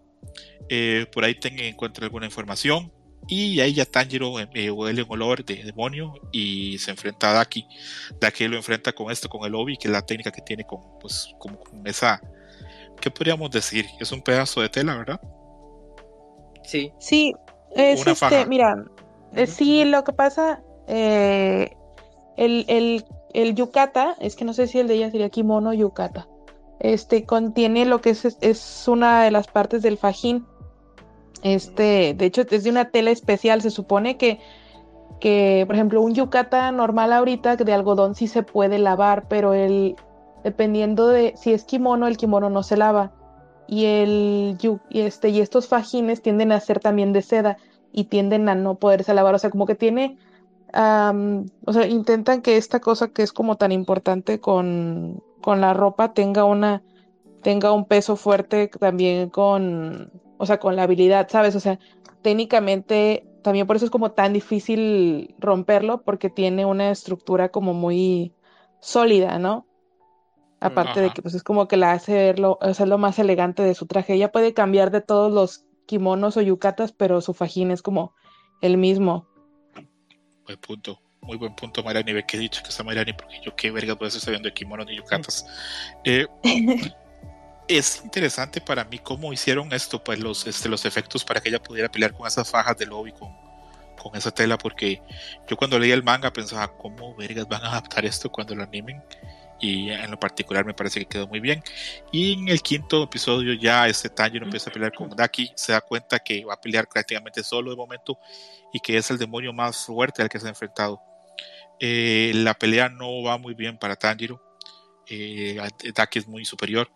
Eh, por ahí tengan encuentra alguna información. Y ahí ya Tanjiro eh, huele un olor de demonio y se enfrenta a Daki. Daki lo enfrenta con esto, con el Obi, que es la técnica que tiene con, pues, como con esa. ¿Qué podríamos decir? Es un pedazo de tela, ¿verdad? Sí. Sí, es este, mira, eh, sí, lo que pasa, eh, el, el, el, yukata, es que no sé si el de ella sería kimono yukata, este contiene lo que es, es una de las partes del fajín. Este, de hecho, es de una tela especial. Se supone que, que, por ejemplo, un yukata normal ahorita de algodón sí se puede lavar, pero el, dependiendo de si es kimono, el kimono no se lava. Y, el, y, este, y estos fajines tienden a ser también de seda y tienden a no poderse lavar. O sea, como que tiene, o sea, intentan que esta cosa que es como tan importante con, con la ropa tenga una, tenga un peso fuerte también con, o sea, con la habilidad, ¿sabes? O sea, técnicamente también por eso es como tan difícil romperlo porque tiene una estructura como muy sólida, ¿no? Aparte de que pues es como que la hace verlo, o sea, lo más elegante de su traje. Ella puede cambiar de todos los kimonos o yucatas, pero su fajín es como el mismo. Buen punto. Muy buen punto, Mayrani. Ve que he dicho que está Mayrani, porque yo qué verga voy a estar sabiendo de kimonos ni yucatas. Eh, es interesante para mí cómo hicieron esto, pues los, este, los efectos para que ella pudiera pelear con esas fajas de lobby con, con esa tela, porque yo cuando leía el manga pensaba, ¿cómo vergas van a adaptar esto cuando lo animen? Y en lo particular me parece que quedó muy bien. Y en el quinto episodio ya este Tanjiro empieza a pelear con Daki, se da cuenta que va a pelear prácticamente solo de momento y que es el demonio más fuerte al que se ha enfrentado. Eh, la pelea no va muy bien para Tanjiro. Eh, Daki es muy superior.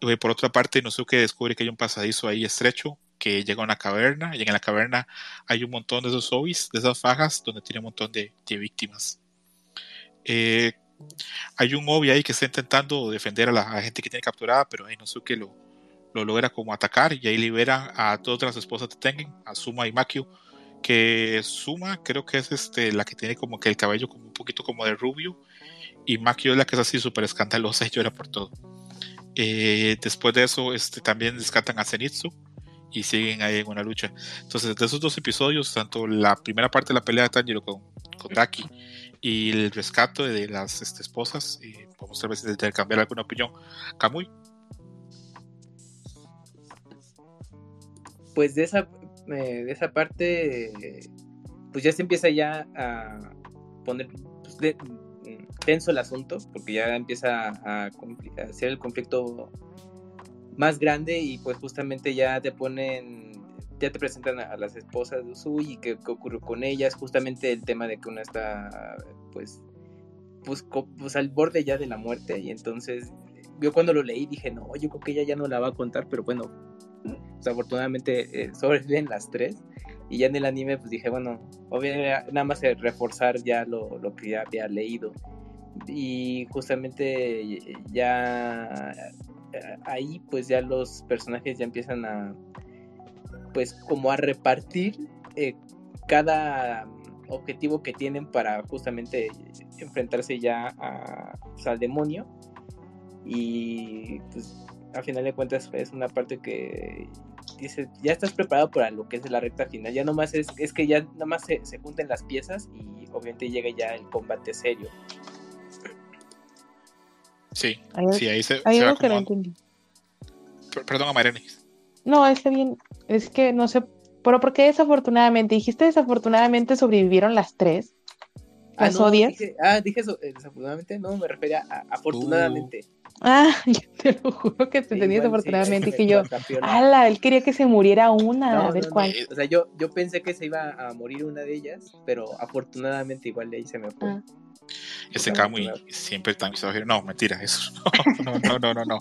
Eh, por otra parte, Nosuke descubre que hay un pasadizo ahí estrecho que llega a una caverna y en la caverna hay un montón de esos zombies, de esas fajas, donde tiene un montón de, de víctimas. Eh, hay un Obi ahí que está intentando defender a la, gente que tiene capturada, pero ahí Nosuke lo, lo logra como atacar y ahí libera a todas las esposas de Tengen, a Suma y Makio, que Suma creo que es este, la que tiene como que el cabello como un poquito como de rubio y Makio es la que es así súper escandalosa y llora por todo. Eh, después de eso este, también rescatan a Zenitsu y siguen ahí en una lucha. Entonces de esos dos episodios, tanto la primera parte de la pelea de Tanjiro con, con Daki y el rescate de las este, esposas, vamos a ver si intercambiar alguna opinión. Kamui, Pues de esa, eh, de esa parte, pues ya se empieza ya a poner pues, tenso el asunto, porque ya empieza a, a ser el conflicto más grande y pues justamente ya te ponen, ya te presentan a, las esposas de Usui y qué, qué ocurrió con ellas, justamente el tema de que una está pues, pues, pues al borde ya de la muerte y entonces yo cuando lo leí dije, no, yo creo que ella ya no la va a contar, pero bueno, pues, afortunadamente eh, sobreviven las tres. Y ya en el anime, pues dije, bueno, obviamente nada más reforzar ya lo, lo que ya había leído. Y justamente ya eh, ahí, pues ya los personajes ya empiezan a, pues como a repartir eh, cada objetivo que tienen para justamente enfrentarse ya a, pues, al demonio. Y pues a final de cuentas es una parte que dice, ya estás preparado para lo que es la recta final, ya nomás es, es que ya nomás se, se junten las piezas y obviamente llega ya el combate serio. sí, sí, ahí se, se va que no entendí. Per- Perdón a Mayrani. No, está bien. Es que no sé, pero ¿por qué desafortunadamente? Dijiste desafortunadamente sobrevivieron las tres. Ah, ¿Las no, odias? Dije, ah, dije eso, eh, desafortunadamente, no, me refería a afortunadamente. Ah, yo te lo juro que te Sí, entendí igual, desafortunadamente. sí, Dije yo, campeona. ala, él quería que se muriera una, No, a ver no, no, cuál. O sea, yo, yo pensé que se iba a morir una de ellas, pero afortunadamente igual de ahí se me fue. Ah. Ese Kamui claro. siempre tan exagerado. No, mentira, eso. No, no, no, no, no.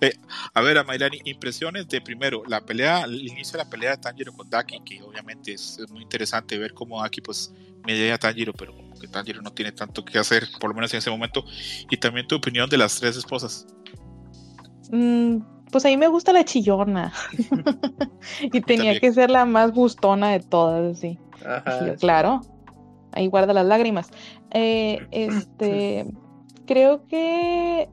Eh, a ver, a Mayrani, impresiones de primero, la pelea, el inicio de la pelea de Tanjiro con Daki, que obviamente es, es muy interesante ver cómo Daki pues media a Tanjiro, pero como que Tanjiro no tiene tanto que hacer, por lo menos en ese momento. Y también tu opinión de las tres esposas. Mm, pues a mí me gusta la chillona. y tenía también. que ser la más gustona de todas, sí. Ajá. Dije, claro, ahí guarda las lágrimas. Eh, este, creo que,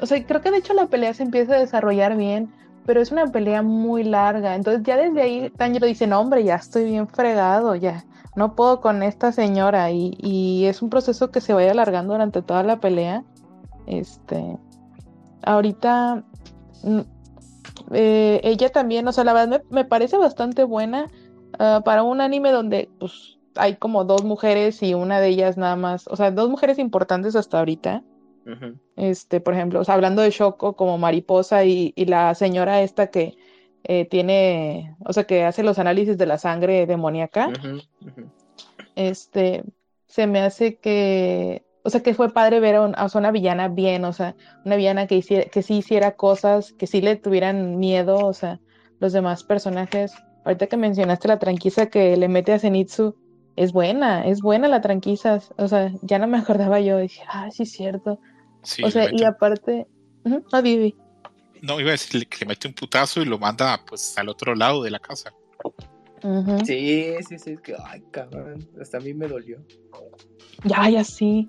o sea, creo que de hecho la pelea se empieza a desarrollar bien, pero es una pelea muy larga. Entonces ya desde ahí Tanjiro dice, no hombre, ya estoy bien fregado, ya no puedo con esta señora y, y es un proceso que se vaya alargando durante toda la pelea. Este, ahorita mm, eh, ella también, o sea, la verdad me, me parece bastante buena ah, para un anime donde pues hay como dos mujeres y una de ellas nada más, o sea, dos mujeres importantes hasta ahorita. Este, por ejemplo, o sea, hablando de Shoko como mariposa y, y la señora esta que eh, tiene, o sea, que hace los análisis de la sangre demoníaca este, se me hace que o sea, que fue padre ver a, un- a una villana bien, o sea, una villana que, hiciera, que sí hiciera cosas, que sí le tuvieran miedo, o sea, los demás personajes. Ahorita que mencionaste la tranquiza que le mete a Zenitsu, es buena, es buena la tranquiza, o sea, ya no me acordaba yo, dije, ah, sí es cierto. Sí, o sea, mete y aparte, ujú, no, Vivi. no, iba a decir que le mete un putazo y lo manda pues al otro lado de la casa. Sí, sí, sí, es que, ay, cabrón, hasta a mí me dolió. Ya, ya sí.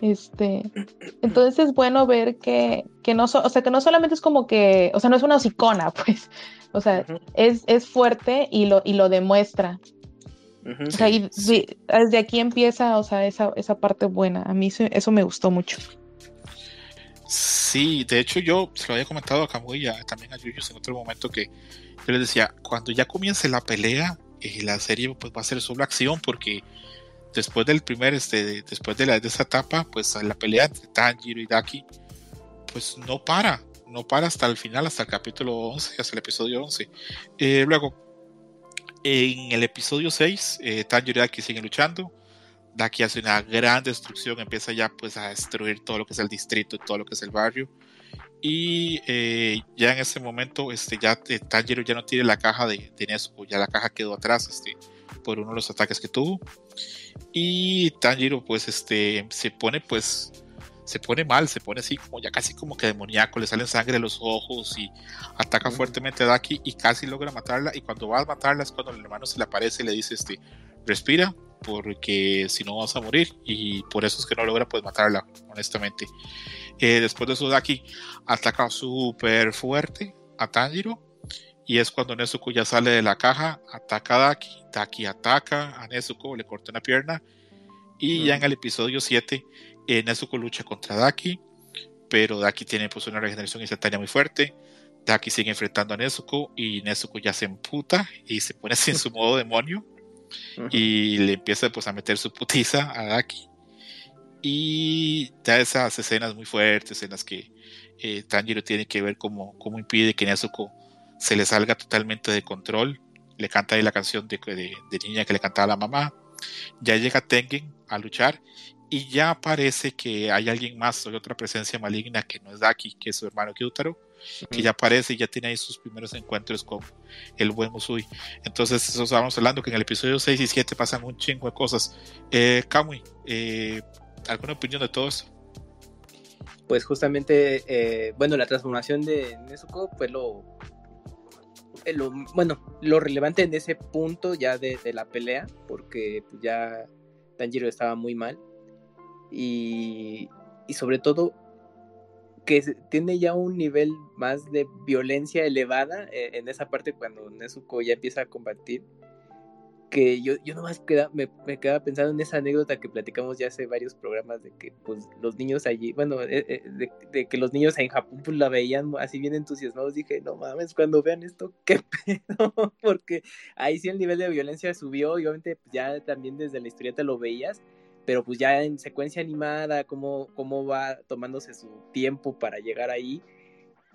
Este, entonces es bueno ver que, que no, so- o sea, que no solamente es como que, o sea, no es una hocicona, pues, o sea, es, es fuerte y lo, y lo demuestra. O sea, y Sí, desde aquí empieza, o sea, esa, esa parte buena. A mí eso, eso me gustó mucho. Sí, de hecho yo se lo había comentado a Kamui y a- también a Yuyos en otro momento que yo les decía, cuando ya comience la pelea, eh, la serie pues va a ser solo acción porque después del primer, este, de- después de, la, de esa etapa, pues la pelea entre Tanjiro y Daki, pues no para, no para hasta el final, hasta el capítulo 11, hasta el episodio 11. Eh, luego, en el episodio 6, eh, Tanjiro y Daki siguen luchando. Daki hace una gran destrucción, empieza ya pues a destruir todo lo que es el distrito, todo lo que es el barrio. Y eh, ya en ese momento, este, ya eh, Tanjiro ya no tiene la caja de, de ya la caja quedó atrás, este, por uno de los ataques que tuvo. Y Tanjiro, pues, este, se pone, pues, se pone mal, se pone así como ya casi como que demoníaco, le salen sangre de los ojos y ataca fuertemente a Daki y casi logra matarla. Y cuando va a matarla es cuando el hermano se le aparece y le dice, este, respira, porque si no vas a morir. Y por eso es que no logra pues matarla, honestamente. Eh, después de eso, Daki ataca súper fuerte a Tanjiro. Y es cuando Nezuko ya sale de la caja, ataca a Daki, Daki ataca a Nezuko, le corta una pierna. Y ya en el episodio 7, eh, Nezuko lucha contra Daki, pero Daki tiene pues una regeneración instantánea muy fuerte. Daki sigue enfrentando a Nezuko y Nezuko ya se emputa y se pone así en su modo demonio y le empieza pues a meter su putiza a Daki. Y da esas escenas muy fuertes en las que eh, Tanjiro tiene que ver cómo, cómo impide que Nezuko se le salga totalmente de control. Le canta ahí la canción de, de, de niña que le cantaba la mamá. Ya llega Tengen a luchar y ya parece que hay alguien más, hay otra presencia maligna que no es Daki, que es su hermano Kyutaro, que ya aparece y ya tiene ahí sus primeros encuentros con el buen Usui. Entonces, eso estábamos hablando que en el episodio 6 y 7 pasan un chingo de cosas. Eh, Kamui, eh, ¿alguna opinión de todo esto? Pues justamente, eh, bueno, la transformación de Nezuko fue lo, lo, bueno, lo relevante en ese punto ya de, la pelea, porque pues, ya Tanjiro estaba muy mal. Y, y sobre todo que tiene ya un nivel más de violencia elevada eh, en esa parte cuando Nezuko ya empieza a combatir. Que yo, yo nomás queda, me, me quedaba pensando en esa anécdota que platicamos ya hace varios programas de que pues los niños allí, bueno, eh, eh, de, que los niños en Japón pues la veían así bien entusiasmados. Dije, no mames, cuando vean esto, qué pedo, porque ahí sí el nivel de violencia subió y obviamente pues, ya también desde la historieta lo veías pero pues ya en secuencia animada, cómo, cómo va tomándose su tiempo para llegar ahí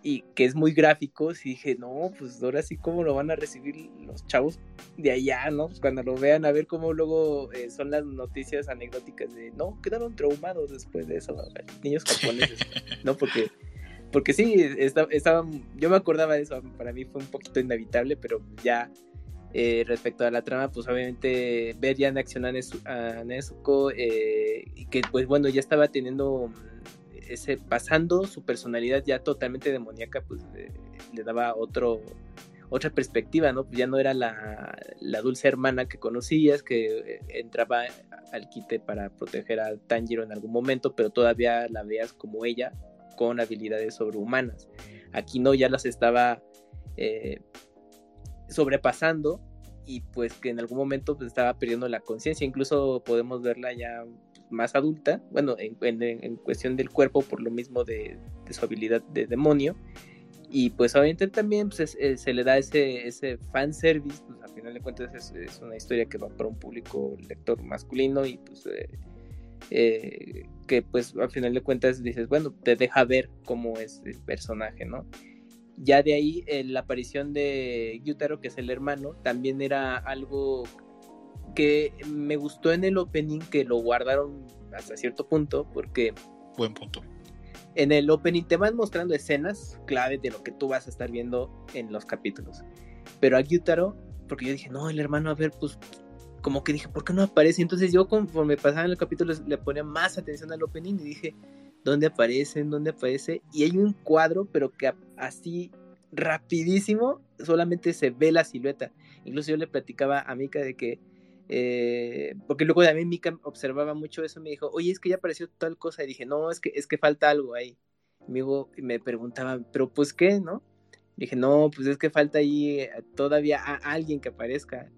y que es muy gráfico, sí dije, no, pues ahora sí cómo lo van a recibir los chavos de allá, ¿no? Pues cuando lo vean, a ver cómo luego eh, son las noticias anecdóticas de, no, quedaron traumados después de eso, niños japoneses, ¿no? Porque, porque sí, estaba, estaba, yo me acordaba de eso, para mí fue un poquito inevitable, pero ya eh, respecto a la trama, pues obviamente ver ya en acción a, Nezu- a Nezuko, eh, y que pues bueno, ya estaba teniendo ese, pasando su personalidad ya totalmente demoníaca, pues le daba otro, otra perspectiva, ¿no? Ya no era la, la dulce hermana que conocías, que eh, entraba al quite para proteger a Tanjiro en algún momento, pero todavía la veías como ella, con habilidades sobrehumanas. Aquí no, ya las estaba eh, sobrepasando y pues que en algún momento pues, estaba perdiendo la conciencia, incluso podemos verla ya más adulta, bueno, en, en- en cuestión del cuerpo por lo mismo de, de su habilidad de demonio. Y pues obviamente también pues, es- eh, se le da ese, ese fanservice, pues al final de cuentas es, es una historia que va para un público lector masculino y pues eh, eh, que pues al final de cuentas dices, bueno, te deja ver cómo es el personaje, ¿no? Ya de ahí eh, la aparición de Gyutaro, que es el hermano, también era algo que me gustó en el opening que lo guardaron hasta cierto punto, porque Buen punto. en el opening te van mostrando escenas clave de lo que tú vas a estar viendo en los capítulos. Pero a Gyutaro, porque yo dije, no, el hermano, a ver, pues, como que dije, ¿por qué no aparece? Entonces yo conforme pasaban los capítulos le ponía más atención al opening y dije, ¿dónde aparecen? ¿Dónde aparece? Y hay un cuadro, pero que así rapidísimo solamente se ve la silueta. Incluso yo le platicaba a Mika de que, eh, porque luego también Mika observaba mucho eso, me dijo, oye, es que ya apareció tal cosa, y dije, no, es que, es que falta algo ahí. Me, me preguntaba, pero pues qué, ¿no? Dije, no, pues es que falta ahí eh, todavía a alguien que aparezca.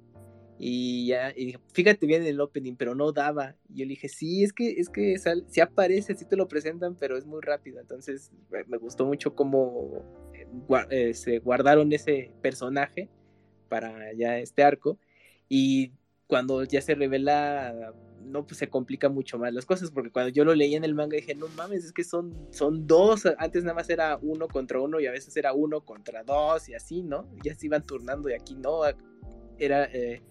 Y ya, y fíjate bien en el opening, pero no daba. Y yo le dije, sí, es que, es que sal- sí aparece, sí te lo presentan, pero es muy rápido. Entonces me- gustó mucho cómo eh, eh, se guardaron ese personaje para ya este arco. Y cuando ya se revela, no, pues se complica mucho más las cosas, porque cuando yo lo leí en el manga dije, no mames, es que son, son dos, antes nada más era uno contra uno y a veces era uno contra dos y así, ¿no? Ya se iban turnando y aquí no, era eh,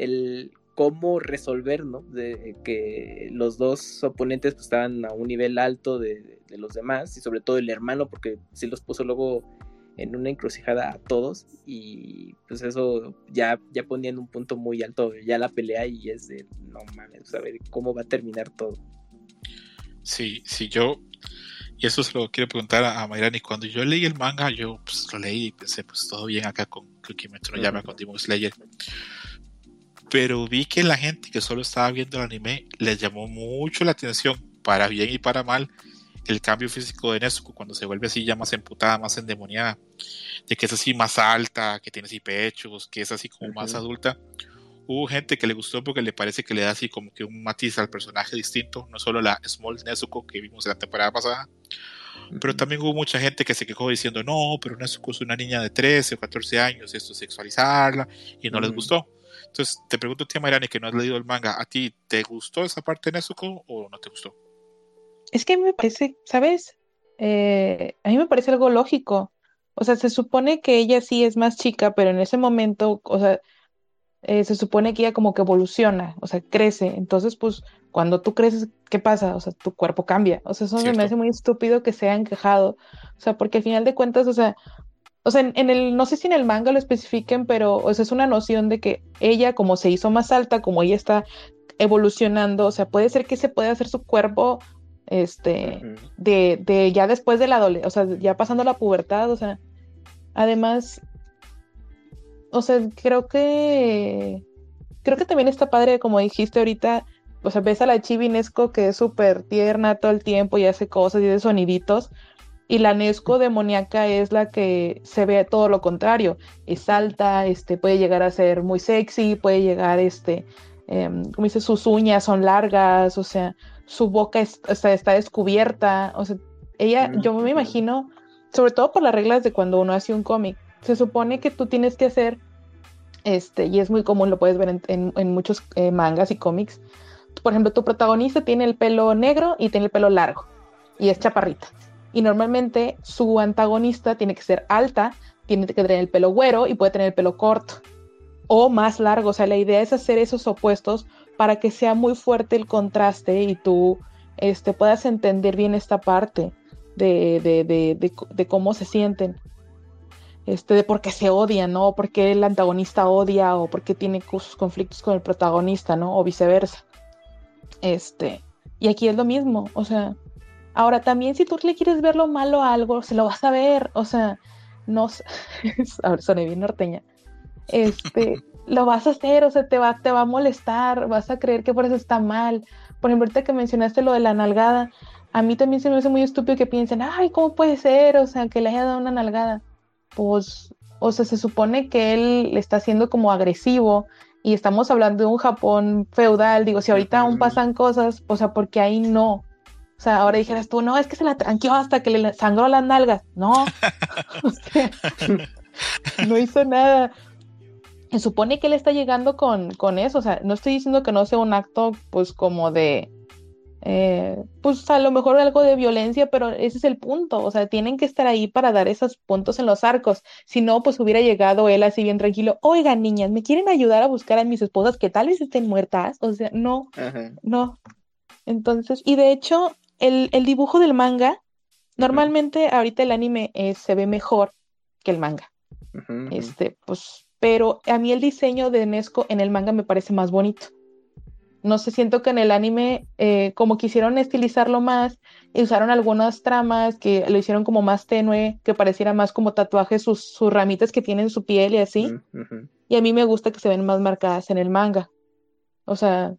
el cómo resolver, ¿no? De, que los dos oponentes pues, estaban a un nivel alto de, de los demás y sobre todo el hermano porque sí los puso luego en una encrucijada a todos y pues eso ya, ya ponía en un punto muy alto ya la pelea y es de no mames, a ver cómo va a terminar todo. Sí, sí, yo, y eso se lo quiero preguntar a, a Mayrani, cuando yo leí el manga, yo pues, lo leí y pensé, pues todo bien acá con, Kimetsu no Yaiba, con Demon Slayer. Pero vi que la gente que solo estaba viendo el anime les llamó mucho la atención, para bien y para mal, el cambio físico de Nezuko cuando se vuelve así ya más emputada, más endemoniada, de que es así más alta, que tiene así pechos, que es así como más adulta. Hubo gente que le gustó porque le parece que le da así como que un matiz al personaje distinto, no solo la Small Nezuko que vimos en la temporada pasada, pero también hubo mucha gente que se quejó diciendo, no, pero Nezuko es una niña de 13 o 14 años, esto es sexualizarla, y no les gustó. Entonces, te pregunto a ti, Mayrani, que no has leído el manga, ¿a ti te gustó esa parte de Nezuko o no te gustó? Es que a mí me parece, ¿sabes? Eh, a mí me parece algo lógico. O sea, se supone que ella sí es más chica, pero en ese momento, o sea, eh, se supone que ella como que evoluciona, o sea, crece. Entonces, pues, cuando tú creces, ¿qué pasa? O sea, tu cuerpo cambia. O sea, eso me Cierto. hace muy estúpido que se hayan quejado. O sea, porque al final de cuentas, o sea, o sea, en, en el, no sé si en el manga lo especifiquen, pero, o sea, es una noción de que ella, como se hizo más alta, como ella está evolucionando, o sea, puede ser que se pueda hacer su cuerpo, este, de, de ya después de la adolescencia, o sea, ya pasando la pubertad, o sea, además, o sea, creo que, creo que también está padre, como dijiste ahorita, o sea, ves a la Chibi Nesco que es súper tierna todo el tiempo y hace cosas y de soniditos, y la Nesco demoníaca es la que se ve todo lo contrario, es alta, este, puede llegar a ser muy sexy, puede llegar, este, em, como dice, sus uñas son largas, o sea, su boca es- o sea, está descubierta, o sea, ella, yo me imagino, sobre todo por las reglas de cuando uno hace un cómic, se supone que tú tienes que hacer, este, y es muy común, lo puedes ver en, en- en muchos eh, mangas y cómics, por ejemplo, tu protagonista tiene el pelo negro y tiene el pelo largo, y es chaparrita, y normalmente su antagonista tiene que ser alta, tiene que tener el pelo güero y puede tener el pelo corto o más largo. O sea, la idea es hacer esos opuestos para que sea muy fuerte el contraste y tú este, puedas entender bien esta parte de, de, de, de, cómo se sienten. Este, de por qué se odian, ¿no? Por qué el antagonista odia o por qué tiene sus conflictos con el protagonista, ¿no? O viceversa. Este, y aquí es lo mismo, o sea, ahora también si tú le quieres ver lo malo a algo, se lo vas a ver, o sea, no ahora soné bien norteña, este, lo vas a hacer, o sea, te va, te va a molestar, vas a creer que por eso está mal. Por ejemplo, ahorita que mencionaste lo de la nalgada, a mí también se me hace muy estúpido que piensen, ay, ¿cómo puede ser? O sea, que le haya dado una nalgada. Pues, o sea, se supone que él le está haciendo como agresivo y estamos hablando de un Japón feudal, digo, si ahorita aún pasan cosas, o sea, porque ahí no. O sea, ahora dijeras tú, no, es que se la tranqueó hasta que le sangró las nalgas. No, o sea, no hizo nada. Se supone que él está llegando con, con eso, o sea, no estoy diciendo que no sea un acto, pues, como de, eh, pues, a lo mejor algo de violencia, pero ese es el punto, o sea, tienen que estar ahí para dar esos puntos en los arcos, si no, pues hubiera llegado él así bien tranquilo, oigan, niñas, ¿me quieren ayudar a buscar a mis esposas que tal vez estén muertas? O sea, no, Ajá. no, Entonces, y de hecho, el, el dibujo del manga, normalmente ahorita el anime eh, se ve mejor que el manga. Este, pues, pero a mí el diseño de Nesco en el manga me parece más bonito. No sé, siento que en el anime, eh, como quisieron estilizarlo más, usaron algunas tramas que lo hicieron como más tenue, que pareciera más como tatuajes, sus, sus ramitas que tienen en su piel y así. Y a mí me gusta que se ven más marcadas en el manga. O sea,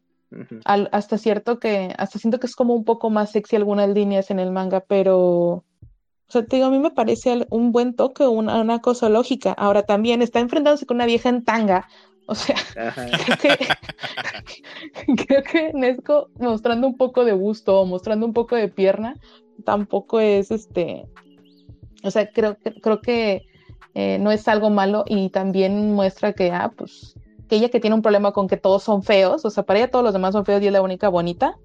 al- hasta cierto que, hasta siento que es como un poco más sexy algunas líneas en el manga, pero, o sea, te digo, a mí me parece un buen toque, una, una cosa lógica. Ahora también está enfrentándose con una vieja en tanga, o sea, creo que, creo que Nesco mostrando un poco de gusto o mostrando un poco de pierna, tampoco es este, o sea, creo que, creo que eh, no es algo malo y también muestra que, ah, pues, que ella que tiene un problema con que todos son feos, o sea, para ella todos los demás son feos y es la única bonita.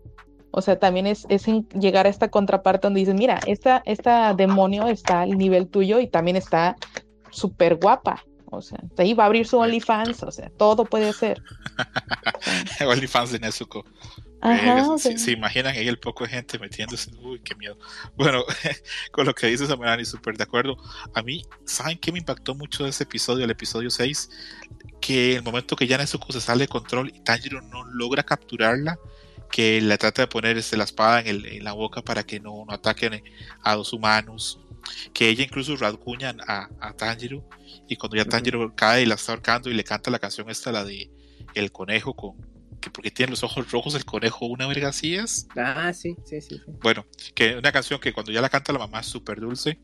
O sea, también es, es en llegar a esta contraparte donde dices, mira, esta, esta demonio está al nivel tuyo y también está súper guapa. O sea, de ahí va a abrir su OnlyFans, o sea, todo puede ser. OnlyFans de Nezuko. ajá, Eh, o se, sea, se imaginan ahí el poco de gente metiéndose. Uy, qué miedo. Bueno, con lo que dices, Amelani, súper de acuerdo. A mí, ¿saben qué me impactó mucho de ese episodio, el episodio 6? Que el momento que ya Nezuko se sale de control y Tanjiro no logra capturarla, que le trata de poner este, la espada en, el- en la boca para que no, no ataquen a dos humanos. Que ella incluso rasguña a, a Tanjiro. Y cuando ya. Tanjiro cae y la está ahorcando y le canta la canción esta, la de El conejo con, que porque tiene los ojos rojos el conejo, una verga así es. Ah, sí, sí, sí. sí. Bueno, que una canción que cuando ya la canta la mamá es súper dulce.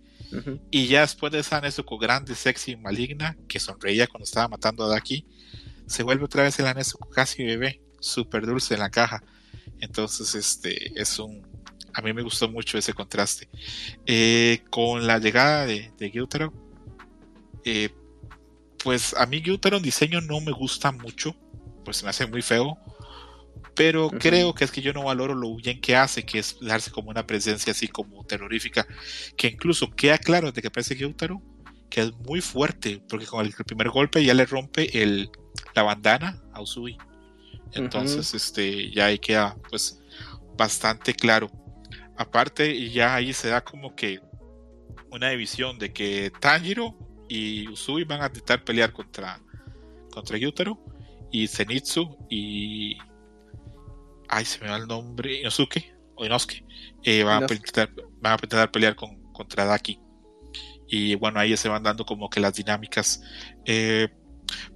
Y ya después de esa Nezuko grande, sexy, maligna, que sonreía cuando estaba matando a Daki, se vuelve otra vez en la Nezuko casi bebé, súper dulce en la caja. Entonces, este es un. A mí me gustó mucho ese contraste. Eh, con la llegada de, de Gyutaro, eh, pues a mí Gyutaro en diseño no me gusta mucho, pues se me hace muy feo. Pero creo que es que yo no valoro lo bien que hace, que es darse como una presencia así como terrorífica, que incluso queda claro desde que aparece Gyutaro, que es muy fuerte, porque con el primer golpe ya le rompe el, la bandana a Usui. Entonces, este, ya ahí queda pues bastante claro. Aparte, y ya ahí se da como que una división de que Tanjiro y Usui van a intentar pelear contra, contra Gyutaro y Zenitsu y ay se me va el nombre Inosuke o Inosuke eh, van, a intentar, van a intentar pelear con, contra Daki. Y bueno ahí se van dando como que las dinámicas. Eh,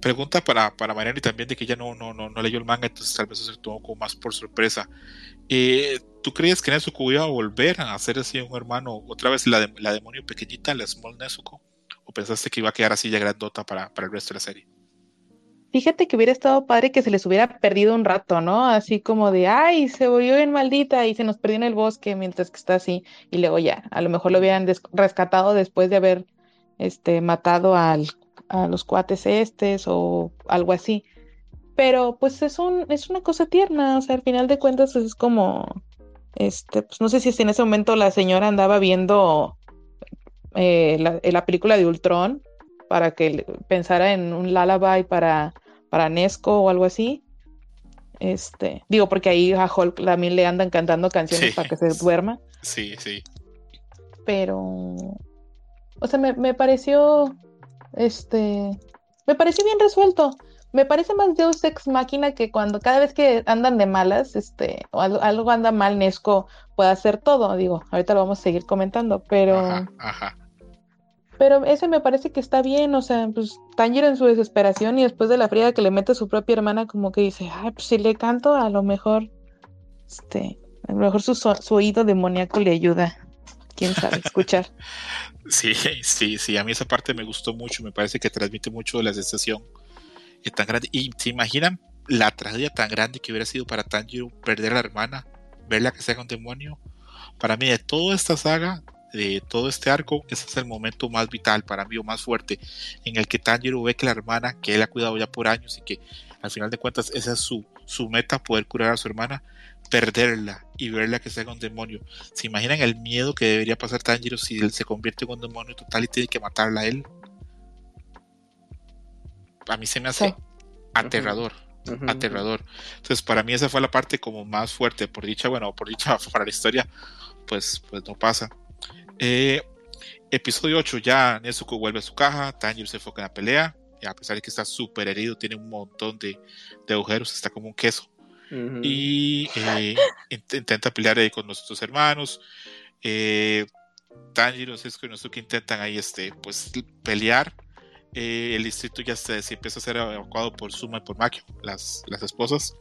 pregunta para, para Mariani también de que ella no, no, no, no leyó el manga entonces tal vez se tomó como más por sorpresa. Eh, ¿Tú crees que Nezuko iba a volver a hacer así un hermano, otra vez la, de- la demonio pequeñita, la Small Nezuko? ¿O pensaste que iba a quedar así ya grandota para, para el resto de la serie? Fíjate que hubiera estado padre que se les hubiera perdido un rato, ¿no? Así como de, ay, se volvió bien maldita y se nos perdió en el bosque mientras que está así. Y luego ya, a lo mejor lo hubieran rescatado después de haber este, matado al, a los cuates estes o algo así. Pero pues es un, es una cosa tierna, o sea, al final de cuentas es como, este, pues no sé si en ese momento la señora andaba viendo eh, la, la película de Ultron para que pensara en un lullaby para, para Nesco o algo así. Este, digo, porque ahí a Hulk también le andan cantando canciones Sí. para que se duerma, Sí, sí. pero, o sea, me, me pareció, este, me pareció bien resuelto. Me parece más Deus Ex Máquina que cuando cada vez que andan de malas, este, o algo, algo anda mal, Nesco puede hacer todo. Digo, ahorita lo vamos a seguir comentando, pero. Ajá, ajá. Pero ese me parece que está bien, o sea, pues Tanjiro en su desesperación y después de la fría que le mete a su propia hermana, como que dice, ay, pues si le canto, a lo mejor, este, a lo mejor su, su oído demoníaco le ayuda, quién sabe, escuchar. Sí, sí, sí. A mí esa parte me gustó mucho. Me parece que transmite mucho de la sensación eh, tan grande. Y se imaginan la tragedia tan grande que hubiera sido para Tanjiro perder a la hermana, verla que se haga un demonio. Para mí, de toda esta saga, de todo este arco, ese es el momento más vital para mí o más fuerte, en el que Tanjiro ve que la hermana, que él ha cuidado ya por años y que al final de cuentas esa es su, su meta, poder curar a su hermana, perderla y verla que se haga un demonio. ¿Se imaginan el miedo que debería pasar Tanjiro si él se convierte en un demonio total y tiene que matarla a él? A mí se me hace Sí. aterrador. Ujú, aterrador. Entonces, para mí esa fue la parte como más fuerte. Por dicha, bueno, por dicha para la historia, pues, pues no pasa. Eh, episodio 8, ya Nezuko vuelve a su caja, Tanjiro se enfoca en la pelea, y a pesar de que está súper herido, tiene un montón de, de agujeros, está como un queso. Y eh, int- intenta pelear ahí con nuestros hermanos. Eh, Tanjiro, Cisco y Nozuki intentan ahí este, pues, pelear. Eh, el distrito ya se, se empieza a ser evacuado por Suma y por Makio, las, las esposas.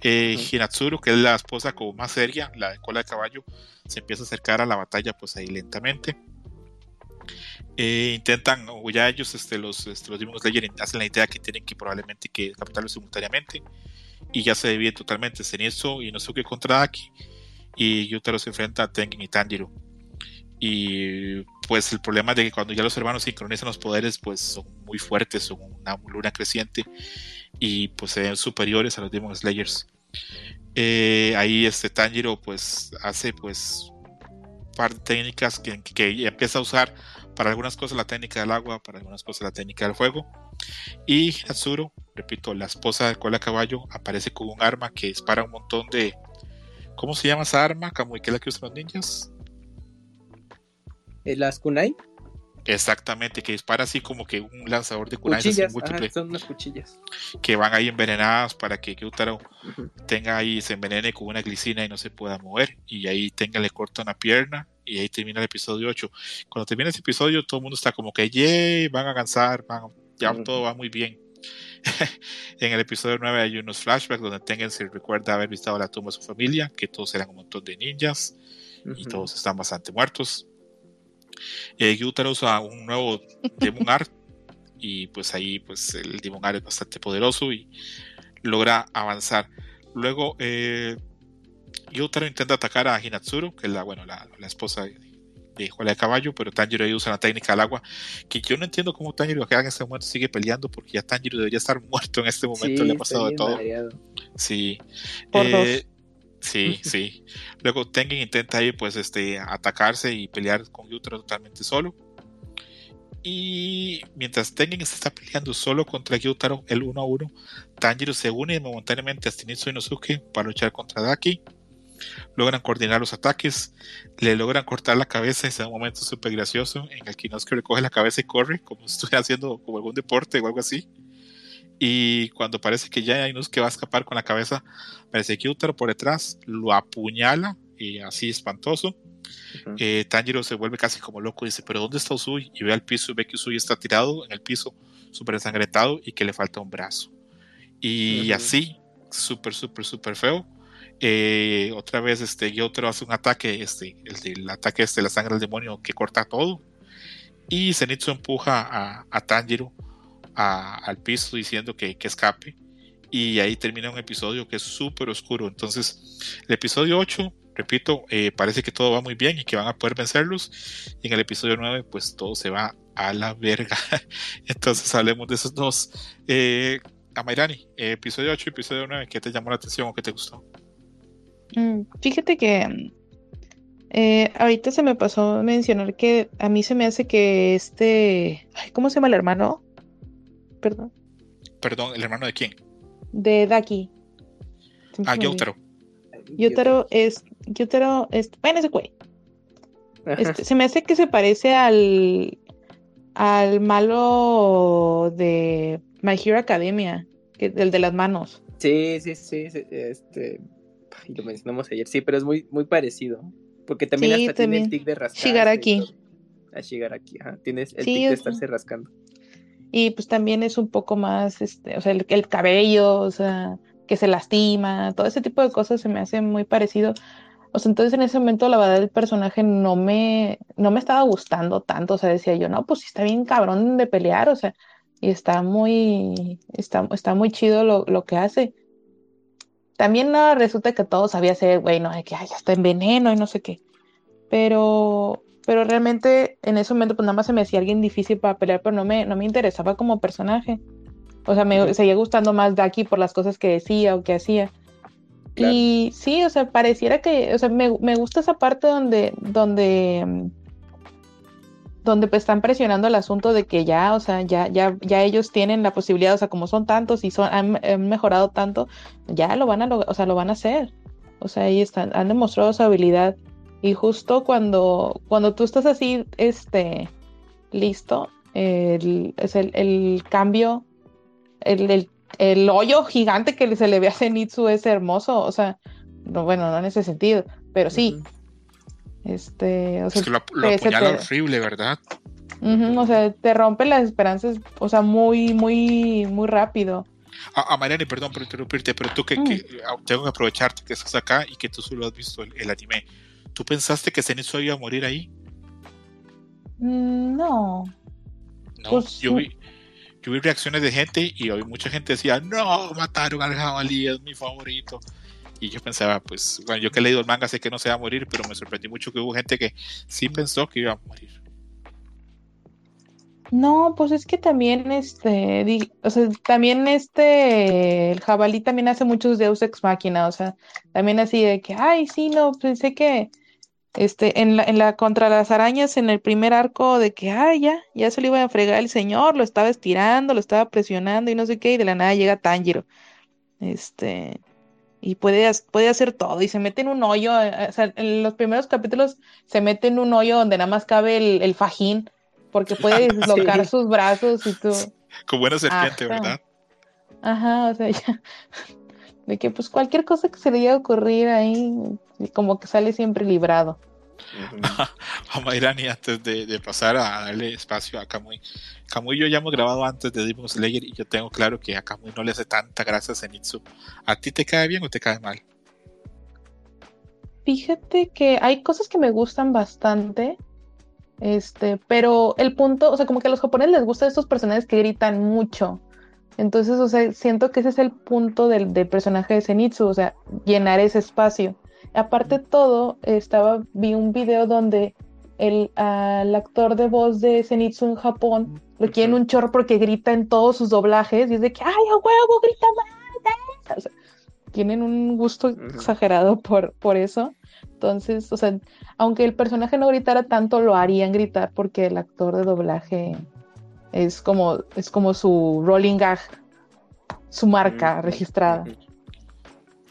Eh. Hinatsuru, que es la esposa como más seria, la de cola de caballo, se empieza a acercar a la batalla pues ahí lentamente. Eh, intentan, o ya ellos, este, los, este, los Demon Slayer, hacen la idea que tienen que probablemente que decapitarlos simultáneamente y ya se divide totalmente Zenitsu y Nosuke contra Daki y Yutaro se enfrenta a Tengen y Tanjiro y pues el problema es de que cuando ya los hermanos sincronizan los poderes pues son muy fuertes, son una luna creciente y pues se ven superiores a los Demon Slayers Eh, ahí este Tanjiro pues hace pues par de técnicas que, que empieza a usar para algunas cosas la técnica del agua, para algunas cosas la técnica del fuego y Hatsuru, repito, la esposa del cola caballo, aparece con un arma que dispara un montón de. ¿Cómo se llama esa arma? Kamui, que es la que usan los ninjas. Eh, Las kunai, Exactamente, que dispara así como que un lanzador de kunais así cuchillas, múltiple, ajá, son unas cuchillas. que van ahí envenenadas para que Gyutaro Ujú. tenga ahí, se envenene con una glicina y no se pueda mover. Y ahí tenga, le corta una pierna y ahí termina el episodio 8. Cuando termina ese episodio, todo el mundo está como que, yay, van a avanzar, van, ya todo va muy bien. en el episodio 9 hay unos flashbacks donde Tengen se recuerda haber visitado la tumba de su familia, que todos eran un montón de ninjas y Ujú. todos están bastante muertos. Eh, usa un nuevo Demon Art y pues ahí pues el Demon Art es bastante poderoso y logra avanzar. Luego eh, Gyutaro intenta atacar a Hinatsuru, que es la, bueno, la, la esposa de, de Juana de Caballo, pero Tanjiro ahí usa la técnica del agua, que yo no entiendo cómo Tanjiro acá en este momento sigue peleando, porque ya Tanjiro debería estar muerto en este momento, Sí, le ha pasado de todo. mareado. Sí. Por Eh, Sí, sí. Luego Tengen intenta ahí pues este atacarse y pelear con Yutaro totalmente solo. Y mientras Tengen se está peleando solo contra Gyutaro, el 1 a 1, Tanjiro se une momentáneamente a Zenitsu y Inosuke para luchar contra Daki. Logran coordinar los ataques, le logran cortar la cabeza. Es un momento súper gracioso en el que Inosuke recoge la cabeza y corre, como si estuviera haciendo como algún deporte o algo así. Y cuando parece que ya Inosuke va a escapar con la cabeza, parece que Gyutaro por detrás lo apuñala y así espantoso. Eh, Tanjiro se vuelve casi como loco y dice, pero ¿dónde está Usui? Y ve al piso y ve que Usui está tirado en el piso, súper ensangrentado y que le falta un brazo. Y así, súper, súper, súper feo. Eh, otra vez este Gyotaro hace un ataque, este, el, ataque este, la sangre del demonio que corta todo. Y Zenitsu empuja a, a Tanjiro al piso diciendo que, que escape. Y ahí termina un episodio que es súper oscuro. Entonces, el episodio 8 repito, eh, parece que todo va muy bien y que van a poder vencerlos. Y en el episodio 9, pues todo se va a la verga. Entonces hablemos de esos dos. Eh, Amairani, eh, episodio 8 y episodio 9, ¿qué te llamó la atención o qué te gustó? Mm, Fíjate que eh, ahorita se me pasó mencionar que a mí se me hace que este, ay, ¿cómo se llama el hermano? Perdón, Perdón, ¿el hermano de quién? de Daki. Siempre Ah. Gyotaro. Gyutaro es, Gyutaro es, bueno, ese güey. Este, se me hace que se parece al, al malo de My Hero Academia, que, el de las manos. Sí, sí, sí, sí, este, ay, lo mencionamos ayer, sí, pero es muy, muy parecido, porque también Sí, hasta tiene el tic de rascarse. Shigaraki. A Shigaraki, ajá, tienes el Sí, tic de estarse rascando. Y pues también es un poco más, este, o sea, el, el cabello, o sea, que se lastima, todo ese tipo de cosas se me hace muy parecido. O sea, entonces en ese momento la verdad el personaje no me, no me estaba gustando tanto, o sea, decía yo, no, pues sí está bien cabrón de pelear, o sea, y está muy, está, está muy chido lo, lo que hace. También no resulta que todo sabía ser, güey, no, de que ay, ya está en veneno y no sé qué. Pero, pero realmente en ese momento pues nada más se me hacía alguien difícil para pelear, pero no me, no me interesaba como personaje. O sea, me seguía gustando más Daki por las cosas que decía o que hacía. Claro. Y sí, o sea, pareciera que, o sea, me, me gusta esa parte donde, donde, mm, donde pues están presionando el asunto de que ya, o sea, ya, ya, ya ellos tienen la posibilidad, o sea, como son tantos y son, han, han mejorado tanto, ya lo van a, o sea, lo van a hacer. O sea, ahí están, han demostrado su habilidad. Y justo cuando, cuando tú estás así, este, listo, el, es el, el cambio, el, el, el hoyo gigante que se le ve a Zenitsu es hermoso. O sea, no, bueno, no en ese sentido, pero sí. Ujú. Este, o sea, Es que lo, lo apuñala horrible, ¿verdad? O sea, te rompe las esperanzas, o sea, muy, muy, muy rápido. A, a Mariani, perdón por interrumpirte, pero tú que, Mm. que- ah, tengo que aprovecharte que estás acá y que tú solo has visto el, el anime. ¿Tú pensaste que Zenitsu iba a morir ahí? Mm, No. No, Pues, yo vi, yo vi reacciones de gente y hoy mucha gente decía, no, mataron al jabalí, es mi favorito. Y yo pensaba, pues, bueno, yo que he leído el manga sé que no se va a morir, pero me sorprendí mucho que hubo gente que sí pensó que iba a morir. No, pues es que también este, di- o sea, también este, el jabalí también hace muchos Deus Ex Machina, o sea, también así de que, ay, sí, no, pensé que, este, en la, en la contra las arañas, en el primer arco de que, ay, ya, ya se lo iba a fregar el señor, lo estaba estirando, lo estaba presionando y no sé qué, y de la nada llega Tanjiro, este, y puede, puede hacer todo, y se mete en un hoyo, eh, o sea, en los primeros capítulos se mete en un hoyo donde nada más cabe el, el fajín, porque puede dislocar Sí. sus brazos y tú. Con buena serpiente, Ajá. ¿verdad? Ajá, o sea, ya. De que pues cualquier cosa que se le llegue a ocurrir ahí, como que sale siempre librado. Ujú. a Mayrani antes de, de pasar a darle espacio a Kamui. Kamui y yo ya hemos grabado antes de Demon Slayer y yo tengo claro que a Kamui no le hace tanta gracia a Zenitsu. ¿A ti te cae bien o te cae mal? Fíjate que hay cosas que me gustan bastante, este, pero el punto, o sea, como que a los japoneses les gustan estos personajes que gritan mucho. Entonces, o sea, siento que ese es el punto del, del personaje de Zenitsu, o sea, llenar ese espacio. Aparte de todo, estaba, vi un video donde el, al actor de voz de Zenitsu en Japón lo quieren un chorro porque grita en todos sus doblajes y es de que, ¡ay, a huevo, grita más! O sea, tienen un gusto exagerado por, por eso. Entonces, o sea, aunque el personaje no gritara tanto, lo harían gritar porque el actor de doblaje es como, es como su rolling gag, su marca Ujú. registrada.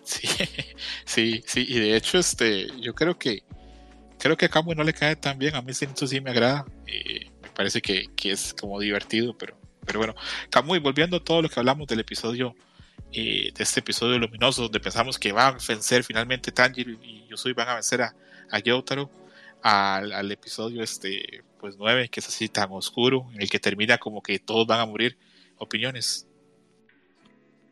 Sí, sí, sí. Y de hecho, este, yo creo que creo que a Kamui no le cae tan bien. A mí Zenitsu sí me agrada. Eh, me parece que, que es como divertido, pero, pero bueno. Kamui, volviendo a todo lo que hablamos del episodio, eh, de este episodio luminoso, donde pensamos que va a vencer finalmente Tanjiro y Yusui van a vencer a, a Gyotaro, al, al episodio este, pues 9, que es así tan oscuro, en el que termina como que todos van a morir. Opiniones.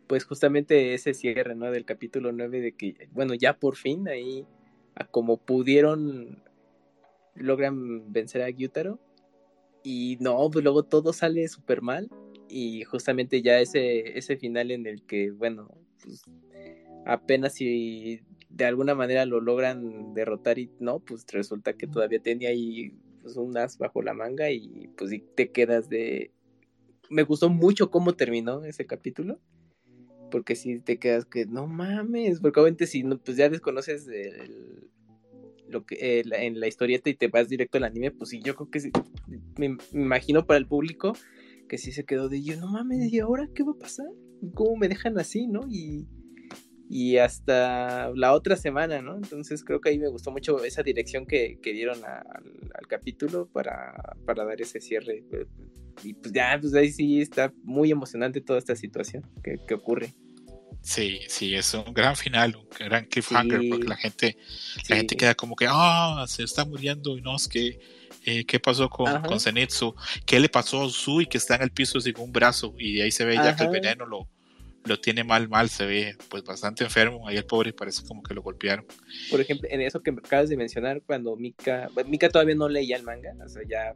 Pues justamente ese cierre, ¿no? Del capítulo 9 de que, bueno, ya por fin ahí, a como pudieron, logran vencer a Gyutaro. Y no, pues luego todo sale súper mal. Y justamente ya ese, ese final en el que, bueno, pues apenas si de alguna manera lo logran derrotar y no, pues resulta que todavía tenía ahí pues, un as bajo la manga y pues sí te quedas de... Me gustó mucho cómo terminó ese capítulo porque si te quedas que no mames, porque obviamente si no, pues ya desconoces el- lo que el- en la historieta y te vas directo al anime, pues sí, yo creo que me, me imagino para el público que sí se quedó de yo, no mames, ¿y ahora qué va a pasar? ¿Cómo me dejan así, no? Y, y hasta la otra semana, ¿no? Entonces creo que ahí me gustó mucho esa dirección que, que dieron a- al, al capítulo para, para dar ese cierre. Y pues ya, pues ahí sí está muy emocionante toda esta situación que, que ocurre. Sí, sí, es un gran final, un gran cliffhanger, Sí. porque la gente, Sí. la gente queda como que, ah, se está muriendo y no, es que, eh, ¿qué pasó con, Ajá. con Zenitsu? ¿Qué le pasó a Usui que está en el piso sin un brazo? Y de ahí se ve ya que el veneno lo, lo tiene mal, mal, se ve pues bastante enfermo, ahí el pobre parece como que lo golpearon. Por ejemplo, en eso que acabas de mencionar, cuando Mika, Mika todavía no leía el manga, o sea, ya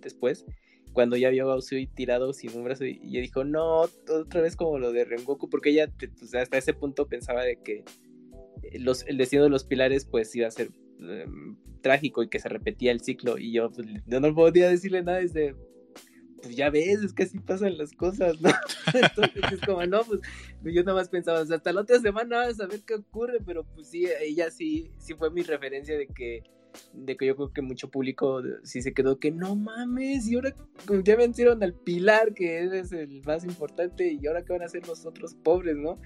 después, cuando ya vio a Usui tirado sin un brazo y, y dijo, no, otra vez como lo de Rengoku, porque ella hasta ese punto pensaba de que eh, los, el destino de los pilares pues iba a ser em, trágico y que se repetía el ciclo y yo, pues, yo no podía decirle nada desde... Pues ya ves, es que así pasan las cosas, ¿no? Entonces es como, no, pues yo nada más pensaba, hasta la otra semana vas a ver qué ocurre, pero pues sí, ella sí, sí fue mi referencia de que de que yo creo que mucho público sí se quedó que no mames, y ahora ya vencieron al Pilar, que es el más importante, y ahora qué van a hacer los otros pobres, ¿no?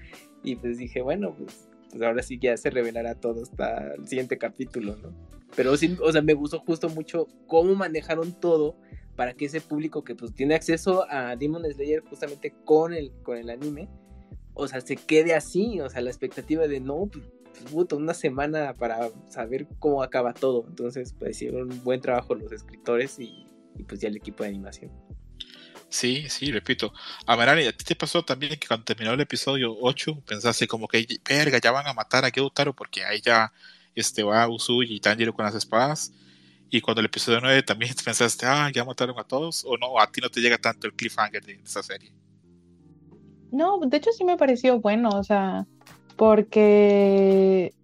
Y pues dije, bueno, pues, pues ahora sí ya se revelará todo hasta el siguiente capítulo, ¿no? Pero sí, o sea, me gustó justo mucho cómo manejaron todo para que ese público que pues tiene acceso a Demon Slayer justamente con el, con el anime, o sea, se quede así, o sea, la expectativa de no, pues, puto, una semana para saber cómo acaba todo. Entonces, pues hicieron un buen trabajo los escritores y, y pues ya el equipo de animación. Sí, sí, repito. A Merani, ¿a ti te pasó también que cuando terminó el episodio 8 pensaste como que, verga, ya van a matar a Gyutaro porque ahí ya este, va Usui y Tanjiro con las espadas? Y cuando el episodio 9 también pensaste, ah, ya mataron a todos, o no, a ti no te llega tanto el cliffhanger de esa serie. No, de hecho sí me pareció bueno, o sea, porque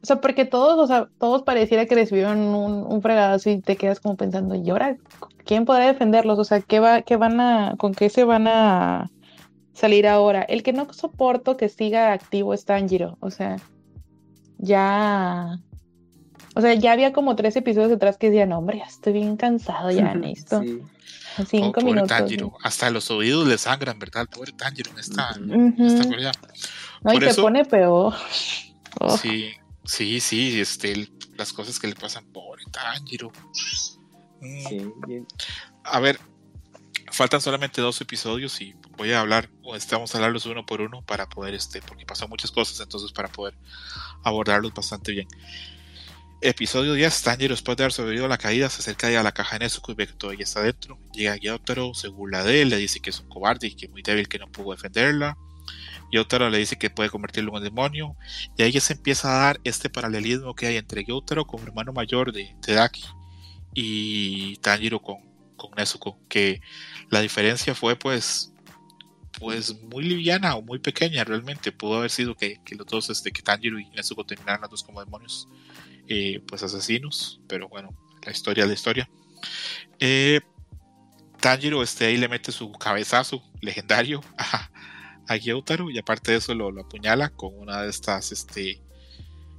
o sea, porque todos, o sea, todos pareciera que recibieron un, un fregadazo y te quedas como pensando, ¿y ahora quién podrá defenderlos? O sea, ¿qué va, qué van a, con qué se van a salir ahora? El que no soporto que siga activo es Tanjiro, o sea, ya, o sea, ya había como tres episodios detrás que decían, hombre, ya estoy bien cansado ya en esto. Sí. Cinco Oh, pobre minutos. Tanjiro. Hasta los oídos le sangran, ¿verdad? Pobre Tanjiro en esta, Ujú. en esta. No, y Por se eso- pone peor. Oh. Sí, sí, sí, este, el- las cosas que le pasan, pobre Tanjiro. Mm, Sí, bien. A ver, faltan solamente dos episodios y voy a hablar, o este, vamos a hablarlos uno por uno para poder, este, porque pasan muchas cosas, entonces para poder abordarlos bastante bien. Episodio 10, Tanjiro después de haber sobrevivido a la caída se acerca a la caja de Nezuko y ve que todavía está dentro. Llega Gyotaro, se burla de él, le dice que es un cobarde y que es muy débil que no pudo defenderla. Gyotaro le dice que puede convertirlo en un demonio. Y ahí ya se empieza a dar este paralelismo que hay entre Gyotaro como hermano mayor de Tedaki y Tanjiro con, con Nezuko, que la diferencia fue pues pues muy liviana o muy pequeña realmente. Pudo haber sido que, que los dos, este, que Tanjiro y Nezuko terminaran los dos como demonios, eh, pues asesinos, pero bueno, la historia es la historia. Eh, Tanjiro este, ahí le mete su cabezazo legendario a, a Gyutaro y aparte de eso lo, lo apuñala con una de estas este,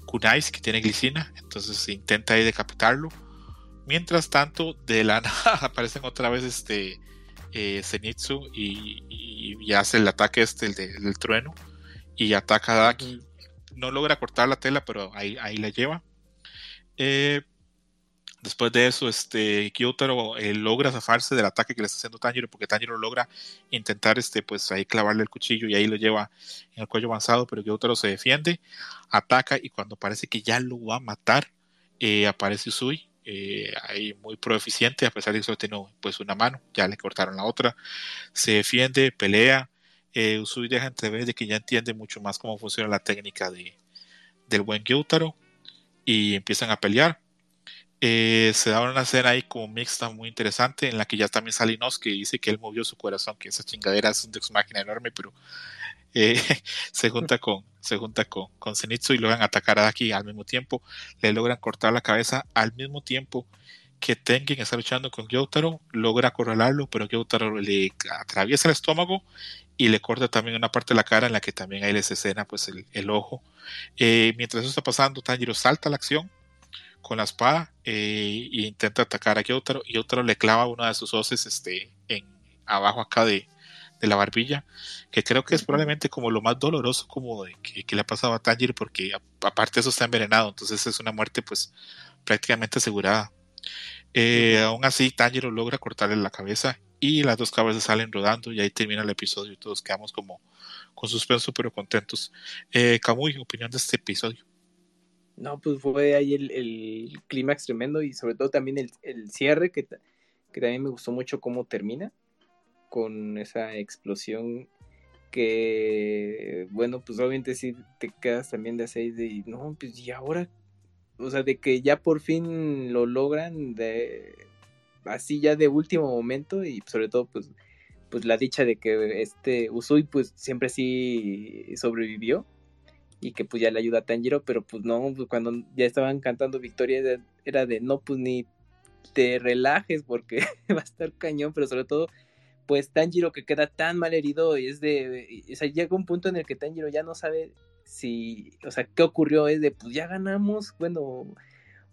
kunais que tiene glicina, entonces intenta ahí decapitarlo. Mientras tanto, de la nada aparecen otra vez este eh, Zenitsu y, y- y hace el ataque este, el, de- el del trueno, y ataca a Daki. No logra cortar la tela, pero ahí, ahí la lleva. Eh, después de eso, este, Gyutaro eh, logra zafarse del ataque que le está haciendo Tanjiro, porque Tanjiro logra intentar este, pues, ahí clavarle el cuchillo y ahí lo lleva en el cuello avanzado, pero Gyutaro se defiende, ataca y cuando parece que ya lo va a matar, eh, aparece Usui, ahí muy proeficiente, a pesar de que solo tiene pues, una mano, ya le cortaron la otra, se defiende, pelea, Usui deja entrever de que ya entiende mucho más cómo funciona la técnica de, del buen Gyutaro y empiezan a pelear. Eh, se da una escena ahí como mixta muy interesante en la que ya también sale Inosuke y dice que él movió su corazón, que esa chingadera es un Deus máquina enorme, pero eh, se junta con se junta con, con Zenitsu y logran atacar a Daki al mismo tiempo, le logran cortar la cabeza al mismo tiempo que Tengen está luchando con Gyutaro, logra acorralarlo, pero Gyutaro le atraviesa el estómago y le corta también una parte de la cara en la que también ahí les escena pues el, el ojo. Eh, mientras eso está pasando, Tanjiro salta a la acción con la espada eh, e intenta atacar a Gyutaro y Gyutaro le clava una de sus hoces este, en, abajo acá de, de la barbilla, que creo que es probablemente como lo más doloroso como de que, que le ha pasado a Tanjiro porque a- aparte eso está envenenado, entonces es una muerte pues prácticamente asegurada. Eh, aún así, Tanjiro logra cortarle la cabeza y las dos cabezas salen rodando y ahí termina el episodio y todos quedamos como con suspenso pero contentos. Eh, Kamui, opinión de este episodio. No, pues fue ahí el, el clímax tremendo y sobre todo también el, el cierre que, que también me gustó mucho cómo termina con esa explosión que, bueno, pues obviamente sí te quedas también de seis de, no, pues y ahora, o sea, de que ya por fin lo logran de así ya de último momento y sobre todo pues pues la dicha de que este Usui pues siempre sí sobrevivió y que pues ya le ayuda a Tanjiro, pero pues no, pues cuando ya estaban cantando victoria era- de no, pues ni te relajes porque va a estar cañón, pero sobre todo pues Tanjiro que queda tan mal herido y es de, o sea, llega un punto en el que Tanjiro ya no sabe si, o sea, qué ocurrió, es de pues ya ganamos, bueno,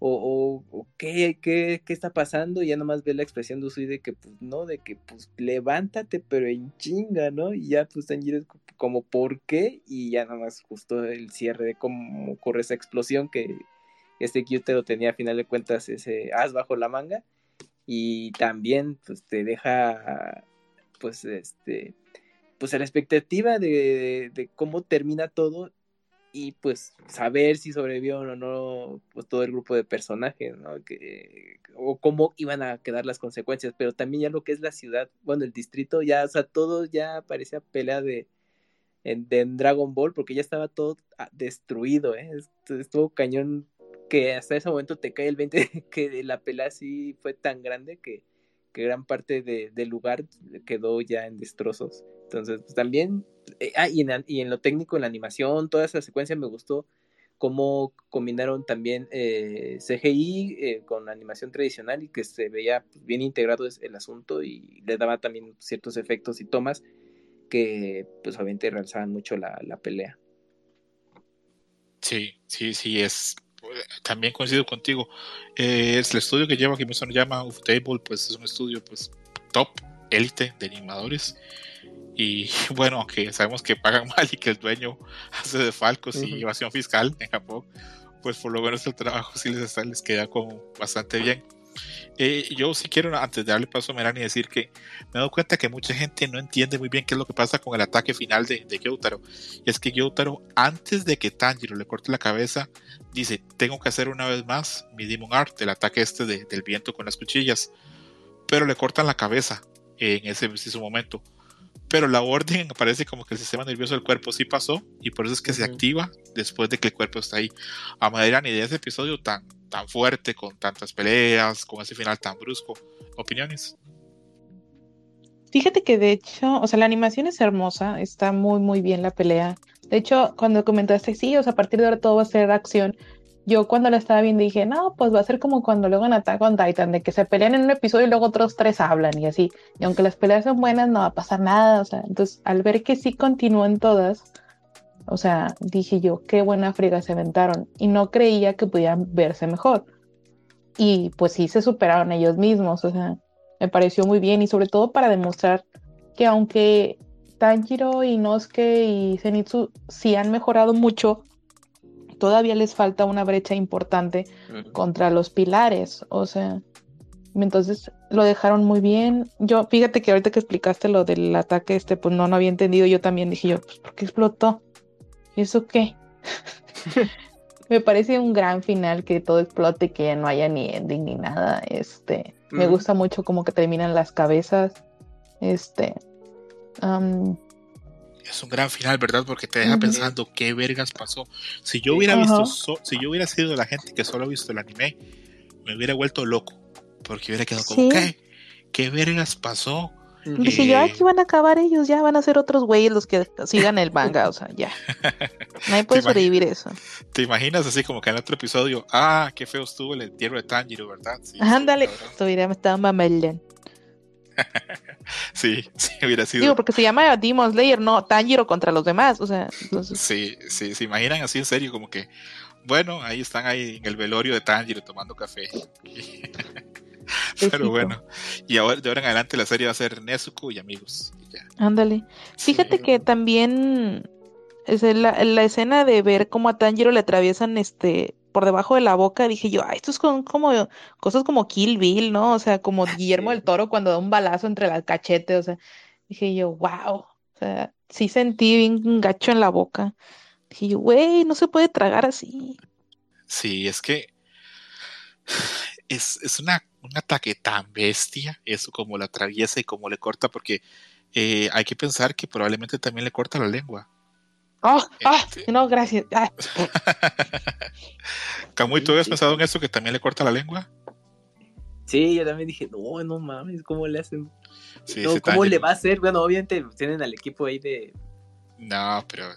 o, o, ¿qué, qué, qué, está pasando, y ya nomás ve la expresión de Usui de que, pues, no, de que, pues, levántate, pero en chinga, ¿no? Y ya, pues, Tanjiro es como, ¿por qué? Y ya nomás justo el cierre de cómo ocurre esa explosión que este lo tenía a final de cuentas ese as bajo la manga, y también, pues, te deja, pues, este, pues, a la expectativa de cómo termina todo, y pues saber si sobrevivió o no pues, todo el grupo de personajes, ¿no? Que, o cómo iban a quedar las consecuencias, pero también ya lo que es la ciudad, bueno, el distrito, ya, o sea, todo ya parecía pelea de, en, de Dragon Ball, porque ya estaba todo ah, destruido, ¿eh? Estuvo cañón que hasta ese momento te cae el 20 que la pelea sí fue tan grande que, que gran parte de, del lugar quedó ya en destrozos. Entonces, pues también, eh, ah, y en, y en, lo técnico, en la animación, toda esa secuencia me gustó cómo combinaron también eh, CGI eh, con animación tradicional y que se veía pues, bien integrado el asunto y le daba también ciertos efectos y tomas que pues obviamente realzaban mucho la, la pelea. Sí, sí, sí, es también coincido contigo. Eh, es el estudio que lleva, que me llama Table, pues es un estudio pues top, élite de animadores. Y bueno, aunque sabemos que pagan mal y que el dueño hace de falcos y evasión fiscal en Japón, pues por lo menos el trabajo sí les, les queda como bastante bien. Eh, yo sí quiero, antes de darle paso a Melanie, decir que me he dado cuenta que mucha gente no entiende muy bien qué es lo que pasa con el ataque final de, de Gyotaro. Y es que Gyotaro, antes de que Tanjiro le corte la cabeza, dice: Tengo que hacer una vez más mi Demon Art, el ataque este del viento con las cuchillas. Pero le cortan la cabeza en ese preciso momento pero la orden aparece como que el sistema nervioso del cuerpo sí pasó y por eso es que se activa después de que el cuerpo está ahí. A manera ni de ese episodio tan, tan fuerte, con tantas peleas, con ese final tan brusco. ¿Opiniones? Fíjate que de hecho, o sea, la animación es hermosa, está muy, muy bien la pelea. De hecho, cuando comentaste, sí, o sea, a partir de ahora todo va a ser acción, yo cuando la estaba viendo dije, no, pues va a ser como cuando luego en Attack on Titan, de que se pelean en un episodio y luego otros tres hablan y así. Y aunque las peleas son buenas, no va a pasar nada. O sea, entonces al ver que sí continúan todas, o sea, dije yo, qué buena friga se aventaron. Y no creía que pudieran verse mejor. Y pues sí se superaron ellos mismos. O sea, me pareció muy bien y sobre todo para demostrar que aunque Tanjiro, Inosuke y Zenitsu sí han mejorado mucho, todavía les falta una brecha importante contra los pilares, o sea, entonces lo dejaron muy bien. Yo, fíjate que ahorita que explicaste lo del ataque este, pues no, no había entendido, yo también dije yo, pues ¿por qué explotó? ¿Y eso qué? me parece un gran final que todo explote, que no haya ni ending ni nada. Este, me gusta mucho como que terminan las cabezas. Este, es un gran final, ¿verdad? Porque te deja pensando qué vergas pasó. Si yo hubiera visto, si yo hubiera sido la gente que solo ha visto el anime, me hubiera vuelto loco. Porque hubiera quedado como, ¿qué? ¿Qué vergas pasó? Dije yo, aquí van a acabar ellos, ya van a ser otros güeyes los que sigan el manga, o sea, ya. Nadie puede sobrevivir eso. ¿Te imaginas así como que en otro episodio, ah, qué feo estuvo el entierro de Tanjiro, ¿verdad? Sí, Ándale, sí, hubiera estado mamellan. Sí, sí, hubiera sido. Digo, porque se llama Demon Slayer, no Tanjiro contra los demás, o sea. Sí, sí, se imaginan así en serio, como que, bueno, ahí están ahí en el velorio de Tanjiro tomando café. Pero bueno, y ahora, de ahora en adelante la serie va a ser Nezuko y amigos. Ándale. Fíjate que también es la, la, escena de ver cómo a Tanjiro le atraviesan este por debajo de la boca, dije yo, ay, esto es como, como cosas como Kill Bill, ¿no? O sea, como Guillermo del Toro cuando da un balazo entre las cachetes, o sea, dije yo, wow, o sea, sí sentí bien un gacho en la boca. Dije yo, güey, no se puede tragar así. Sí, es que es, es una, un ataque tan bestia, eso como la atraviesa y como le corta, porque eh, hay que pensar que probablemente también le corta la lengua. Oh, ah, no, gracias. Ah. Camuy, ¿tú habías pensado en eso que también le corta la lengua? Sí, yo también dije, no, no mames, ¿cómo le hacen? ¿Cómo le va a hacer? Bueno, obviamente tienen al equipo ahí de. No, pero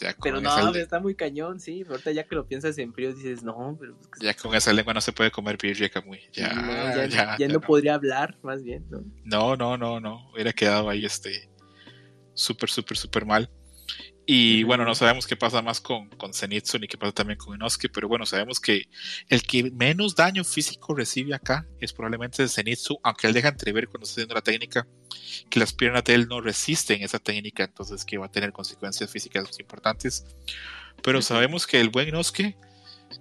ya con Pero no, está muy cañón, sí. Ahorita ya que lo piensas en frío dices, no, pero. Ya con esa lengua no se puede comer birria, Camuy. Ya, no, ya, ya, no, podría hablar, más bien, ¿no? No, no, no, no. Hubiera quedado ahí este. Súper, súper, súper mal. Y bueno, no sabemos qué pasa más con, con Zenitsu ni qué pasa también con Inosuke, pero bueno, sabemos que el que menos daño físico recibe acá es probablemente Zenitsu, aunque él deja entrever cuando está haciendo la técnica que las piernas de él no resisten esa técnica, entonces que va a tener consecuencias físicas importantes. Pero sabemos que el buen Inosuke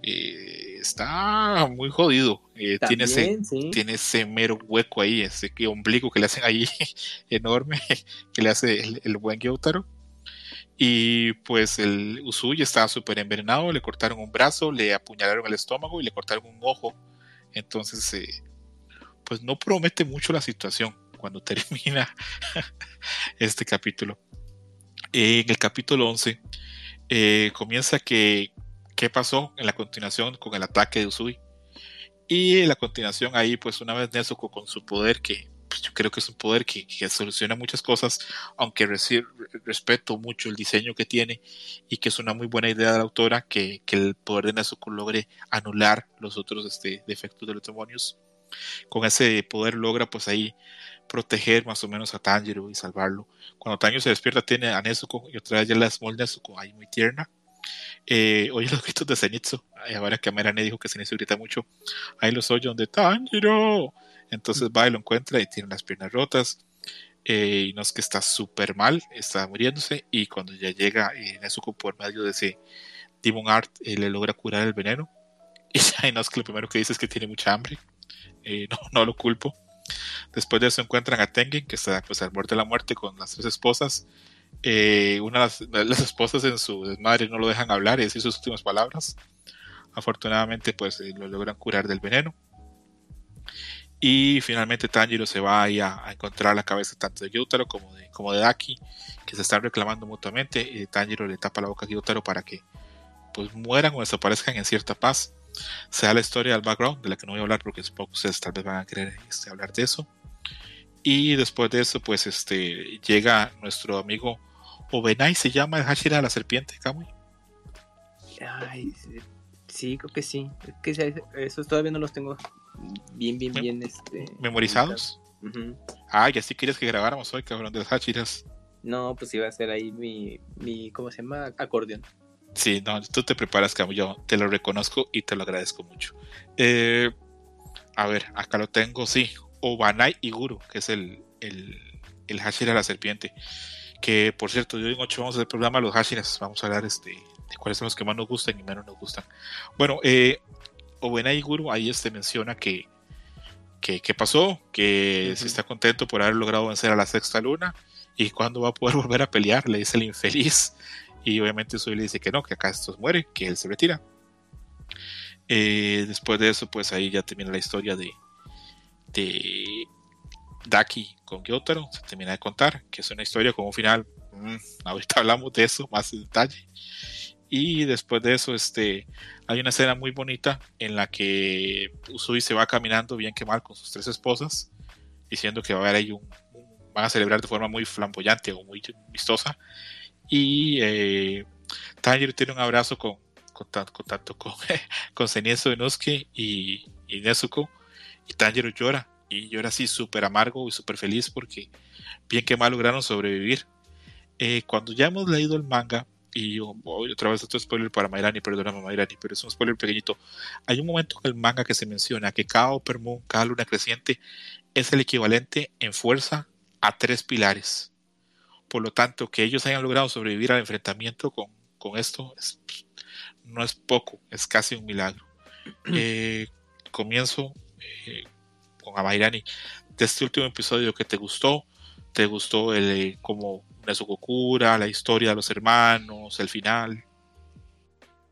eh, está muy jodido. Eh, tiene, ese, sí. tiene ese mero hueco ahí, ese ombligo que le hacen ahí enorme, que le hace el, el buen Gyotaro. Y pues el Usui estaba súper envenenado, le cortaron un brazo, le apuñalaron el estómago y le cortaron un ojo. Entonces, eh, pues no promete mucho la situación cuando termina este capítulo. En el capítulo 11 eh, comienza que qué pasó en la continuación con el ataque de Usui. Y en la continuación ahí, pues una vez Nezuko con su poder, que pues, yo creo que es un poder que, que soluciona muchas cosas, aunque reci- respeto mucho el diseño que tiene y que es una muy buena idea de la autora que, que el poder de Nezuko logre anular los otros este, defectos de los demonios. Con ese poder logra pues ahí proteger más o menos a Tanjiro y salvarlo. Cuando Tanjiro se despierta tiene a Nezuko y otra vez ya la Small Nezuko ahí muy tierna. Eh, oye los gritos de Zenitsu. Ahora que Amerane dijo que Zenitsu grita mucho. Ahí los oye donde Tanjiro. Entonces va y lo encuentra y tiene las piernas rotas. Eh, y no es que está súper mal, está muriéndose. Y cuando ya llega Nezuko por medio de ese Demon Art, eh, le logra curar el veneno. Y ya no es que lo primero que dice es que tiene mucha hambre. Eh, no, no lo culpo. Después de eso encuentran a Tengen, que está pues al borde de la muerte con las tres esposas. Una de las, las esposas en su desmadre no lo dejan hablar y decir sus últimas palabras. Afortunadamente, pues lo logran curar del veneno. Y finalmente Tanjiro se va ahí a, a encontrar la cabeza tanto de Gyutaro como de, como de Daki, que se están reclamando mutuamente. Y Tanjiro le tapa la boca a Gyutaro para que pues mueran o desaparezcan en cierta paz. Se da la historia del background, de la que no voy a hablar porque supongo que ustedes tal vez van a querer este, hablar de eso. Y después de eso, pues este llega nuestro amigo Obenai, se llama el Hashira la serpiente, Kamui. Ay, sí, sí, creo que sí. Es que sí, esos todavía no los tengo bien, bien, bien. Este, ¿Memorizados? Ujú. Ah, y así querías que grabáramos hoy, cabrón, de los Hashiras. No, pues iba a ser ahí mi, mi ¿cómo se llama? Acordeón. Sí, no, tú te preparas, Camu, yo te lo reconozco y te lo agradezco mucho. Eh, a ver, acá lo tengo, sí. Obanai Iguru, que es el, el, el Hashira la serpiente. Que por cierto, yo en 8 vamos a hacer programa de los Hashiras. Vamos a hablar este, de cuáles son los que más nos gustan y menos nos gustan. Bueno, eh, Obanai Iguru ahí este menciona que, que, que pasó, que se está contento por haber logrado vencer a la sexta luna y cuándo va a poder volver a pelear, le dice el infeliz. Y obviamente Sui le dice que no, que acá estos muere, que él se retira. Eh, después de eso, pues ahí ya termina la historia de, de Daki con Gyotaro. Se termina de contar, que es una historia con un final. mm, ahorita hablamos de eso más en detalle. Y después de eso, este, hay una escena muy bonita en la que Usui se va caminando bien que mal con sus tres esposas, diciendo que va a haber ahí un, van a celebrar de forma muy flamboyante o muy vistosa. Y eh, Tanjiro tiene un abrazo con, con, con con, con Inosuke y, y Nezuko. Y Tanjiro llora. Y llora así súper amargo y súper feliz porque bien que mal lograron sobrevivir. Eh, cuando ya hemos leído el manga, y yo voy otra vez otro spoiler para Mairani, perdóname Mairani, pero es un spoiler pequeñito. Hay un momento en el manga que se menciona que cada Upper Moon, cada luna creciente, es el equivalente en fuerza a tres pilares. Por lo tanto, que ellos hayan logrado sobrevivir al enfrentamiento con, con esto es- no es poco, es casi un milagro. Eh, comienzo eh, con Amairani de este último episodio que te gustó. ¿Te gustó el eh, como Nezuko cura, la historia de los hermanos, el final?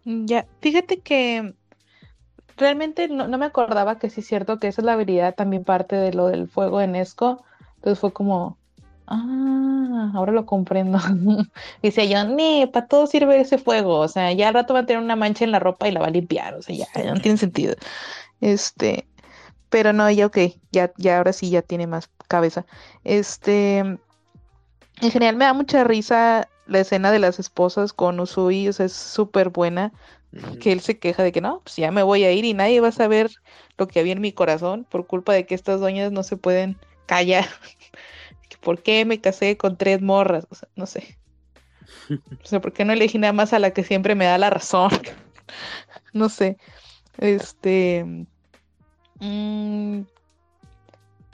Ya, fíjate que realmente no, no me acordaba que sí es cierto que esa es la habilidad también parte de lo del fuego en Esco. Entonces fue como, ah, ahora lo comprendo. Dice yo, nee, para todo sirve ese fuego. O sea, ya al rato va a tener una mancha en la ropa y la va a limpiar. O sea, ya, ya no tiene sentido. Este, pero no, ya ok, ya, ya ahora sí ya tiene más cabeza. Este, en general me da mucha risa la escena de las esposas con Usui, o sea, es súper buena que él se queja de que no, pues ya me voy a ir y nadie va a saber lo que había en mi corazón por culpa de que estas doñas no se pueden callar. ¿Por qué me casé con tres morras? O sea, no sé. O sea, ¿por qué no elegí nada más a la que siempre me da la razón? no sé. Este. mm,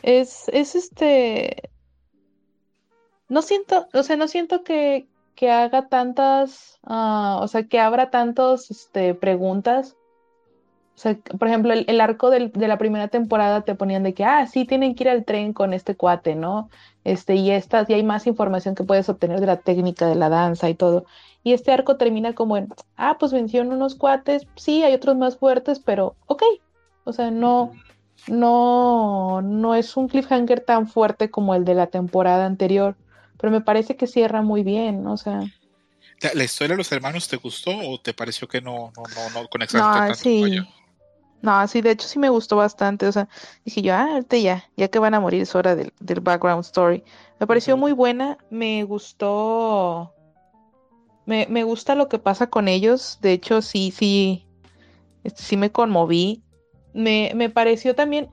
es, es este. No siento, o sea, no siento que, que haga tantas, ah, o sea, que abra tantos, este, preguntas. O sea, por ejemplo, el, el arco del- de la primera temporada te ponían de que, ah, sí, tienen que ir al tren con este cuate, ¿no? Este, y estas, y hay más información que puedes obtener de la técnica de la danza y todo. Y este arco termina como en, ah, pues vencieron unos cuates, sí, hay otros más fuertes, pero ok. O sea, no, no, no es un cliffhanger tan fuerte como el de la temporada anterior, pero me parece que cierra muy bien, o sea, ¿La, historia de los hermanos te gustó o te pareció que no, no, no, no conectaste no, tanto con sí, ella? no, sí, de hecho sí me gustó bastante, o sea, dije yo, ah, ahorita ya, ya que van a morir es hora del, del background story. Me pareció muy buena, me gustó, me, me gusta lo que pasa con ellos, de hecho sí, sí, este, sí me conmoví. Me, me pareció también,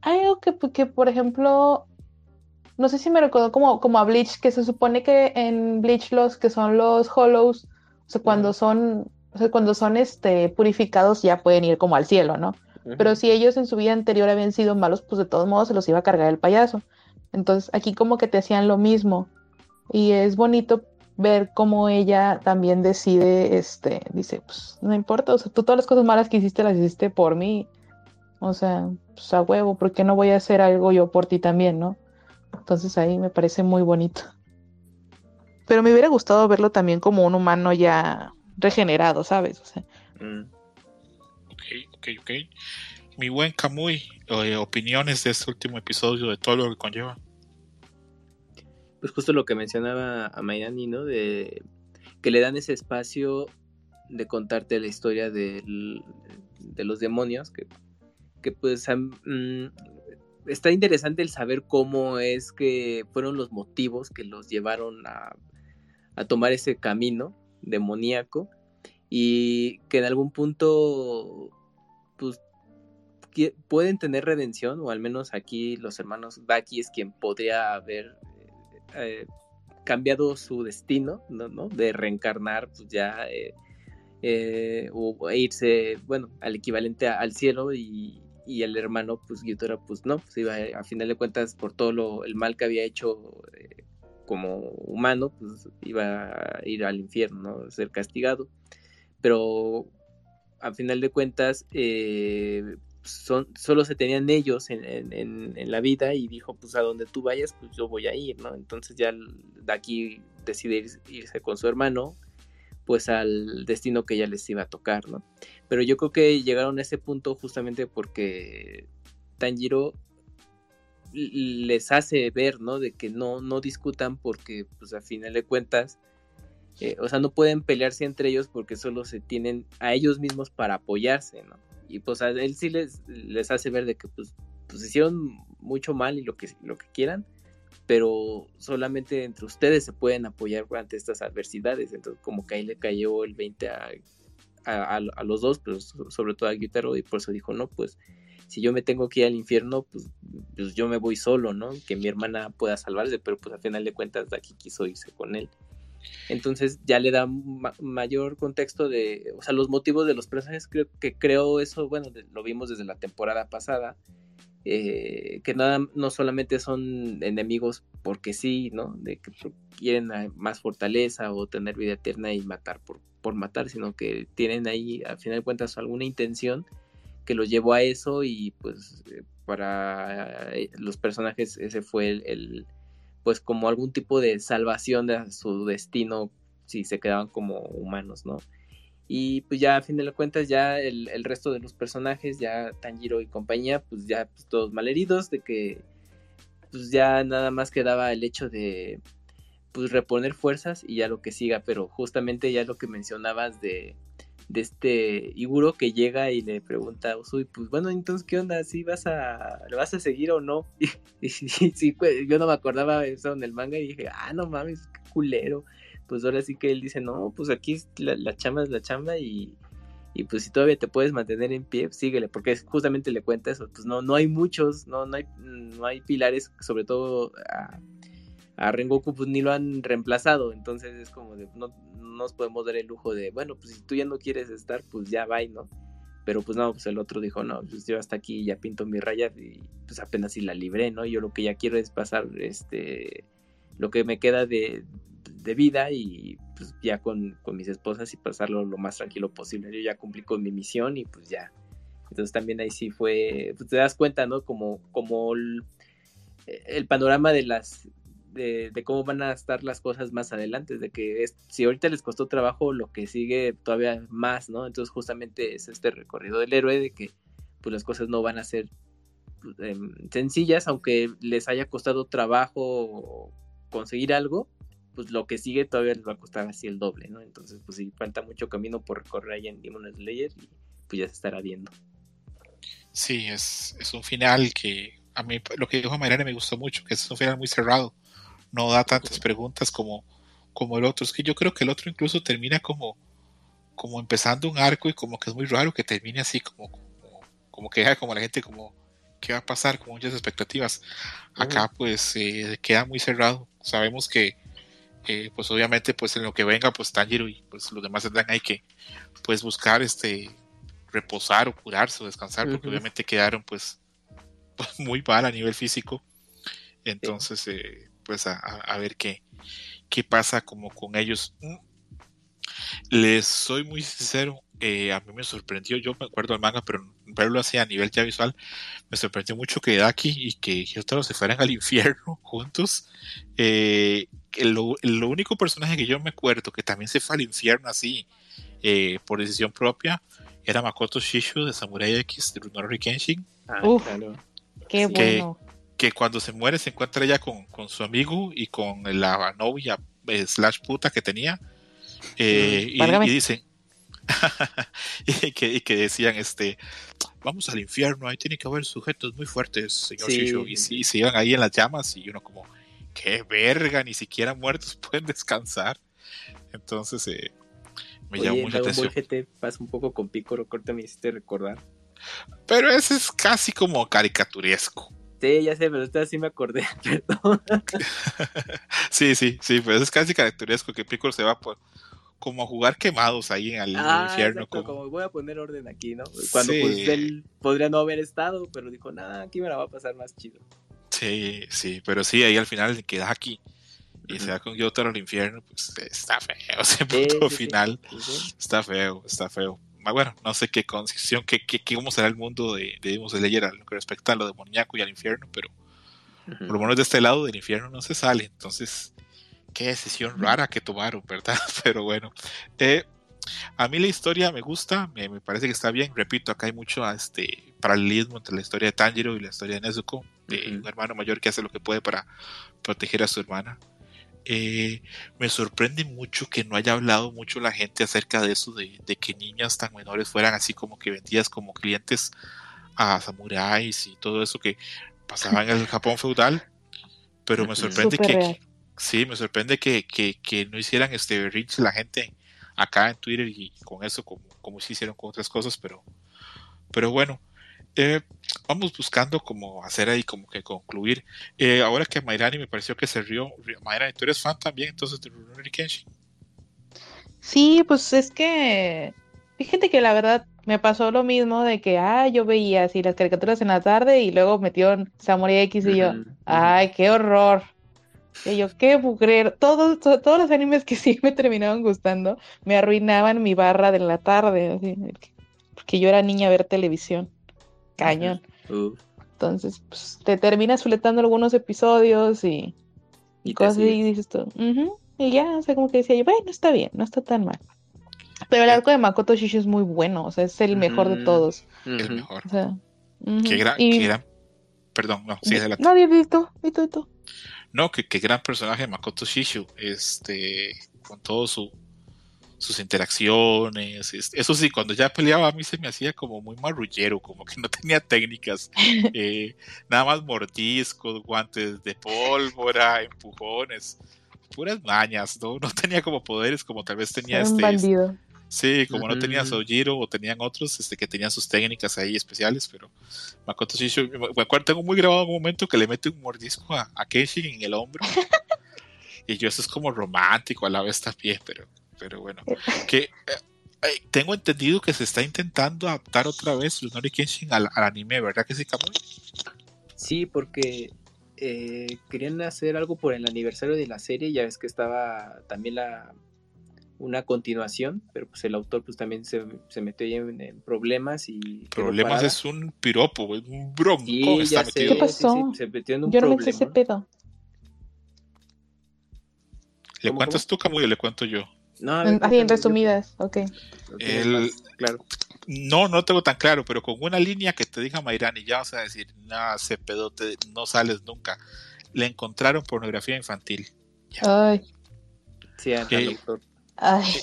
hay algo que, que, por ejemplo, no sé si me recordó como, como a Bleach, que se supone que en Bleach los que son los Hollows, o sea, cuando son, o sea, cuando son este, purificados ya pueden ir como al cielo, ¿no? Pero si ellos en su vida anterior habían sido malos, pues de todos modos se los iba a cargar el payaso. Entonces aquí como que te hacían lo mismo. Y es bonito ver cómo ella también decide, este, dice, pues no importa, o sea, tú todas las cosas malas que hiciste las hiciste por mí. O sea, pues a huevo, ¿por qué no voy a hacer algo yo por ti también, no? Entonces ahí me parece muy bonito. Pero me hubiera gustado verlo también como un humano ya regenerado, ¿sabes? O sea, Mm. Ok, ok, ok. Mi buen Camuy, eh, opiniones de este último episodio, de todo lo que conlleva. Pues justo lo que mencionaba a Mayrani, ¿no? De que le dan ese espacio de contarte la historia del- de los demonios, que, que pues mm, está interesante el saber cómo es que fueron los motivos que los llevaron a, a tomar ese camino demoníaco y que en algún punto pues pueden tener redención o al menos aquí los hermanos Baki es quien podría haber eh, cambiado su destino ¿no? ¿no? de reencarnar pues ya eh, eh, o irse bueno al equivalente al cielo y, y el hermano pues Gyutaro pues no pues iba a, a final de cuentas por todo lo, el mal que había hecho eh, como humano pues iba a ir al infierno ¿no? ser castigado pero a final de cuentas eh, son, solo se tenían ellos en, en- en- la vida y dijo, pues a donde tú vayas, pues yo voy a ir, ¿no? Entonces ya de aquí decide ir- irse con su hermano, pues al destino que ya les iba a tocar, ¿no? Pero yo creo que llegaron a ese punto justamente porque Tanjiro les hace ver, ¿no? De que no, no discutan porque, pues a final de cuentas, eh, o sea, no pueden pelearse entre ellos porque solo se tienen a ellos mismos para apoyarse, ¿no? Y pues a él sí les, les hace ver de que pues, pues hicieron mucho mal y lo que, lo que quieran, pero solamente entre ustedes se pueden apoyar ante estas adversidades. Entonces como que ahí le cayó el 20 a, a, los dos, pero so- sobre todo a Gyutaro, y por eso dijo, no, pues si yo me tengo que ir al infierno, pues, pues yo me voy solo, ¿no? Que mi hermana pueda salvarse, pero pues a final de cuentas Daki quiso irse con él. Entonces ya le da ma- mayor contexto de, o sea, los motivos de los personajes, creo que creo eso, bueno, lo vimos desde la temporada pasada, eh, que nada, no solamente son enemigos porque sí, ¿no? De que quieren más fortaleza o tener vida eterna y matar por, por matar, sino que tienen ahí, al final de cuentas, alguna intención que los llevó a eso y pues eh, para eh, los personajes ese fue el, el, pues como algún tipo de salvación de su destino si se quedaban como humanos, ¿no? Y pues ya a fin de cuentas ya el, el resto de los personajes, ya Tanjiro y compañía, pues ya pues, todos malheridos de que pues ya nada más quedaba el hecho de pues reponer fuerzas y ya lo que siga, pero justamente ya lo que mencionabas de, de este Iguro que llega y le pregunta a Usui, pues bueno, entonces qué onda, si vas a le vas a seguir o no? Y, pues, yo no me acordaba eso en el manga y dije, ah, no mames, qué culero. Pues ahora sí que él dice, no, pues aquí la, la chamba es la chamba y, y pues si todavía te puedes mantener en pie, síguele, porque justamente le cuenta eso, pues no, no hay muchos, no, no hay, no hay pilares, sobre todo a, a Rengoku pues ni lo han reemplazado, entonces es como de no, no nos podemos dar el lujo de, bueno, pues si tú ya no quieres estar, pues ya va, ¿no? Pero pues no, pues el otro dijo, no, pues yo hasta aquí ya pinto mi raya y pues apenas si la libré, ¿no? Yo lo que ya quiero es pasar este lo que me queda de, de vida y pues ya con, con, mis esposas y pasarlo lo más tranquilo posible. Yo ya cumplí con mi misión y pues ya. Entonces también ahí sí fue, pues te das cuenta, ¿no? Como, como el, panorama de las de, cómo van a estar las cosas más adelante, de que es, si ahorita les costó trabajo, lo que sigue todavía más, ¿no? Entonces justamente es este recorrido del héroe de que pues las cosas no van a ser eh, sencillas, aunque les haya costado trabajo conseguir algo, pues lo que sigue todavía les va a costar así el doble, ¿no? Entonces, pues sí, falta mucho camino por recorrer ahí en Demon Slayer y pues ya se estará viendo. Sí, es, es un final que a mí lo que dijo Mariana me gustó mucho, que es un final muy cerrado, no da tantas preguntas como, como el otro, es que yo creo que el otro incluso termina como, como empezando un arco y como que es muy raro que termine así, como, como, como que deja como la gente como qué va a pasar con muchas expectativas. Acá pues eh, queda muy cerrado. Sabemos que eh, pues obviamente pues en lo que venga pues Tanjiro y pues los demás tendrán hay que pues buscar este reposar o curarse o descansar porque uh -huh. obviamente quedaron pues, pues, muy mal a nivel físico. Entonces sí. eh, pues a, a, ver qué, qué pasa como con ellos. Les soy muy sincero, eh, a mí me sorprendió, yo me acuerdo del manga, pero verlo así a nivel ya visual, me sorprendió mucho que Daki y que Hyotaro se fueran al infierno juntos. Eh, lo, lo, único personaje que yo me acuerdo que también se fue al infierno así, eh, por decisión propia, era Makoto Shishu de Samurai X de Rurouni Kenshin. Ah, Uf, claro. qué bueno. Que, que, cuando se muere se encuentra ella con, con su amigo y con la novia eh, slash puta que tenía. Eh, y, y, dicen y, que, y, que, decían este vamos al infierno ahí tiene que haber sujetos muy fuertes señor sí. Shishu y, y, se iban ahí en las llamas y uno como qué verga ni siquiera muertos pueden descansar entonces eh, me Oye, llamó mucha atención GT pasa un poco con Picoro corte me hiciste recordar pero ese es casi como caricaturesco Sí, ya sé, pero esta sí me acordé, perdón. sí, sí, sí, pero es casi caricaturesco que Piccolo se va por, como a jugar quemados ahí en el ah, infierno. Exacto, como... como... voy a poner orden aquí, ¿no? Cuando sí. pues él podría no haber estado, pero dijo, nada, aquí me la va a pasar más chido. Sí, sí, pero sí, ahí al final queda aquí y uh -huh. se va con Yotaro al infierno, pues está feo ese punto sí, final. Sí, está feo, está feo. Bueno, no sé qué concepción, qué, qué, qué, cómo será el mundo de, de Demon Slayer a lo que respecta a lo demoníaco y al infierno, pero uh -huh. por lo menos de este lado del infierno no se sale, entonces qué decisión rara que tomaron, ¿verdad? Pero bueno, eh, a mí la historia me gusta, me, me, parece que está bien. Repito, acá hay mucho este, paralelismo entre la historia de Tanjiro y la historia de Nezuko, de uh -huh. un hermano mayor que hace lo que puede para proteger a su hermana. Eh, me sorprende mucho que no haya hablado mucho la gente acerca de eso, de, de, que niñas tan menores fueran así como que vendidas como clientes a samuráis y todo eso que pasaba en el Japón feudal. Pero me sorprende que, que, sí, me sorprende que, que, que, no hicieran este reach la gente acá en Twitter y con eso como, como si hicieron con otras cosas, pero, pero bueno, eh, vamos buscando como hacer ahí como que concluir. Eh, ahora que Mayrani me pareció que se rió, Mayrani, tú eres fan también entonces de Rurouni Kenshin. Sí, pues es que fíjate que la verdad me pasó lo mismo de que, ah, yo veía así las caricaturas en la tarde y luego metieron Samurai X y yo, ay, qué horror. Y yo, qué bugrero. Todos, todos, todos los animes que sí me terminaban gustando me arruinaban mi barra de la tarde. Así, porque yo era niña a ver televisión. Cañón. Uh. Entonces, pues, te terminas fletando algunos episodios y, y, y cosas y dices tú. Uh -huh. Y ya, o sea, como que decía yo, bueno, está bien, no está tan mal. Pero el arco de Makoto Shishu es muy bueno, o sea, es el mejor de todos. El mejor. O sea, qué, gran, y... qué gran, Perdón, no, sí, adelante. No, Dito, Dito, Dito. No, que, qué gran personaje Makoto Shishu, este, con todo su sus interacciones, eso sí, cuando ya peleaba a mí se me hacía como muy marrullero, como que no tenía técnicas, eh, nada más mordiscos, guantes de pólvora, empujones, puras mañas, ¿no? No tenía como poderes como tal vez tenía este, bandido. Sí, como uh -huh. no tenía Sojiro o tenían otros este, que tenían sus técnicas ahí especiales, pero Makoto Shishu, me acuerdo, tengo muy grabado un momento que le mete un mordisco a, a Kenshin en el hombro. Y yo eso es como romántico a la vez también, pero, pero bueno. Que eh, eh, tengo entendido que se está intentando adaptar otra vez Runori Kenshin al, al anime, ¿verdad que sí, Kamui? Sí, porque eh, querían hacer algo por el aniversario de la serie, ya ves que estaba también la una continuación, pero pues el autor pues también se, se metió ahí en, en problemas y... Problemas es un piropo, es un bronco Sí, está ya sé, metido. ¿Qué pasó? sí, sí, se metió en un Yo no me problema. sé ese pedo. ¿Le ¿Cómo, cuentas tú, Kamui, o le cuento yo? No, ver, Así, en resumidas, ok. yo- El- Claro. No, no tengo tan claro, pero con una línea que te diga Mayrani, ya vas a decir, nada, ese pedote, no sales nunca. Le encontraron pornografía infantil. Ay, Sí, ay.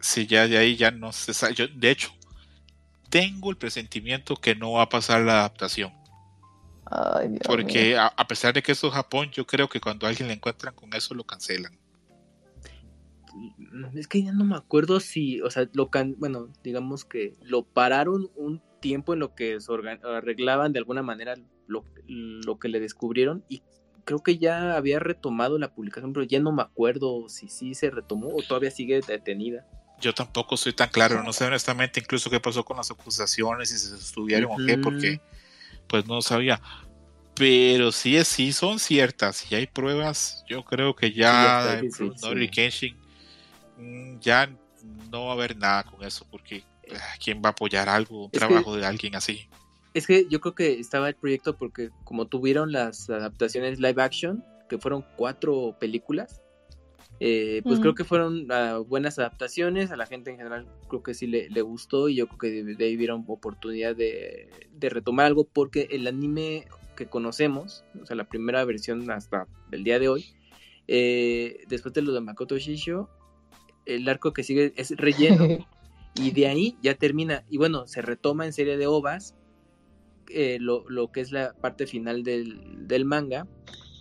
Sí, ya de ahí ya no se sabe. Yo, de hecho, tengo el presentimiento que no va a pasar la adaptación. Ay, Dios. Porque a, a pesar de que eso es Japón, yo creo que cuando a alguien le encuentran con eso lo cancelan. Es que ya no me acuerdo si, o sea, lo can, bueno, digamos que lo pararon un tiempo en lo que se arreglaban de alguna manera lo, lo que le descubrieron y creo que ya había retomado la publicación, pero ya no me acuerdo si sí se retomó o todavía sigue detenida. Yo tampoco soy tan claro, no sé honestamente incluso qué pasó con las acusaciones, si se sostuvieron o qué, porque pues no sabía. Pero sí, es- sí son ciertas, si hay pruebas, yo creo que Sí, ya ya está en difícil, Brunori sí. Kenshin ya no va a haber nada con eso, porque ah, ¿quién va a apoyar algo, un Es que- trabajo de alguien así? Es que yo creo que estaba el proyecto porque como tuvieron las adaptaciones live action, que fueron cuatro películas, eh, pues Mm. creo que fueron ah, buenas adaptaciones, a la gente en general creo que sí le, le gustó y yo creo que de, de ahí vieron oportunidad de, de retomar algo porque el anime que conocemos, o sea, la primera versión hasta el día de hoy, eh, después de lo de Makoto Shisho, el arco que sigue es relleno y de ahí ya termina. Y bueno, se retoma en serie de ovas eh, lo, lo que es la parte final del, del manga.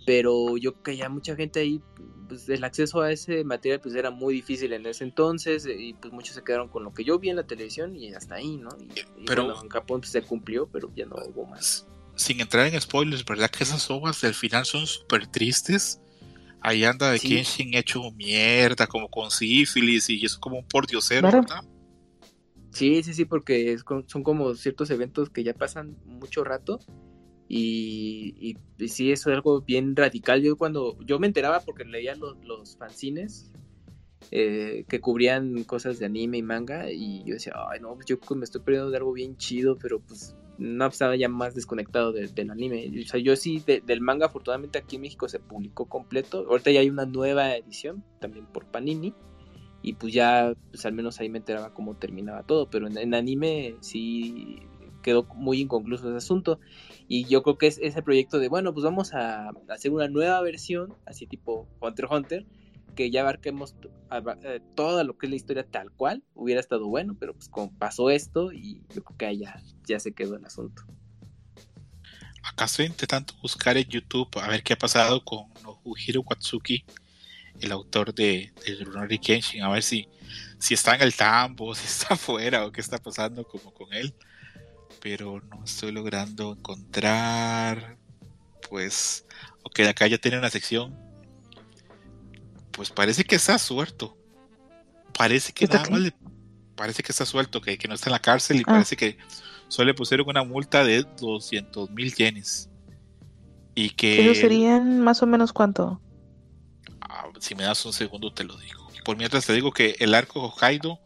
Pero yo creo que ya mucha gente ahí, pues el acceso a ese material pues era muy difícil en ese entonces eh, y pues muchos se quedaron con lo que yo vi en la televisión y hasta ahí, ¿no? Y, y Pero- bueno, en Japón pues, se cumplió, pero ya no hubo más. Sin entrar en spoilers, ¿verdad que esas ovas del final son súper tristes? Ahí anda de Sí. Kenshin hecho mierda, como con sífilis y eso como un pordiosero, Claro. ¿verdad? Sí, sí, sí, porque es con- son como ciertos eventos que ya pasan mucho rato y, y- y sí, eso es algo bien radical. Yo cuando yo me enteraba porque leía los, los fanzines eh, que cubrían cosas de anime y manga y yo decía, ay no, pues yo me estoy perdiendo de algo bien chido, pero pues no estaba ya más desconectado de- del anime. O sea, yo sí, de- del manga afortunadamente aquí en México se publicó completo. Ahorita ya hay una nueva edición también por Panini y pues ya, pues al menos ahí me enteraba cómo terminaba todo, pero en, en anime sí quedó muy inconcluso ese asunto y yo creo que es ese proyecto de, bueno, pues vamos a hacer una nueva versión, así tipo Hunter x Hunter, que ya abarquemos eh, todo lo que es la historia tal cual, hubiera estado bueno, pero pues como pasó esto y yo creo que ahí ya, ya se quedó el asunto. Acá estoy intentando buscar en YouTube a ver qué ha pasado con Nobuhiro Watsuki, el autor de, de Runori Kenshin, a ver si, si está en el tambo, si está afuera o qué está pasando como con él. Pero no estoy logrando encontrar. Pues, ok, acá ya tiene una sección. Pues parece que está suelto. Parece que ¿Está nada qué? más le. Parece que está suelto, que, que no está en la cárcel y Ah. parece que solo le pusieron una multa de 200 mil yenes. Y que. Eso serían más o menos cuánto. Ah, si me das un segundo te lo digo. Por mientras te digo que el arco Hokkaido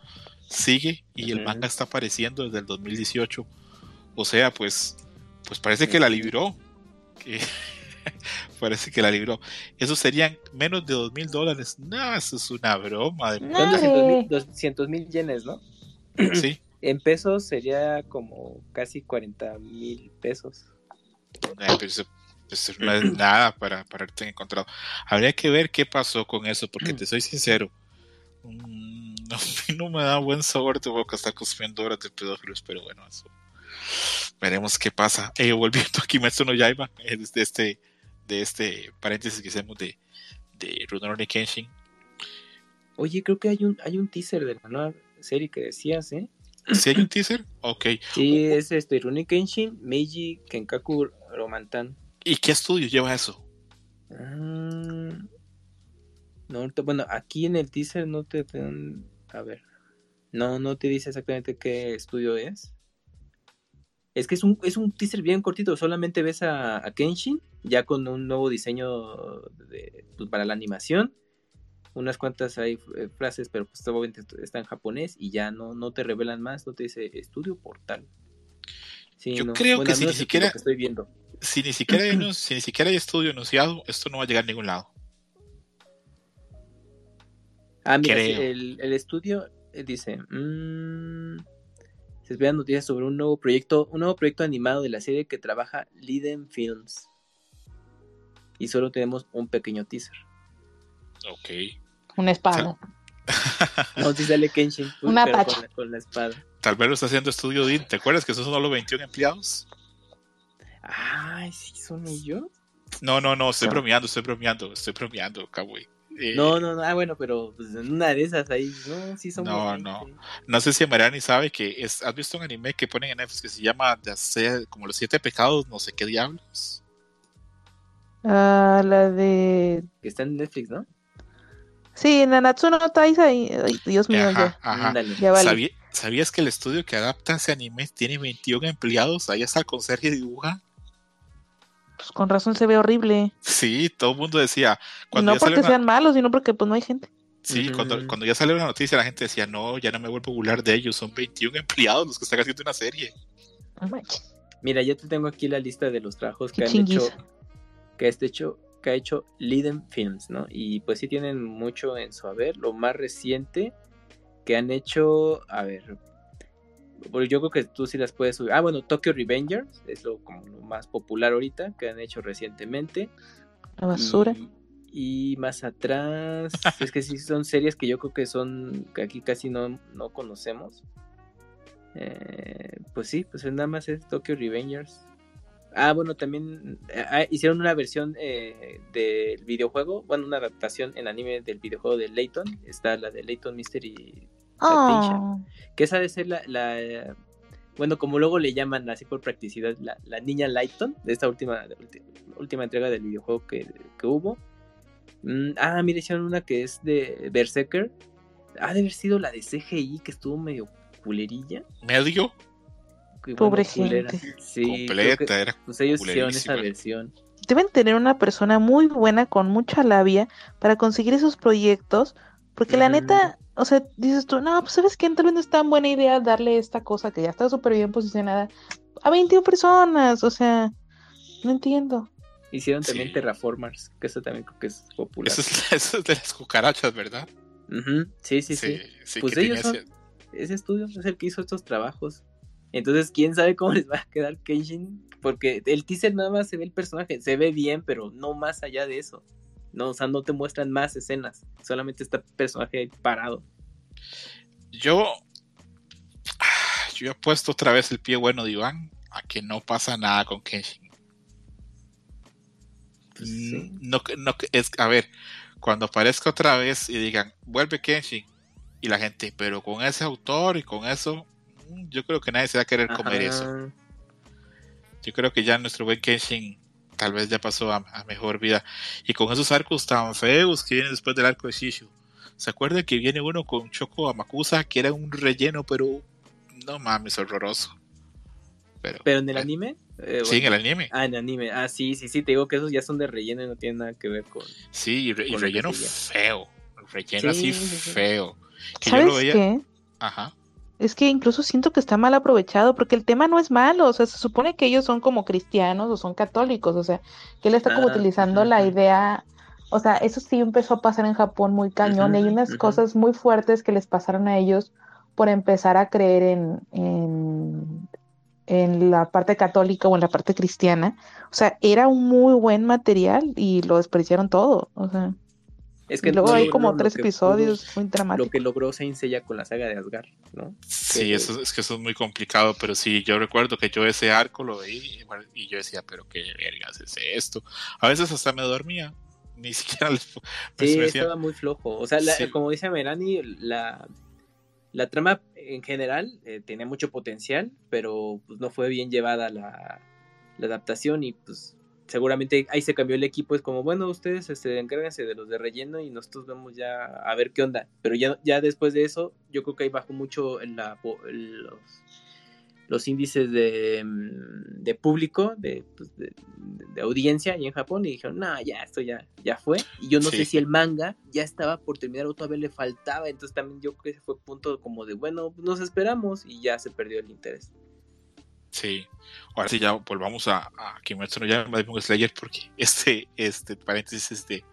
sigue y el manga está apareciendo desde el 2018. O sea, pues, pues parece que la libró. Que- parece que la libró. Eso serían menos de dos mil dólares. No, eso es una broma. De... Son Madre. 200 mil yenes, ¿no? Sí, En pesos sería como casi 40 mil pesos. Eh, pero eso, eso no es nada para, para haberte encontrado. Habría que ver qué pasó con eso, porque te soy sincero. mm, no, a mí no me da buen sabor de boca estar consumiendo horas de pedófilos, pero bueno, eso. Veremos qué pasa. Eh, volviendo a Kimetsu no Yaiba, desde este, de este paréntesis que hacemos de, de Rurouni Kenshin. Oye, creo que hay un, hay un teaser de la nueva serie que decías, ¿eh? ¿Si hay un teaser? Ok. Sí, es este Rurouni Kenshin, Meiji Kenkaku Romantan. ¿Y qué estudio lleva eso? Mm, No, bueno, aquí en el teaser no te dan. A ver. No, no te dice exactamente qué estudio es. Es que es un, es un teaser bien cortito. Solamente ves a, a Kenshin ya con un nuevo diseño de- pues, para la animación. Unas cuantas hay eh, frases, pero pues obviamente está en japonés y ya no, no te revelan más. No te dice estudio portal. Sí, Yo no. creo Bueno, que si ni siquiera- que estoy viendo. Si ni siquiera hay, unos- si ni siquiera hay estudio anunciado, esto no va a llegar a ningún lado. Ah, mira, el, el estudio eh, dice, mm, se esperan noticias sobre un nuevo proyecto, un nuevo proyecto animado de la serie que trabaja Liden Films. Y solo tenemos un pequeño teaser. Ok. Una espada. No, si sale Kenshin, uy, Una con la, con la espada. Tal vez lo está haciendo Estudio DIN. ¿Te acuerdas que son solo 21 empleados? Ay, sí, son ellos. No, no, no, estoy No. bromeando, estoy bromeando, estoy bromeando, Cowboy. Eh, No, no, no, ah, bueno, pero pues, en una de esas ahí, no, sí son No, no. No sé si Marani sabe que es, has visto un anime que ponen en Netflix que se llama como los siete pecados, no sé qué diablos. Ah, la de. Que está en Netflix, ¿no? Sí, Nanatsu no Taisa. Ay, ay, Dios mío, Ajá, ya. ajá. Ya vale. ¿Sabí- ¿Sabías que el estudio que adapta ese anime tiene 21 empleados? Ahí está el conserje y dibuja. Pues con razón se ve horrible. Sí, todo el mundo decía. Y Cuando no porque una- sean malos, sino porque pues no hay gente. Sí, cuando, cuando ya salió la noticia, la gente decía, no, ya no me vuelvo a burlar de ellos, son 21 empleados los que están haciendo una serie. Mira, ya te tengo aquí la lista de los trabajos que han hecho. Que este hecho, que ha hecho Liden Films, ¿no? Y pues sí tienen mucho en su haber. Lo más reciente que han hecho, a ver, yo creo que tú sí las puedes subir. Ah, bueno, Tokyo Revengers es lo como lo más popular ahorita que han hecho recientemente. La basura. Y, y más atrás, es que sí son series que yo creo que son que aquí casi no, no conocemos. Eh, pues sí, pues nada más es Tokyo Revengers. Ah, bueno, también eh, ah, hicieron una versión eh, del videojuego, bueno, una adaptación en anime del videojuego de Layton. Está la de Layton Mystery Oh, que esa debe ser la, la- bueno, como luego le llaman así por practicidad, la, la niña Lighton, de esta última, última entrega del videojuego que, que hubo. Mm, ah, mira, hicieron una que es de Berserker. Ha de haber sido la de CGI, que estuvo medio culerilla. Medio, Pobre gente. Sí, completa, que, era pues ellos hicieron esa versión. Deben tener una persona muy buena con mucha labia para conseguir esos proyectos. Porque la neta, o sea, dices tú, no, pues sabes que tal vez no es tan buena idea darle esta cosa que ya está súper bien posicionada a 21 personas. O sea, no entiendo. Hicieron también Sí. Terraformers, que eso también creo que es popular. Eso es, eso es de las cucarachas, ¿verdad? Ujú, Sí, sí, sí. sí, Pues ellos son- ese- ese estudio es el que hizo estos trabajos. Entonces, quién sabe cómo les va a quedar Kenshin. Porque el teaser nada más se ve el personaje, se ve bien, pero no más allá de eso. No, o sea, no te muestran más escenas. Solamente está el personaje parado. Yo, ah, yo he puesto otra vez el pie bueno de Iván a que no pasa nada con Kenshin. Pues, sí. No, no, es, a ver, cuando aparezca otra vez y digan, vuelve Kenshin, y la gente, pero con ese autor y con eso, yo creo que nadie se va a querer comer eso. Yo creo que ya nuestro buen Kenshin tal vez ya pasó a, a mejor vida. Y con esos arcos tan feos que vienen después del arco de Shishu. ¿Se acuerdan que viene uno con Choco Amakusa, que era un relleno, pero no mames, horroroso? Pero, Pero en el eh, anime. eh, Sí, en el anime. Ah, en anime. Ah, sí, sí, sí. Te digo que esos ya son de relleno y no tienen nada que ver con. Sí, y, re- Con relleno feo. Relleno Sí, así sí, sí. feo. Que yo lo ¿Sabes veía. qué? Ajá. Es que incluso siento que está mal aprovechado porque el tema no es malo, o sea, se supone que ellos son como cristianos o son católicos, o sea, que él está como Ah, utilizando la idea, o sea, eso sí empezó a pasar en Japón muy cañón, y hay unas cosas muy fuertes que les pasaron a ellos por empezar a creer en, en, en la parte católica o en la parte cristiana, o sea, era un muy buen material y lo desperdiciaron todo, o sea, Es y luego no hay como tres que episodios muy pudo- dramáticos. Lo que logró Saint Seiya con la saga de Asgard, ¿no? Sí, Que- eso, es que eso es muy complicado, pero sí, yo recuerdo que yo ese arco lo veí y yo decía, pero qué vergas es esto. A veces hasta me dormía, ni siquiera les... pues, Sí, me decía- estaba muy flojo. O sea, la- Sí. como dice Merani, la, la trama en general eh, tenía mucho potencial, pero pues no fue bien llevada la, la adaptación y pues seguramente ahí se cambió el equipo, es como, bueno, ustedes este, encárguense de los de relleno y nosotros vemos ya a ver qué onda. Pero ya, ya después de eso, yo creo que ahí bajó mucho en la, los, los índices de, mm, de público, de, pues, de, de, audiencia y en Japón y dijeron, no, ya, esto ya, ya fue. Y yo no Sí. sé si el manga ya estaba por terminar o todavía le faltaba. Entonces también yo creo que ese fue punto como de, bueno, nos esperamos y ya se perdió el interés. Sí. Ahora sí, ya volvamos a, a Kimetsu no Yaiba Demon Slayer porque este, este paréntesis de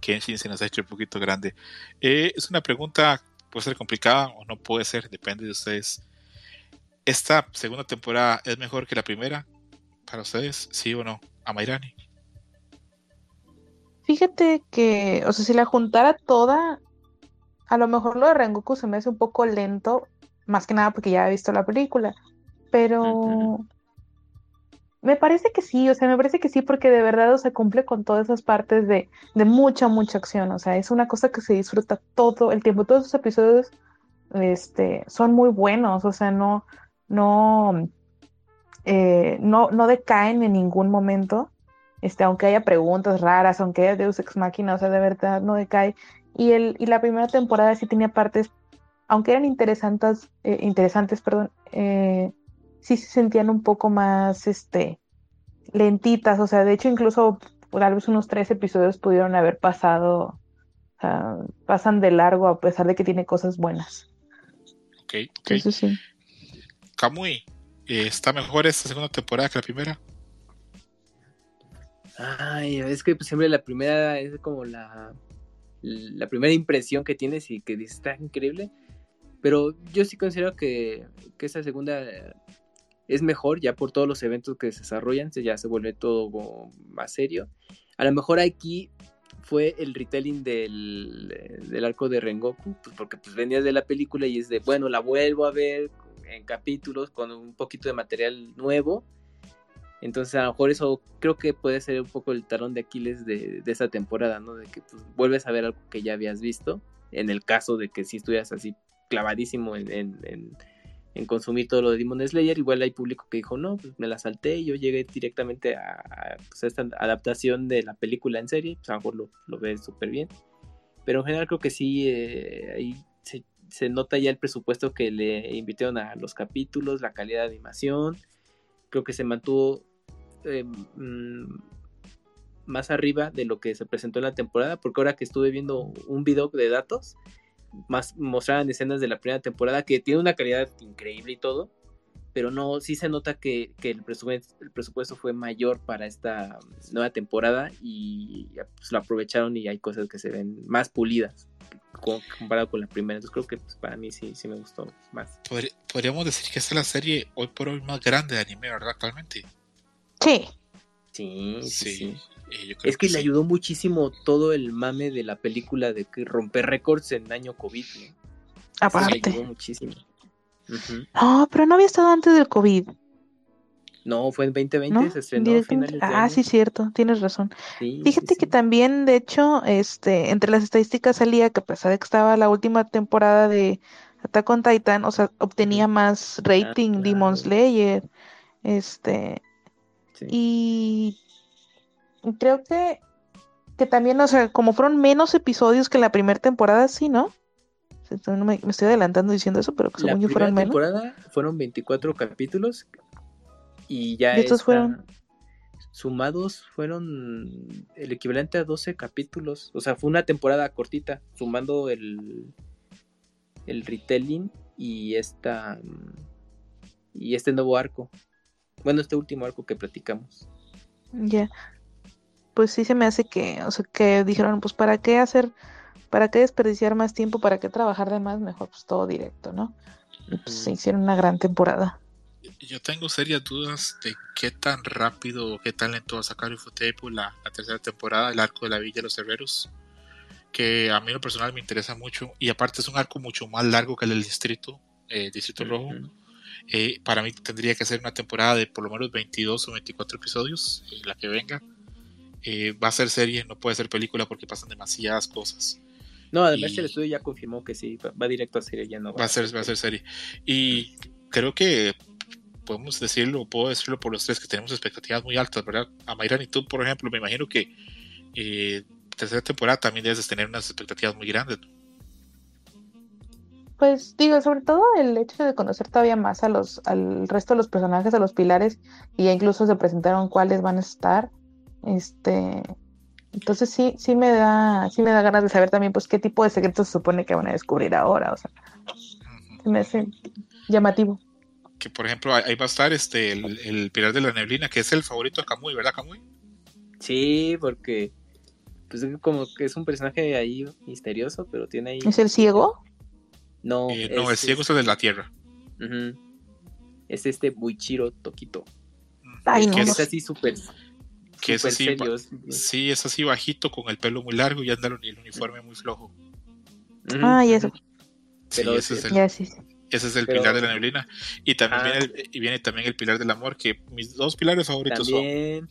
Kenshin se nos ha hecho un poquito grande. Eh, es una pregunta, puede ser complicada o no puede ser, depende de ustedes. ¿Esta segunda temporada es mejor que la primera? Para ustedes, sí o no? A Mairani. Fíjate que, o sea, si la juntara toda, a lo mejor lo de Rengoku se me hace un poco lento, más que nada porque ya he visto la película, pero me parece que sí, o sea, me parece que sí porque de verdad, o sea, cumple con todas esas partes de, de mucha, mucha acción, o sea, es una cosa que se disfruta todo el tiempo, todos los episodios, este, son muy buenos, o sea, no, no, eh, no, no decaen en ningún momento este, aunque haya preguntas raras, aunque haya Deus Ex Machina, o sea, de verdad no decae. Y, el, y la primera temporada sí tenía partes, aunque eran interesantes, eh, interesantes, perdón, eh, sí se sentían un poco más, este, lentitas, o sea, de hecho incluso tal vez unos tres episodios pudieron haber pasado, o sea, pasan de largo a pesar de que tiene cosas buenas. Ok, ok. Eso sí. Kamui, ¿está mejor esta segunda temporada que la primera? Ay, es que pues, siempre la primera es como la, la primera impresión que tienes y que dices, está increíble. Pero yo sí considero que, que esa segunda es mejor ya por todos los eventos que se desarrollan, se- ya se vuelve todo más serio. A lo mejor aquí fue el retelling del, del arco de Rengoku, pues porque pues venías de la película y es de, bueno, la vuelvo a ver en capítulos con un poquito de material nuevo. Entonces a lo mejor eso creo que puede ser un poco el talón de Aquiles de, de esa temporada, ¿no? De que pues, vuelves a ver algo que ya habías visto, en el caso de que si estuvieras así clavadísimo en- en consumir todo lo de Demon Slayer, igual hay público que dijo, no, pues me la salté yo llegué directamente a, a, pues, a esta adaptación de la película en serie, pues a lo mejor lo, lo ves súper bien. Pero en general creo que sí, eh, ahí se, se nota ya el presupuesto que le invitaron a los capítulos, la calidad de animación, creo que se mantuvo eh, mm, más arriba de lo que se presentó en la temporada, porque ahora que estuve viendo un video de datos, más mostraban escenas de la primera temporada que tiene una calidad increíble y todo, pero no, sí se nota que, que el, presupuesto, el presupuesto fue mayor para esta nueva temporada y pues, lo aprovecharon y hay cosas que se ven más pulidas co- comparado con la primera. Entonces creo que pues, para mí sí, sí me gustó más. Podríamos decir que esta es la serie hoy por hoy más grande de anime, ¿verdad? Actualmente. Sí, Sí, sí, sí. eh, yo creo Es que le sí. ayudó muchísimo todo el mame de la película de que romper récords en año COVID. ¿no? Eso le aparte. ayudó muchísimo. No, pero no había estado antes del COVID, No, fue en 2020, ¿no? se estrenó a finales de Ah, año. sí, cierto, tienes razón. Sí, Fíjate sí, que sí. también, de hecho, este, entre las estadísticas salía que a pesar de que estaba la última temporada de Attack on Titan, o sea, obtenía más rating Ah, Demon claro. Slayer, este, Sí. y creo que, que también, o sea, como fueron menos episodios que la primera temporada, sí, ¿no? Me, me estoy adelantando diciendo eso, pero que La según yo primera fueron menos. temporada fueron 24 capítulos y ya ¿Y estos esta- fueron? sumados fueron el equivalente a 12 capítulos. O sea, fue una temporada cortita, sumando el, el retelling y esta y este nuevo arco. Bueno, este último arco que platicamos. Ya. Pues sí se me hace que, o sea, que dijeron, pues para qué hacer, para qué desperdiciar más tiempo, para qué trabajar de más, mejor pues todo directo, ¿no? Y pues se hicieron una gran temporada. Yo tengo serias dudas de qué tan rápido o qué tan lento va a sacar Ufotable la, la tercera temporada, el arco de la Villa de los Herreros, que a mí lo personal me interesa mucho y aparte es un arco mucho más largo que el del Distrito, eh, Distrito Rojo. Eh, para mí tendría que ser una temporada de por lo menos 22 o 24 episodios, eh, la que venga. Eh, va a ser serie, no puede ser película porque pasan demasiadas cosas. No, además Y- el estudio ya confirmó que sí, va, va directo a serie, ya no Va a ser, va a ser serie. Y creo que podemos decirlo, puedo decirlo por los tres que tenemos expectativas muy altas, ¿verdad? A Mayran y tú, por ejemplo, me imagino que eh, tercera temporada también debes tener unas expectativas muy grandes. ¿no? Pues digo, sobre todo el hecho de conocer todavía más a los, al resto de los personajes, a los pilares, y ya incluso se presentaron cuáles van a estar. Este, entonces sí, sí me da, sí me da ganas de saber también pues qué tipo de secretos se supone que van a descubrir ahora. O sea, se me hace llamativo. Que por ejemplo, ahí va a estar este el, el pilar de la neblina, que es el favorito de Kamui, ¿verdad, Kamui? Sí, porque pues es como que es un personaje ahí misterioso, pero tiene ahí. ¿Es el ciego? No, Eh, no, el ciego es el de la tierra. Es este Buichiro Toquito. Ay, no, que no es, Es así súper. que es así, serio, es- sí, es así bajito, con el pelo muy largo y anda el uni- el uniforme muy flojo. Ah, y eso. Sí, Pero ese es el, Ya sí, sí. ese es el Pero- pilar de la neblina. Y también Ah. viene, el, y viene también el pilar del amor, que mis dos pilares favoritos son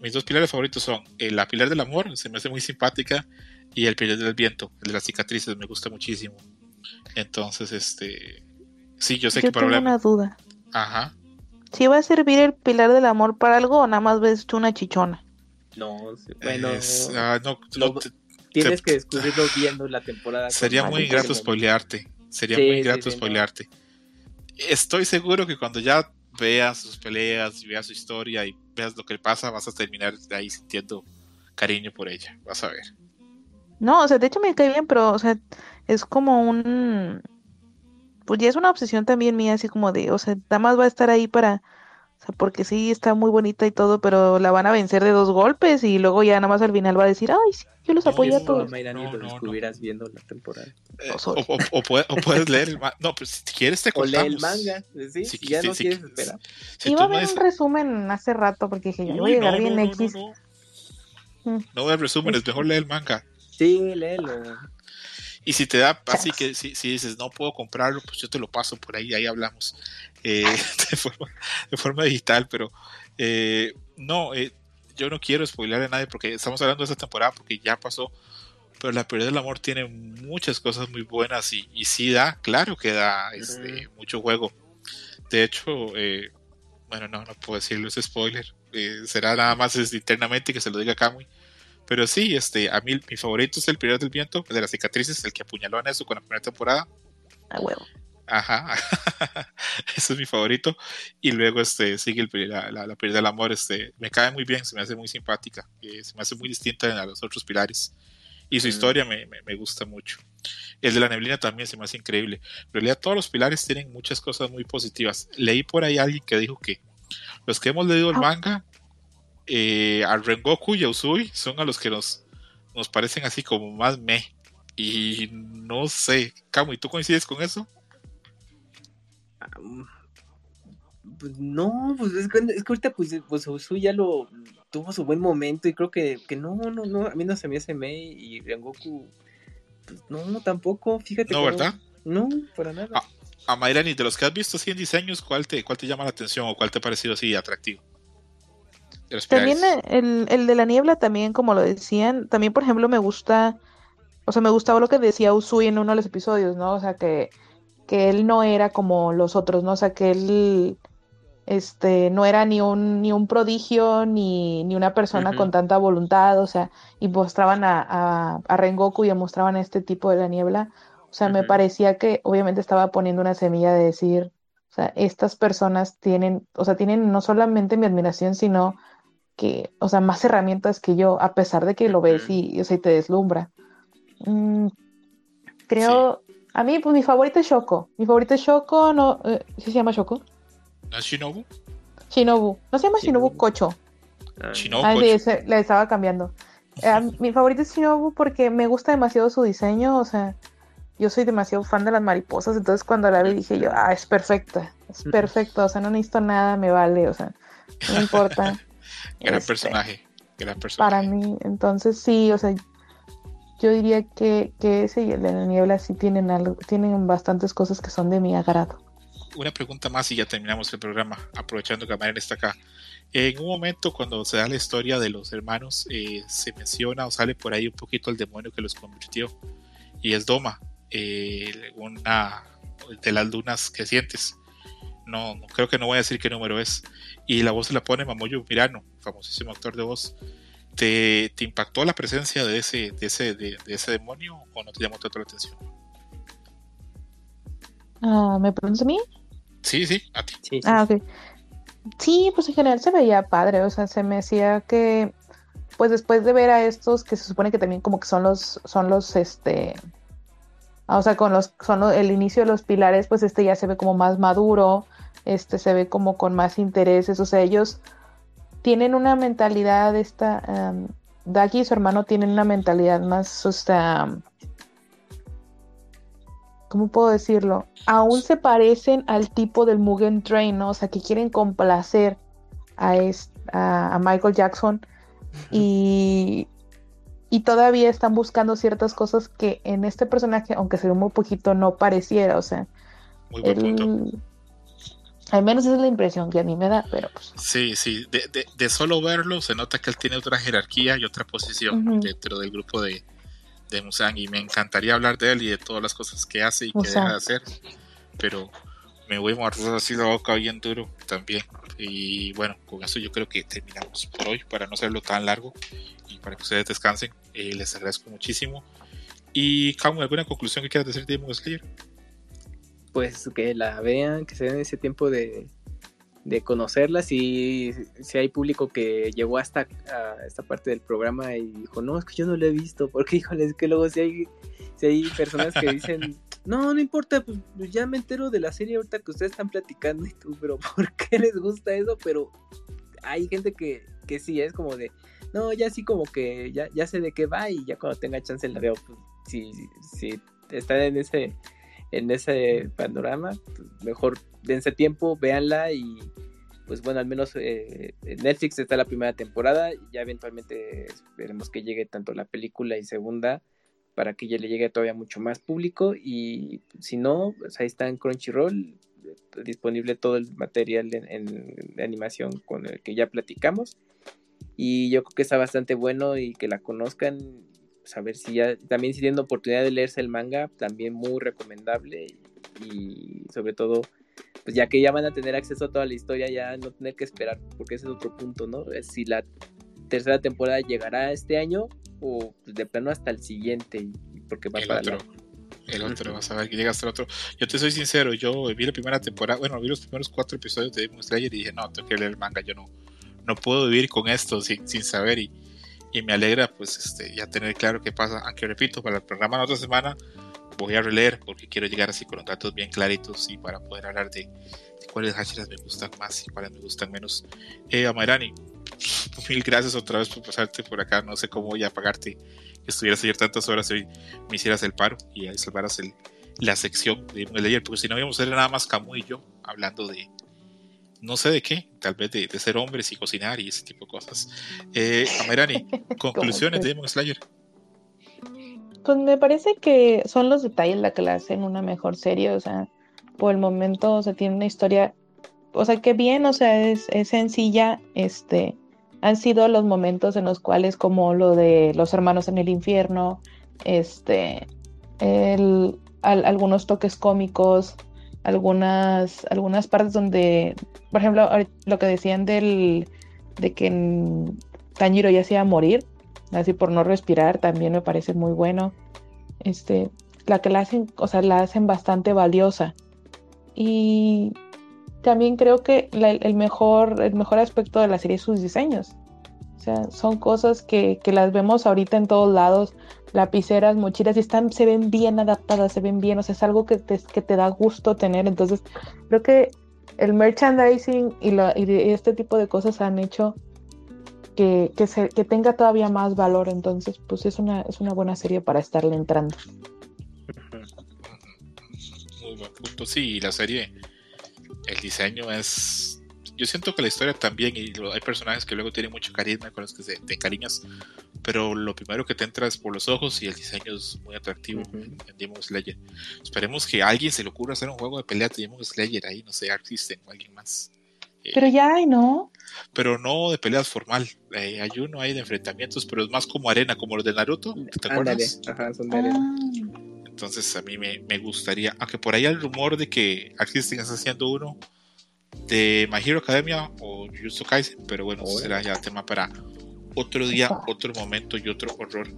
mis dos pilares favoritos son eh, la pilar del amor, se me hace muy simpática, y el pilar del viento, el de las cicatrices, me gusta muchísimo. Entonces, este, sí, yo sé Yo que tengo una probablemente, duda. ajá, ¿Si va a servir el pilar del amor para algo o nada más ves tú una chichona? No, bueno. es- ah, no, no, no te- tienes te- que descubrirlo viendo la temporada. sería muy ingrato con- spoilearte, sería Sí, muy sí, ingrato sí, no. spoilearte. Estoy seguro que cuando ya veas sus peleas y veas su historia y veas lo que le pasa, vas a terminar de ahí sintiendo cariño por ella, vas a ver. No, o sea, de hecho me cae bien, pero, o sea, es como un... Pues ya es una obsesión también mía, así como de, o sea, nada más va a estar ahí para... O sea, porque sí está muy bonita y todo, pero la van a vencer de dos golpes y luego ya nada más al final va a decir, ay, sí, yo los No, apoyé a todos. No, no, no. viendo la temporada. Eh, o, o- o puede- o puedes leer el manga. No, pues si quieres te O lee el contamos. manga, ¿sí? Si Si ya qui- no si- quieres si- esperar. Si Iba a ver un resumen hace rato porque dije, ya voy a llegar no, bien no, no, X. no, Mm. no. Veas resúmenes, mejor lee el manga. Sí, léelo. Y si te da así que si, si dices no puedo comprarlo, pues yo te lo paso por ahí, ahí hablamos eh, de, forma, de forma digital, pero eh, no, eh, yo no quiero spoiler a nadie porque estamos hablando de esta temporada porque ya pasó, pero la pérdida del amor tiene muchas cosas muy buenas y, y sí da, claro que da este, mucho juego. De hecho, eh, bueno, no, no puedo decirlo, es spoiler, eh, será nada más este, internamente que se lo diga a Kamui. Pero sí, este, a mí mi favorito es el Pilar del Viento, el de las cicatrices, el que apuñaló a Nezu con la primera temporada. A huevo. Ajá, ese es mi favorito. Y luego este, sigue el, la, la, la Pilar del Amor, este, me cae muy bien, se me hace muy simpática, eh, se me hace muy distinta a los otros pilares. Y su Mm. historia me, me, me gusta mucho. El de la neblina también se me hace increíble. En realidad todos los pilares tienen muchas cosas muy positivas. Leí por ahí a alguien que dijo que los que hemos leído el Ah. manga, eh, a Rengoku y a Usui son a los que nos, nos parecen así como más me. Y no sé, Camo, ¿y tú coincides con eso? Pues no, pues es que, es que ahorita pues, pues Usui ya lo tuvo su buen momento y creo que, que no, no, no, a mí no se me hace Mei y Rengoku, pues no, tampoco, fíjate. No, ¿verdad? No, para nada. Ah. A Mayrani, de los que has visto así en diseños, ¿cuál te, cuál te llama la atención o cuál te ha parecido así atractivo? De También el, el de la niebla también, como lo decían, también por ejemplo me gusta, o sea, me gustaba lo que decía Usui en uno de los episodios, ¿no? O sea, que, que él no era como los otros, ¿no? O sea, que él este, no era ni un, ni un prodigio, ni, ni una persona con tanta voluntad, o sea, y mostraban a, a, a Rengoku y mostraban a este tipo de la niebla. O sea, me parecía que obviamente estaba poniendo una semilla de decir, o sea, estas personas tienen, o sea, tienen no solamente mi admiración, sino que, o sea, más herramientas que yo, a pesar de que lo ves y, o sea, y te deslumbra. Mm, creo, a mí, pues mi favorito es Shoko. Mi favorito es Shoko, no, eh, ¿sí se llama Shoko? ¿No es Shinobu? Shinobu. No se llama Shinobu Shinobu. Kocho. Ah, Shinobu. Ah, Kocho. le estaba cambiando. Eh, mi favorito es Shinobu porque me gusta demasiado su diseño, o sea, yo soy demasiado fan de las mariposas, entonces cuando la vi dije yo, ah, es perfecta, es Ujú. perfecto, o sea, no necesito nada, me vale, o sea, no importa. Gran Este, personaje. Gran personaje. Para mí, entonces sí, o sea, yo diría que, que ese y el de la niebla sí tienen algo, tienen bastantes cosas que son de mi agrado. Una pregunta más y ya terminamos el programa, aprovechando que Mayrani está acá. En un momento, cuando se da la historia de los hermanos, eh, se menciona o sale por ahí un poquito el demonio que los convirtió. Y es Doma, eh, una de las lunas crecientes. No, no, creo que no voy a decir qué número es. Y la voz se la pone Mamoyo Mirano, famosísimo actor de voz. ¿Te, te impactó la presencia de ese, de ese, de, de ese demonio o no te llamó tanto la atención? Ah, ¿Me preguntas a mí? Sí, sí, a ti. Sí, sí, Ah, ok. Sí, pues en general se veía padre, o sea, se me hacía que, pues después de ver a estos que se supone que también como que son los, son los, este, ah, o sea, con los, son lo- el inicio de los pilares, pues este ya se ve como más maduro, este se ve como con más intereses, o sea, ellos tienen una mentalidad esta, em, Daki y su hermano tienen una mentalidad más, o sea, ¿cómo puedo decirlo? Aún se parecen al tipo del Mugen Train, ¿no? O sea, que quieren complacer a, a, a Michael Jackson y, y todavía están buscando ciertas cosas que en este personaje, aunque se ve muy poquito, no pareciera, o sea, Muy buen punto. Al menos esa es la impresión que a mí me da, pero pues... Sí, sí, de, de, de solo verlo se nota que él tiene otra jerarquía y otra posición Ujú. dentro del grupo de, de Musang y me encantaría hablar de él y de todas las cosas que hace y que deja de hacer, pero me voy a morder así la boca bien duro también. Y bueno, con eso yo creo que terminamos por hoy para no hacerlo tan largo y para que ustedes descansen. Eh, les agradezco muchísimo. Y Camu, ¿alguna conclusión que quieras decir de Demon Slayer? Pues que la vean, que se den ese tiempo de, de conocerla. Si, si hay público que llegó hasta a esta parte del programa y dijo, no, es que yo no lo he visto, porque híjole, es que luego si hay, si hay personas que dicen, no, no importa, pues, pues ya me entero de la serie ahorita que ustedes están platicando y tú, pero ¿por qué les gusta eso? Pero hay gente que, que sí es como de, no, ya sí como que ya, ya sé de qué va y ya cuando tenga chance la veo, pues si, si están en ese en ese panorama, pues, mejor dense tiempo, véanla y pues bueno, al menos eh, en Netflix está la primera temporada ya eventualmente esperemos que llegue tanto la película y segunda para que ya le llegue todavía mucho más público y si no, pues ahí está en Crunchyroll eh, disponible todo el material en, en- animación con el que ya platicamos y yo creo que está bastante bueno y que la conozcan pues, a ver si ya también si tienen oportunidad de leerse el manga también muy recomendable y, y sobre todo pues ya que ya van a tener acceso a toda la historia ya no tener que esperar porque ese es otro punto no si la tercera temporada llegará este año o pues, de plano hasta el siguiente porque va el para otro. El otro, Ujú. vas a ver que llega hasta el otro. Yo te soy sincero, yo vi la primera temporada, bueno, vi los primeros cuatro episodios de Demon Slayer y dije, no, tengo que leer el manga, yo no, no puedo vivir con esto sin, sin saber y, y me alegra pues este, ya tener claro qué pasa, aunque repito, para el programa de la otra semana voy a releer porque quiero llegar así con los datos bien claritos y para poder hablar de, de cuáles hashiras me gustan más y cuáles me gustan menos. Eh, Amairani, mil gracias otra vez por pasarte por acá, no sé cómo voy a pagarte que estuvieras ayer tantas horas y me hicieras el paro y ahí salvaras el, la sección de Slayer, porque si no íbamos a ser nada más Camu y yo hablando de no sé de qué, tal vez de, de ser hombres y cocinar y ese tipo de cosas. Eh, Amerani, conclusiones de Demon Slayer. Pues me parece que son los detalles la que la hacen una mejor serie, o sea, por el momento, o sea, tiene una historia, o sea, que bien, o sea, es, es sencilla, este, han sido los momentos en los cuales como lo de los hermanos en el infierno, este, el, al- algunos toques cómicos, algunas, algunas partes donde, por ejemplo, lo que decían del, de que Tanjiro ya se iba a morir, así por no respirar, también me parece muy bueno. Este, la que la hacen, o sea, la hacen bastante valiosa. Y también creo que el mejor, el mejor aspecto de la serie es sus diseños. O sea, son cosas que, que las vemos ahorita en todos lados, lapiceras, mochilas, y están, se ven bien adaptadas, se ven bien, o sea, es algo que te, que te da gusto tener. Entonces, creo que el merchandising y, la- y este tipo de cosas han hecho que, que, se- tenga todavía más valor. Entonces, pues es una, es una buena serie para estarle entrando. Muy buen punto. Sí, la serie, el diseño es. Yo siento que la historia también, y lo- hay personajes que luego tienen mucho carisma con los que se, te encariñas, pero lo primero que te entra es por los ojos y el diseño es muy atractivo Ujú. en Demon Slayer. Esperemos que a alguien se le ocurra hacer un juego de pelea de Demon Slayer ahí, no sé, Arc System o alguien más. Eh, Pero ya hay, ¿no? pero no de peleas formal. Eh, hay uno ahí de enfrentamientos, pero es más como arena, como los de Naruto. ¿Te acuerdas? ajá, son de arena. Ah, Entonces a mí me, me gustaría, aunque por ahí hay el rumor de que Arc System está haciendo uno de My Hero Academia o Jujutsu Kaisen, pero bueno, eso será ya tema para otro día, otro momento y otro horror.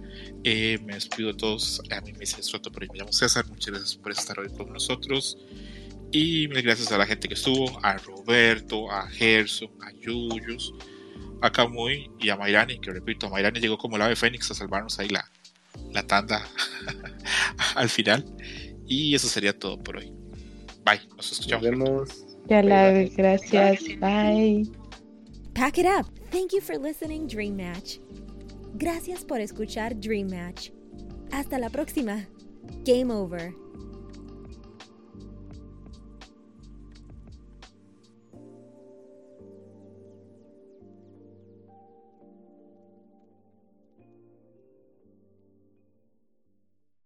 Eh, me despido de todos. A mí me dice Soto, pero me llamo César. Muchas gracias por estar hoy con nosotros. Y mil gracias a la gente que estuvo, a Roberto, a Gerson, a Yuyus, a Kamui y a Mayrani, que repito, Mayrani llegó como el ave fénix a salvarnos ahí la, la tanda al final. Y eso sería todo por hoy. Bye, nos escuchamos. Nos vemos. Ya la gracias. Bye. Pack it up. Thank you for listening, Dream Match. Gracias por escuchar Dream Match. Hasta la próxima. Game over.